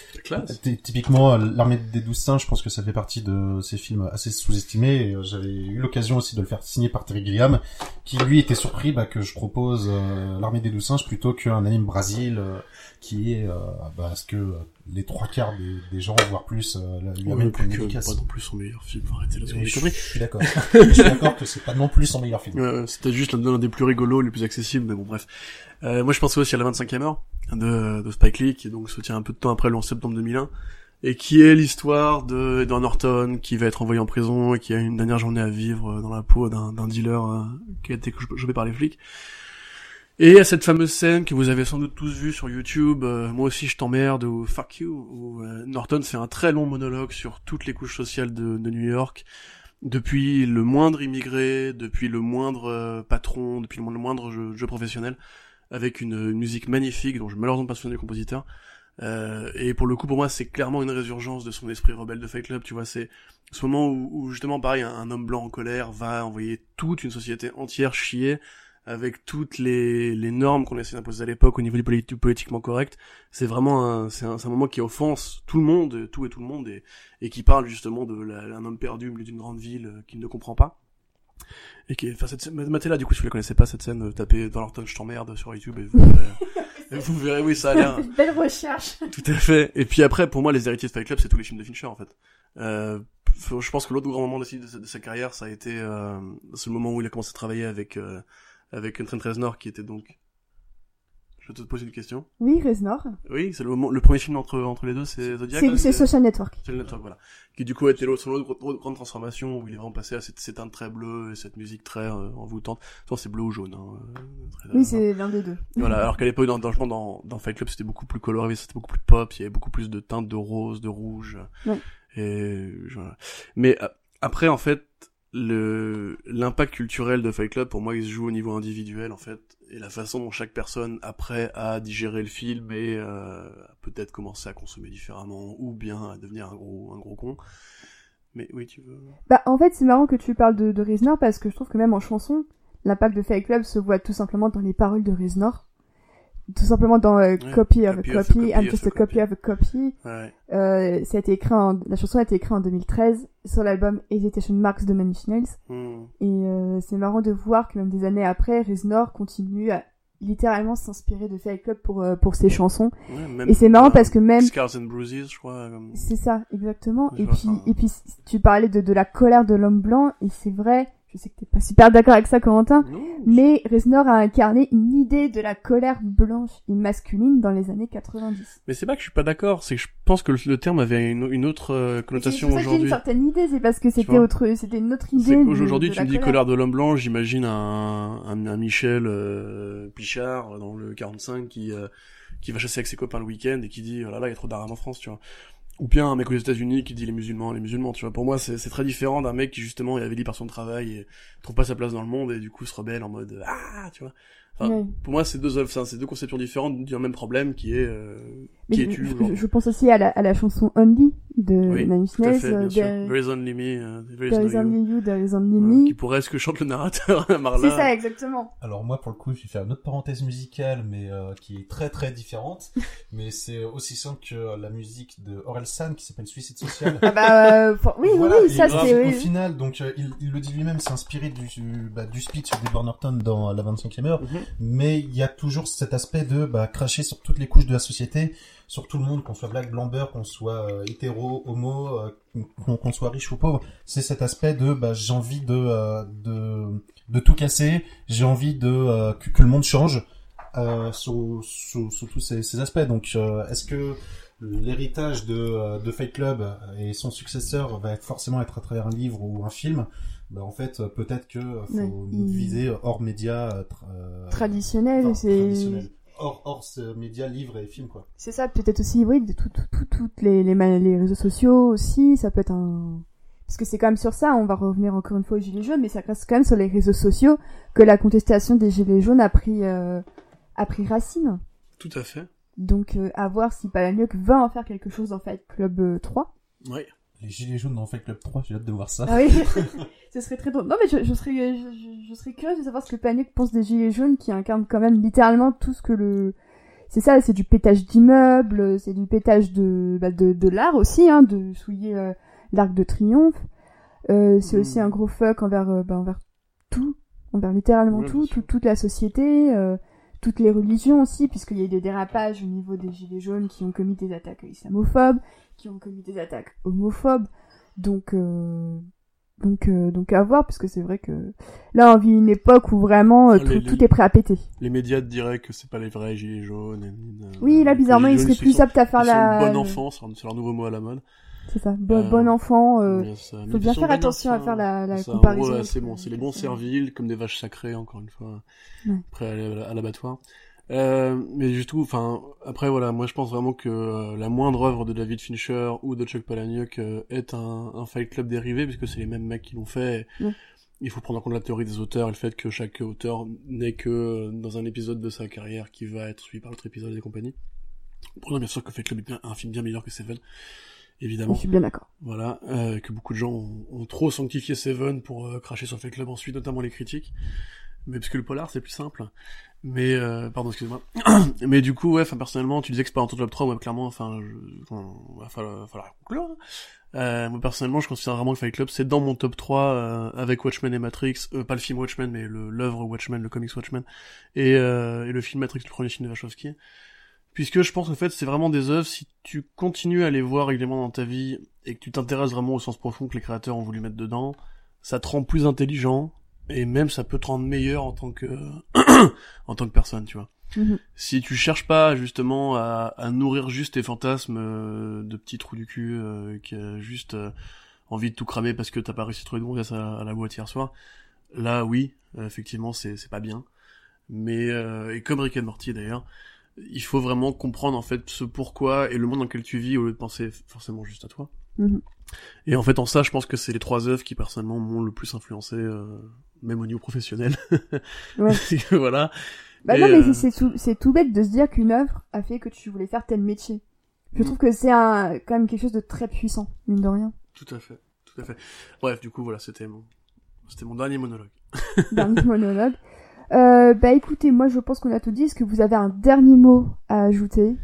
S3: Typiquement, euh, l'armée des douze singes, je pense que ça fait partie de ces films assez sous-estimés. Euh, j'avais eu l'occasion aussi de le faire signer par Terry Gilliam, qui lui était surpris bah, que je propose euh, l'armée des douze singes plutôt qu'un anime Brasil, euh, qui est euh, bah, ce que les trois quarts des, des gens, voire plus, euh, lui pour
S4: plus que pas non plus son meilleur film, arrêtez
S3: Et
S4: des
S3: je, suis d'accord. je suis d'accord que c'est pas non plus son meilleur film.
S4: C'était juste l'un des plus rigolos, les plus accessibles, mais bon, bref. Euh, moi, je pensais aussi à la 25e heure de, de Spike Lee, qui donc se tient un peu de temps après le 11 septembre 2001, et qui est l'histoire de Edward Norton, qui va être envoyé en prison et qui a une dernière journée à vivre euh, dans la peau d'un dealer euh, qui a été chopé par les flics. Et à cette fameuse scène que vous avez sans doute tous vue sur YouTube, euh, moi aussi je t'emmerde ou fuck you, où euh, Norton fait un très long monologue sur toutes les couches sociales de, New York, depuis le moindre immigré, depuis le moindre euh, patron, depuis le moindre jeu, professionnel, avec une, musique magnifique dont je me malheureusement pas souvenir du compositeur. Euh, et pour le coup, pour moi, c'est clairement une résurgence de son esprit rebelle de Fight Club. Tu vois, c'est ce moment où, où, justement, pareil, un homme blanc en colère va envoyer toute une société entière chier avec toutes les, les normes qu'on essaie d'imposer à l'époque au niveau du, politi- du politiquement correct. C'est vraiment un, c'est un, un moment qui offense tout le monde, tout et tout le monde, et, et qui parle justement de la- un homme perdu au milieu d'une grande ville euh, qu'il ne comprend pas. Et qui, enfin, cette scène, matez-la, du coup, si vous la connaissez pas, cette scène, euh, tapez dans Norton, je t'emmerde sur YouTube et vous verrez, vous verrez, oui, ça a l'air,
S2: Belle recherche.
S4: tout à fait. Et puis après, pour moi, les héritiers de Fight Club, c'est tous les films de Fincher, en fait. Euh, je pense que l'autre grand moment de, sa- de sa carrière, ça a été, euh, c'est le moment où il a commencé à travailler avec, euh, avec Trent Reznor qui était donc. Je vais te poser une question.
S2: Oui, Reznor.
S4: Oui, c'est le, le premier film entre entre les deux, c'est Zodiac.
S2: C'est
S4: là,
S2: c'est Social Network.
S4: Le network, voilà. Qui du coup a été l'autre- son autre grande transformation où il est vraiment passé à cette, cette teinte très bleue et cette musique très euh, envoûtante. Soit c'est bleu ou jaune. Hein, euh,
S2: Oui, c'est l'un des deux.
S4: Voilà, alors qu'à l'époque, dans, dans, dans, dans Fight Club, c'était beaucoup plus coloré, c'était beaucoup plus pop, il y avait beaucoup plus de teintes de rose, de rouge.
S2: Ouais.
S4: Et voilà. Mais euh, après, en fait, le l'impact culturel de Fight Club, pour moi, il se joue au niveau individuel, en fait, et la façon dont chaque personne, après, a digéré le film et euh, peut-être commencé à consommer différemment, ou bien à devenir un gros, un gros con. Mais oui, tu veux...
S2: Bah, en fait, c'est marrant que tu parles de, de Reznor parce que je trouve que même en chanson, l'impact de Fight Club se voit tout simplement dans les paroles de Reznor. Tout simplement dans euh, Copy of a
S4: copy of a
S2: Copy, I'm just
S4: a
S2: copy of a copy.
S4: Ouais.
S2: Euh, ça a été écrit en, la chanson a été écrite en 2013 sur l'album Hesitation Marks de Inch Nails.
S4: Hmm.
S2: Et euh, c'est marrant de voir que même des années après, Reznor continue à littéralement s'inspirer de Fight Club pour, euh, pour ses chansons.
S4: Ouais, même,
S2: Et c'est marrant parce que même...
S4: Scars and Bruises, je crois. comme-
S2: C'est ça, exactement.
S4: Je
S2: Et puis, et puis, tu parlais de, de la colère de l'homme blanc, et c'est vrai, je sais que t'es pas super d'accord avec ça, Corentin,
S4: Non,
S2: mais Reznor a incarné une idée de la colère blanche et masculine dans les années 90.
S4: Mais c'est pas que je suis pas d'accord, c'est que je pense que le, terme avait une, une autre euh,
S2: C'est
S4: connotation
S2: que j'ai une
S4: aujourd'hui.
S2: certaine idée, c'est parce que c'était autre, c'était une autre
S4: C'est
S2: idée. de
S4: tu
S2: la
S4: me dis
S2: colère.
S4: colère de l'homme blanc, j'imagine un, un, un Michel euh, Pichard dans le 45 qui euh, qui va chasser avec ses copains le week-end et qui dit oh là là il y a trop d'armes en France, tu vois. Ou bien un mec aux États-Unis qui dit les musulmans, les musulmans, tu vois. Pour moi, c'est très différent d'un mec qui justement est avili par son travail et trouve pas sa place dans le monde et du coup se rebelle en mode ah, tu vois. Enfin. Pour moi, c'est deux œuvres, c'est deux conceptions différentes d'un même problème qui est euh,
S2: Mais
S4: qui
S2: je,
S4: es-tu
S2: je-
S4: aujourd'hui
S2: je pense aussi à la, à la chanson Only de
S4: Oui,
S2: Nine Inch
S4: Tout à
S2: Nails,
S4: fait, bien
S2: euh. There-
S4: There is only me, euh, there is
S2: There only you, there is only me.
S4: qui pourrait être ce que chante le narrateur Marla.
S2: C'est ça, exactement.
S3: Alors moi, pour le coup, je vais faire une autre parenthèse musicale, mais euh, qui est très très différente. mais c'est aussi simple que la musique de Orelsan, qui s'appelle Suicide Social.
S2: Ah bah, euh, oui,
S3: Voilà,
S2: oui, ça c'est,
S3: Au
S2: oui.
S3: final, donc euh, il, il le dit lui-même, c'est inspiré du, du, bah, du speech d'Edward Norton dans la 25e heure.
S4: Mhm.
S3: Mais il y a toujours cet aspect de bah, cracher sur toutes les couches de la société, sur tout le monde, qu'on soit black, blanc, beurre, qu'on soit euh, hétéro, homo, euh, qu'on qu'on soit riche ou pauvre. C'est cet aspect de bah, j'ai envie de, euh, de de tout casser, j'ai envie de euh, que, que le monde change euh, sous, sous, sous tous ces, ces aspects. Donc euh, est-ce que l'héritage de, de Fight Club et son successeur va être forcément être à travers un livre ou un film? Bah, en fait, peut-être que faut
S2: Ouais, il-
S3: viser hors euh,
S2: Traditionnel,
S3: enfin,
S2: c'est,
S3: traditionnels. Hors hors ce médias livres et films quoi.
S2: c'est ça, peut-être aussi, oui, de tout, tout, tout, toutes les, les, réseaux sociaux aussi, ça peut être un, parce que c'est quand même sur ça, on va revenir encore une fois aux gilets jaunes, mais ça reste quand même sur les réseaux sociaux que la contestation des gilets jaunes a pris, euh, a pris racine.
S4: Tout à fait.
S2: Donc, euh, à voir si Palahniuk va en faire quelque chose dans Fight Club euh, 3.
S4: Ouais.
S3: Les gilets jaunes dans Fight Club 3, j'ai hâte de voir ça.
S2: Ah oui, ce serait très drôle. Non, mais je, je serais, je, serais curieuse de savoir ce que Palahniuk pense des gilets jaunes qui incarnent quand même littéralement tout ce que le... C'est ça, c'est du pétage d'immeubles, c'est du pétage de, bah, de, de l'art aussi, hein, de souiller euh, l'arc de triomphe. Euh, c'est aussi
S4: Mm.
S2: un gros fuck envers, euh, bah, envers tout, envers littéralement
S4: Ouais,
S2: tout, toute la société, euh, toutes les religions aussi, puisqu'il y a eu des dérapages au niveau des gilets jaunes qui ont commis des attaques islamophobes, qui ont commis des attaques homophobes. Donc, euh, donc, euh, donc à voir, parce que c'est vrai que là, on vit une époque où vraiment euh,
S4: Ah,
S2: tout,
S4: les-
S2: tout est prêt à péter.
S4: Les médias te diraient que c'est pas les vrais gilets jaunes. et-
S2: Oui, là, bizarrement,
S4: gilets
S2: il
S4: jaunes,
S2: serait plus
S4: sont-
S2: apte à faire
S4: ils
S2: la.
S4: bon enfant, c'est leur- c'est leur nouveau mot à la mode.
S2: C'est ça, bon,
S4: Euh,
S2: bon enfant. Euh,
S4: mais
S2: faut bien faire
S4: bon
S2: attention à
S4: enfants.
S2: faire la, la
S4: C'est
S2: comparaison.
S4: rôle
S2: entre-
S4: assez bon. C'est les bons serviles, comme des vaches sacrées, encore une fois.
S2: Ouais.
S4: Après, à l'abattoir. Euh, mais du tout, enfin, après voilà, moi je pense vraiment que euh, la moindre œuvre de David Fincher ou de Chuck Palahniuk euh, est un, un Fight Club dérivé, puisque c'est les mêmes mecs qui l'ont fait. et
S2: Ouais.
S4: Il faut prendre en compte la théorie des auteurs et le fait que chaque auteur n'est que dans un épisode de sa carrière qui va être suivi par l'autre épisode et compagnie. Prenons bien sûr que Fight Club est bien, un film bien meilleur que Seven, évidemment.
S2: Je suis bien d'accord.
S4: Voilà, euh, que beaucoup de gens ont, ont trop sanctifié Seven pour euh, cracher sur Fight Club ensuite, notamment les critiques. Mais parce que le polar, c'est plus simple. Mais, euh, pardon, excuse-moi. Mais du coup, ouais, enfin, personnellement, tu disais que c'est pas un top 3, ouais, clairement, enfin, enfin, va falloir, falloir conclure. Euh, moi, personnellement, je considère vraiment que Fight Club, c'est dans mon top 3, euh, avec Watchmen et Matrix, euh, pas le film Watchmen, mais l'œuvre Watchmen, le comics Watchmen, et, euh, et le film Matrix, le premier film de Wachowski. Puisque je pense en fait c'est vraiment des œuvres, si tu continues à les voir régulièrement dans ta vie et que tu t'intéresses vraiment au sens profond que les créateurs ont voulu mettre dedans, ça te rend plus intelligent et même ça peut te rendre meilleur en tant que en tant que personne, tu vois.
S2: Mhm.
S4: Si tu cherches pas justement à, à nourrir juste tes fantasmes euh, de petits trous du cul euh, qui a juste euh, envie de tout cramer parce que t'as pas réussi à trouver de gonzesse à, à la boîte hier soir, là oui, euh, effectivement c'est c'est pas bien. Mais euh, et comme Rick and Morty d'ailleurs, il faut vraiment comprendre en fait ce pourquoi et le monde dans lequel tu vis au lieu de penser forcément juste à toi.
S2: Mhm.
S4: Et en fait, en ça, je pense que c'est les trois œuvres qui personnellement m'ont le plus influencé, euh, même au niveau professionnel.
S2: Ouais.
S4: voilà.
S2: Bah
S4: Et,
S2: non, mais
S4: euh,
S2: c'est- tout, bête de se dire qu'une œuvre a fait que tu voulais faire tel métier. Je
S4: Mm.
S2: trouve que c'est un, quand même quelque chose de très puissant, mine de rien.
S4: Tout à fait, tout à fait. Bref, du coup, voilà, c'était mon, c'était mon dernier monologue.
S2: Dernier monologue. Euh, bah écoutez, moi je pense qu'on a tout dit. Est-ce que vous avez un dernier mot à ajouter?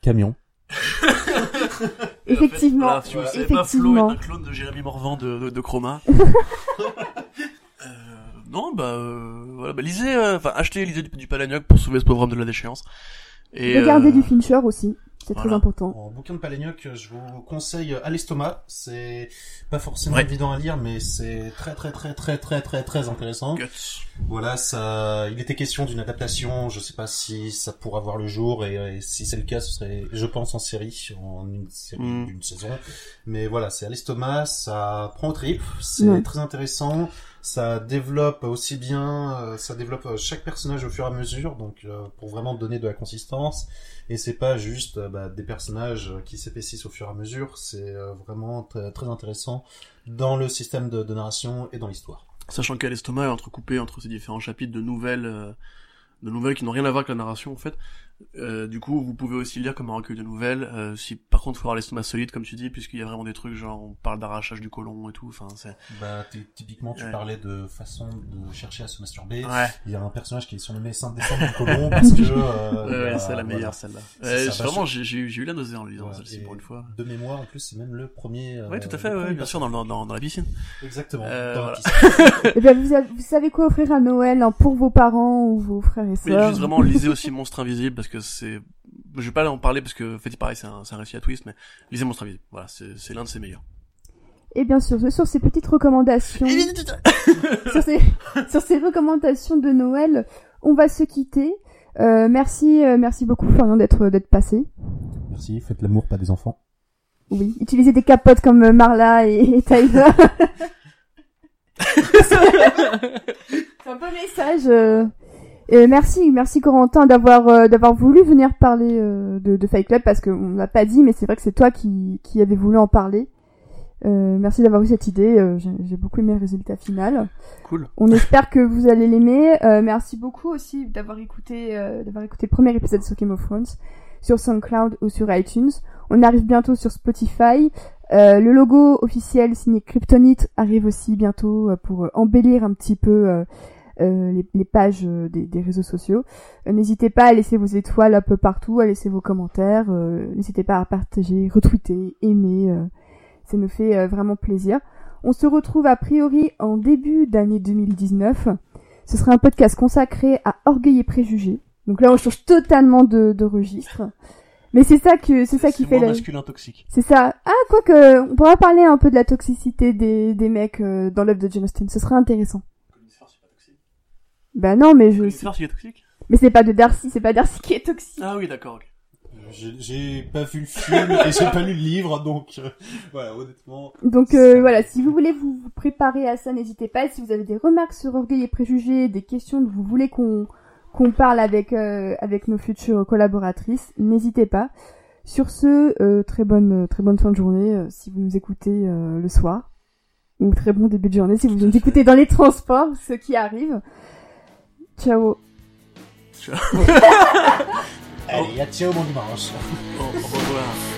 S3: Camion.
S2: Effectivement,
S4: Voilà, si vous savez pas, Flo est un clone de Jérémy Morvan de, de, de Chroma. Euh, non, bah, euh, voilà, bah, lisez, euh, enfin, achetez, lisez du, du Palahniuk pour sauver ce pauvre homme de la déchéance. Et,
S2: Regardez
S4: euh,
S2: du Fincher aussi, c'est très
S4: voilà.
S2: important.
S3: En bouquin de Palahniuk, je vous conseille À l'estomac. C'est pas forcément
S4: Ouais.
S3: évident à lire, mais c'est très très très très très très très intéressant. Voilà, ça, il était question d'une adaptation. Je sais pas si ça pourra voir le jour et, et si c'est le cas, ce serait, je pense, en série, en une série
S4: Mm.
S3: d'une saison. Mais voilà, c'est à l'estomac, ça prend au trip, c'est
S2: Ouais.
S3: très intéressant. Ça développe aussi bien, euh, ça développe euh, chaque personnage au fur et à mesure, donc euh, pour vraiment donner de la consistance. Et c'est pas juste euh, bah, des personnages qui s'épaississent au fur et à mesure, c'est euh, vraiment très, intéressant dans le système de, narration et dans l'histoire.
S4: Sachant qu'à l'estomac est entrecoupé entre ces différents chapitres de nouvelles, euh, de nouvelles qui n'ont rien à voir avec la narration en fait. Euh, du coup, vous pouvez aussi lire comme un recueil de nouvelles. Euh, si par contre, il faut avoir l'estomac solide, comme tu dis, puisqu'il y a vraiment des trucs genre on parle d'arrachage du côlon et tout. Enfin, c'est
S3: Bah, ty- typiquement, tu
S4: Ouais.
S3: parlais de façon de chercher à se masturber.
S4: ouais,
S3: Il y a un personnage qui est surnommé Saint Décembre du Colomb parce que. Euh,
S4: ouais, c'est la
S3: voilà.
S4: meilleure celle-là. Vraiment, j'ai eu la nausée en le lisant celle-ci
S3: Et
S4: pour une fois.
S3: De mémoire, en plus, c'est même le premier. euh,
S4: Oui, tout à fait,
S3: le
S4: ouais, bien sûr, dans, dans, dans la piscine.
S3: Exactement.
S4: Euh,
S3: dans la piscine.
S2: Eh ben, vous, avez- vous savez quoi offrir à Noël hein, pour vos parents ou vos frères et
S4: Mais
S2: sœurs?
S4: juste vraiment, lisez aussi Monstre Invisible parce que c'est. Je vais pas en parler parce que, en fait, pareil, c'est un, récit à twist, mais lisez Monstre Invisible. Voilà, c'est l'un de ses meilleurs.
S2: Et bien sûr, sur ces petites recommandations, sur ces, sur ces recommandations de Noël, on va se quitter. Euh, merci, euh, merci beaucoup Florian d'être d'être passé.
S3: Merci, faites l'amour, pas des enfants.
S2: Oui, utilisez des capotes comme Marla et, et Tyler. C'est un peu message. euh. Et merci, merci Corentin d'avoir euh, d'avoir voulu venir parler euh, de, de Fight Club parce qu'on l'a pas dit, mais c'est vrai que c'est toi qui qui avait voulu en parler. Euh, merci d'avoir eu cette idée. euh, J'ai beaucoup aimé le résultat final.
S4: Cool.
S2: On espère que vous allez l'aimer. Euh, merci beaucoup aussi d'avoir écouté, euh, d'avoir écouté le premier épisode sur Game of Thrones sur SoundCloud ou sur iTunes. On arrive bientôt sur Spotify. Euh, le logo officiel signé Kryptonite arrive aussi bientôt pour embellir un petit peu euh, les, les pages euh, des, des réseaux sociaux. Euh, N'hésitez pas à laisser vos étoiles un peu partout, à laisser vos commentaires. euh, N'hésitez pas à partager, retweeter, aimer. euh, ça nous fait vraiment plaisir. On se retrouve a priori en début d'année 2019. Ce sera un podcast consacré à Orgueil et Préjugés. Donc là, on change totalement de, de registre. Mais c'est ça que c'est ça qui fait la...
S4: masculin toxique.
S2: C'est ça. Ah, quoique, on pourra parler un peu de la toxicité des, des mecs euh, dans l'œuvre de Jane Austen. Ce sera intéressant.
S4: Conisphère, c'est pas toxique.
S2: Bah non, mais je...
S4: C'est toxique
S2: Mais c'est pas de Darcy, c'est pas Darcy qui est toxique.
S4: Ah oui, d'accord, ok.
S3: J'ai pas vu le film et j'ai pas lu le livre, donc euh, voilà, honnêtement.
S2: Donc euh, voilà, si vous voulez vous, préparer à ça, n'hésitez pas. Et si vous avez des remarques sur Orgueil et Préjugés, des questions que vous voulez qu'on qu'on parle avec euh, avec nos futures collaboratrices, n'hésitez pas. Sur ce, euh, très bonne très bonne fin de journée euh, si vous nous écoutez euh, le soir, ou très bon début de journée si vous nous écoutez dans les transports, ce qui arrive. Ciao.
S3: Allez, à ciao mon dimanche.
S4: Au revoir.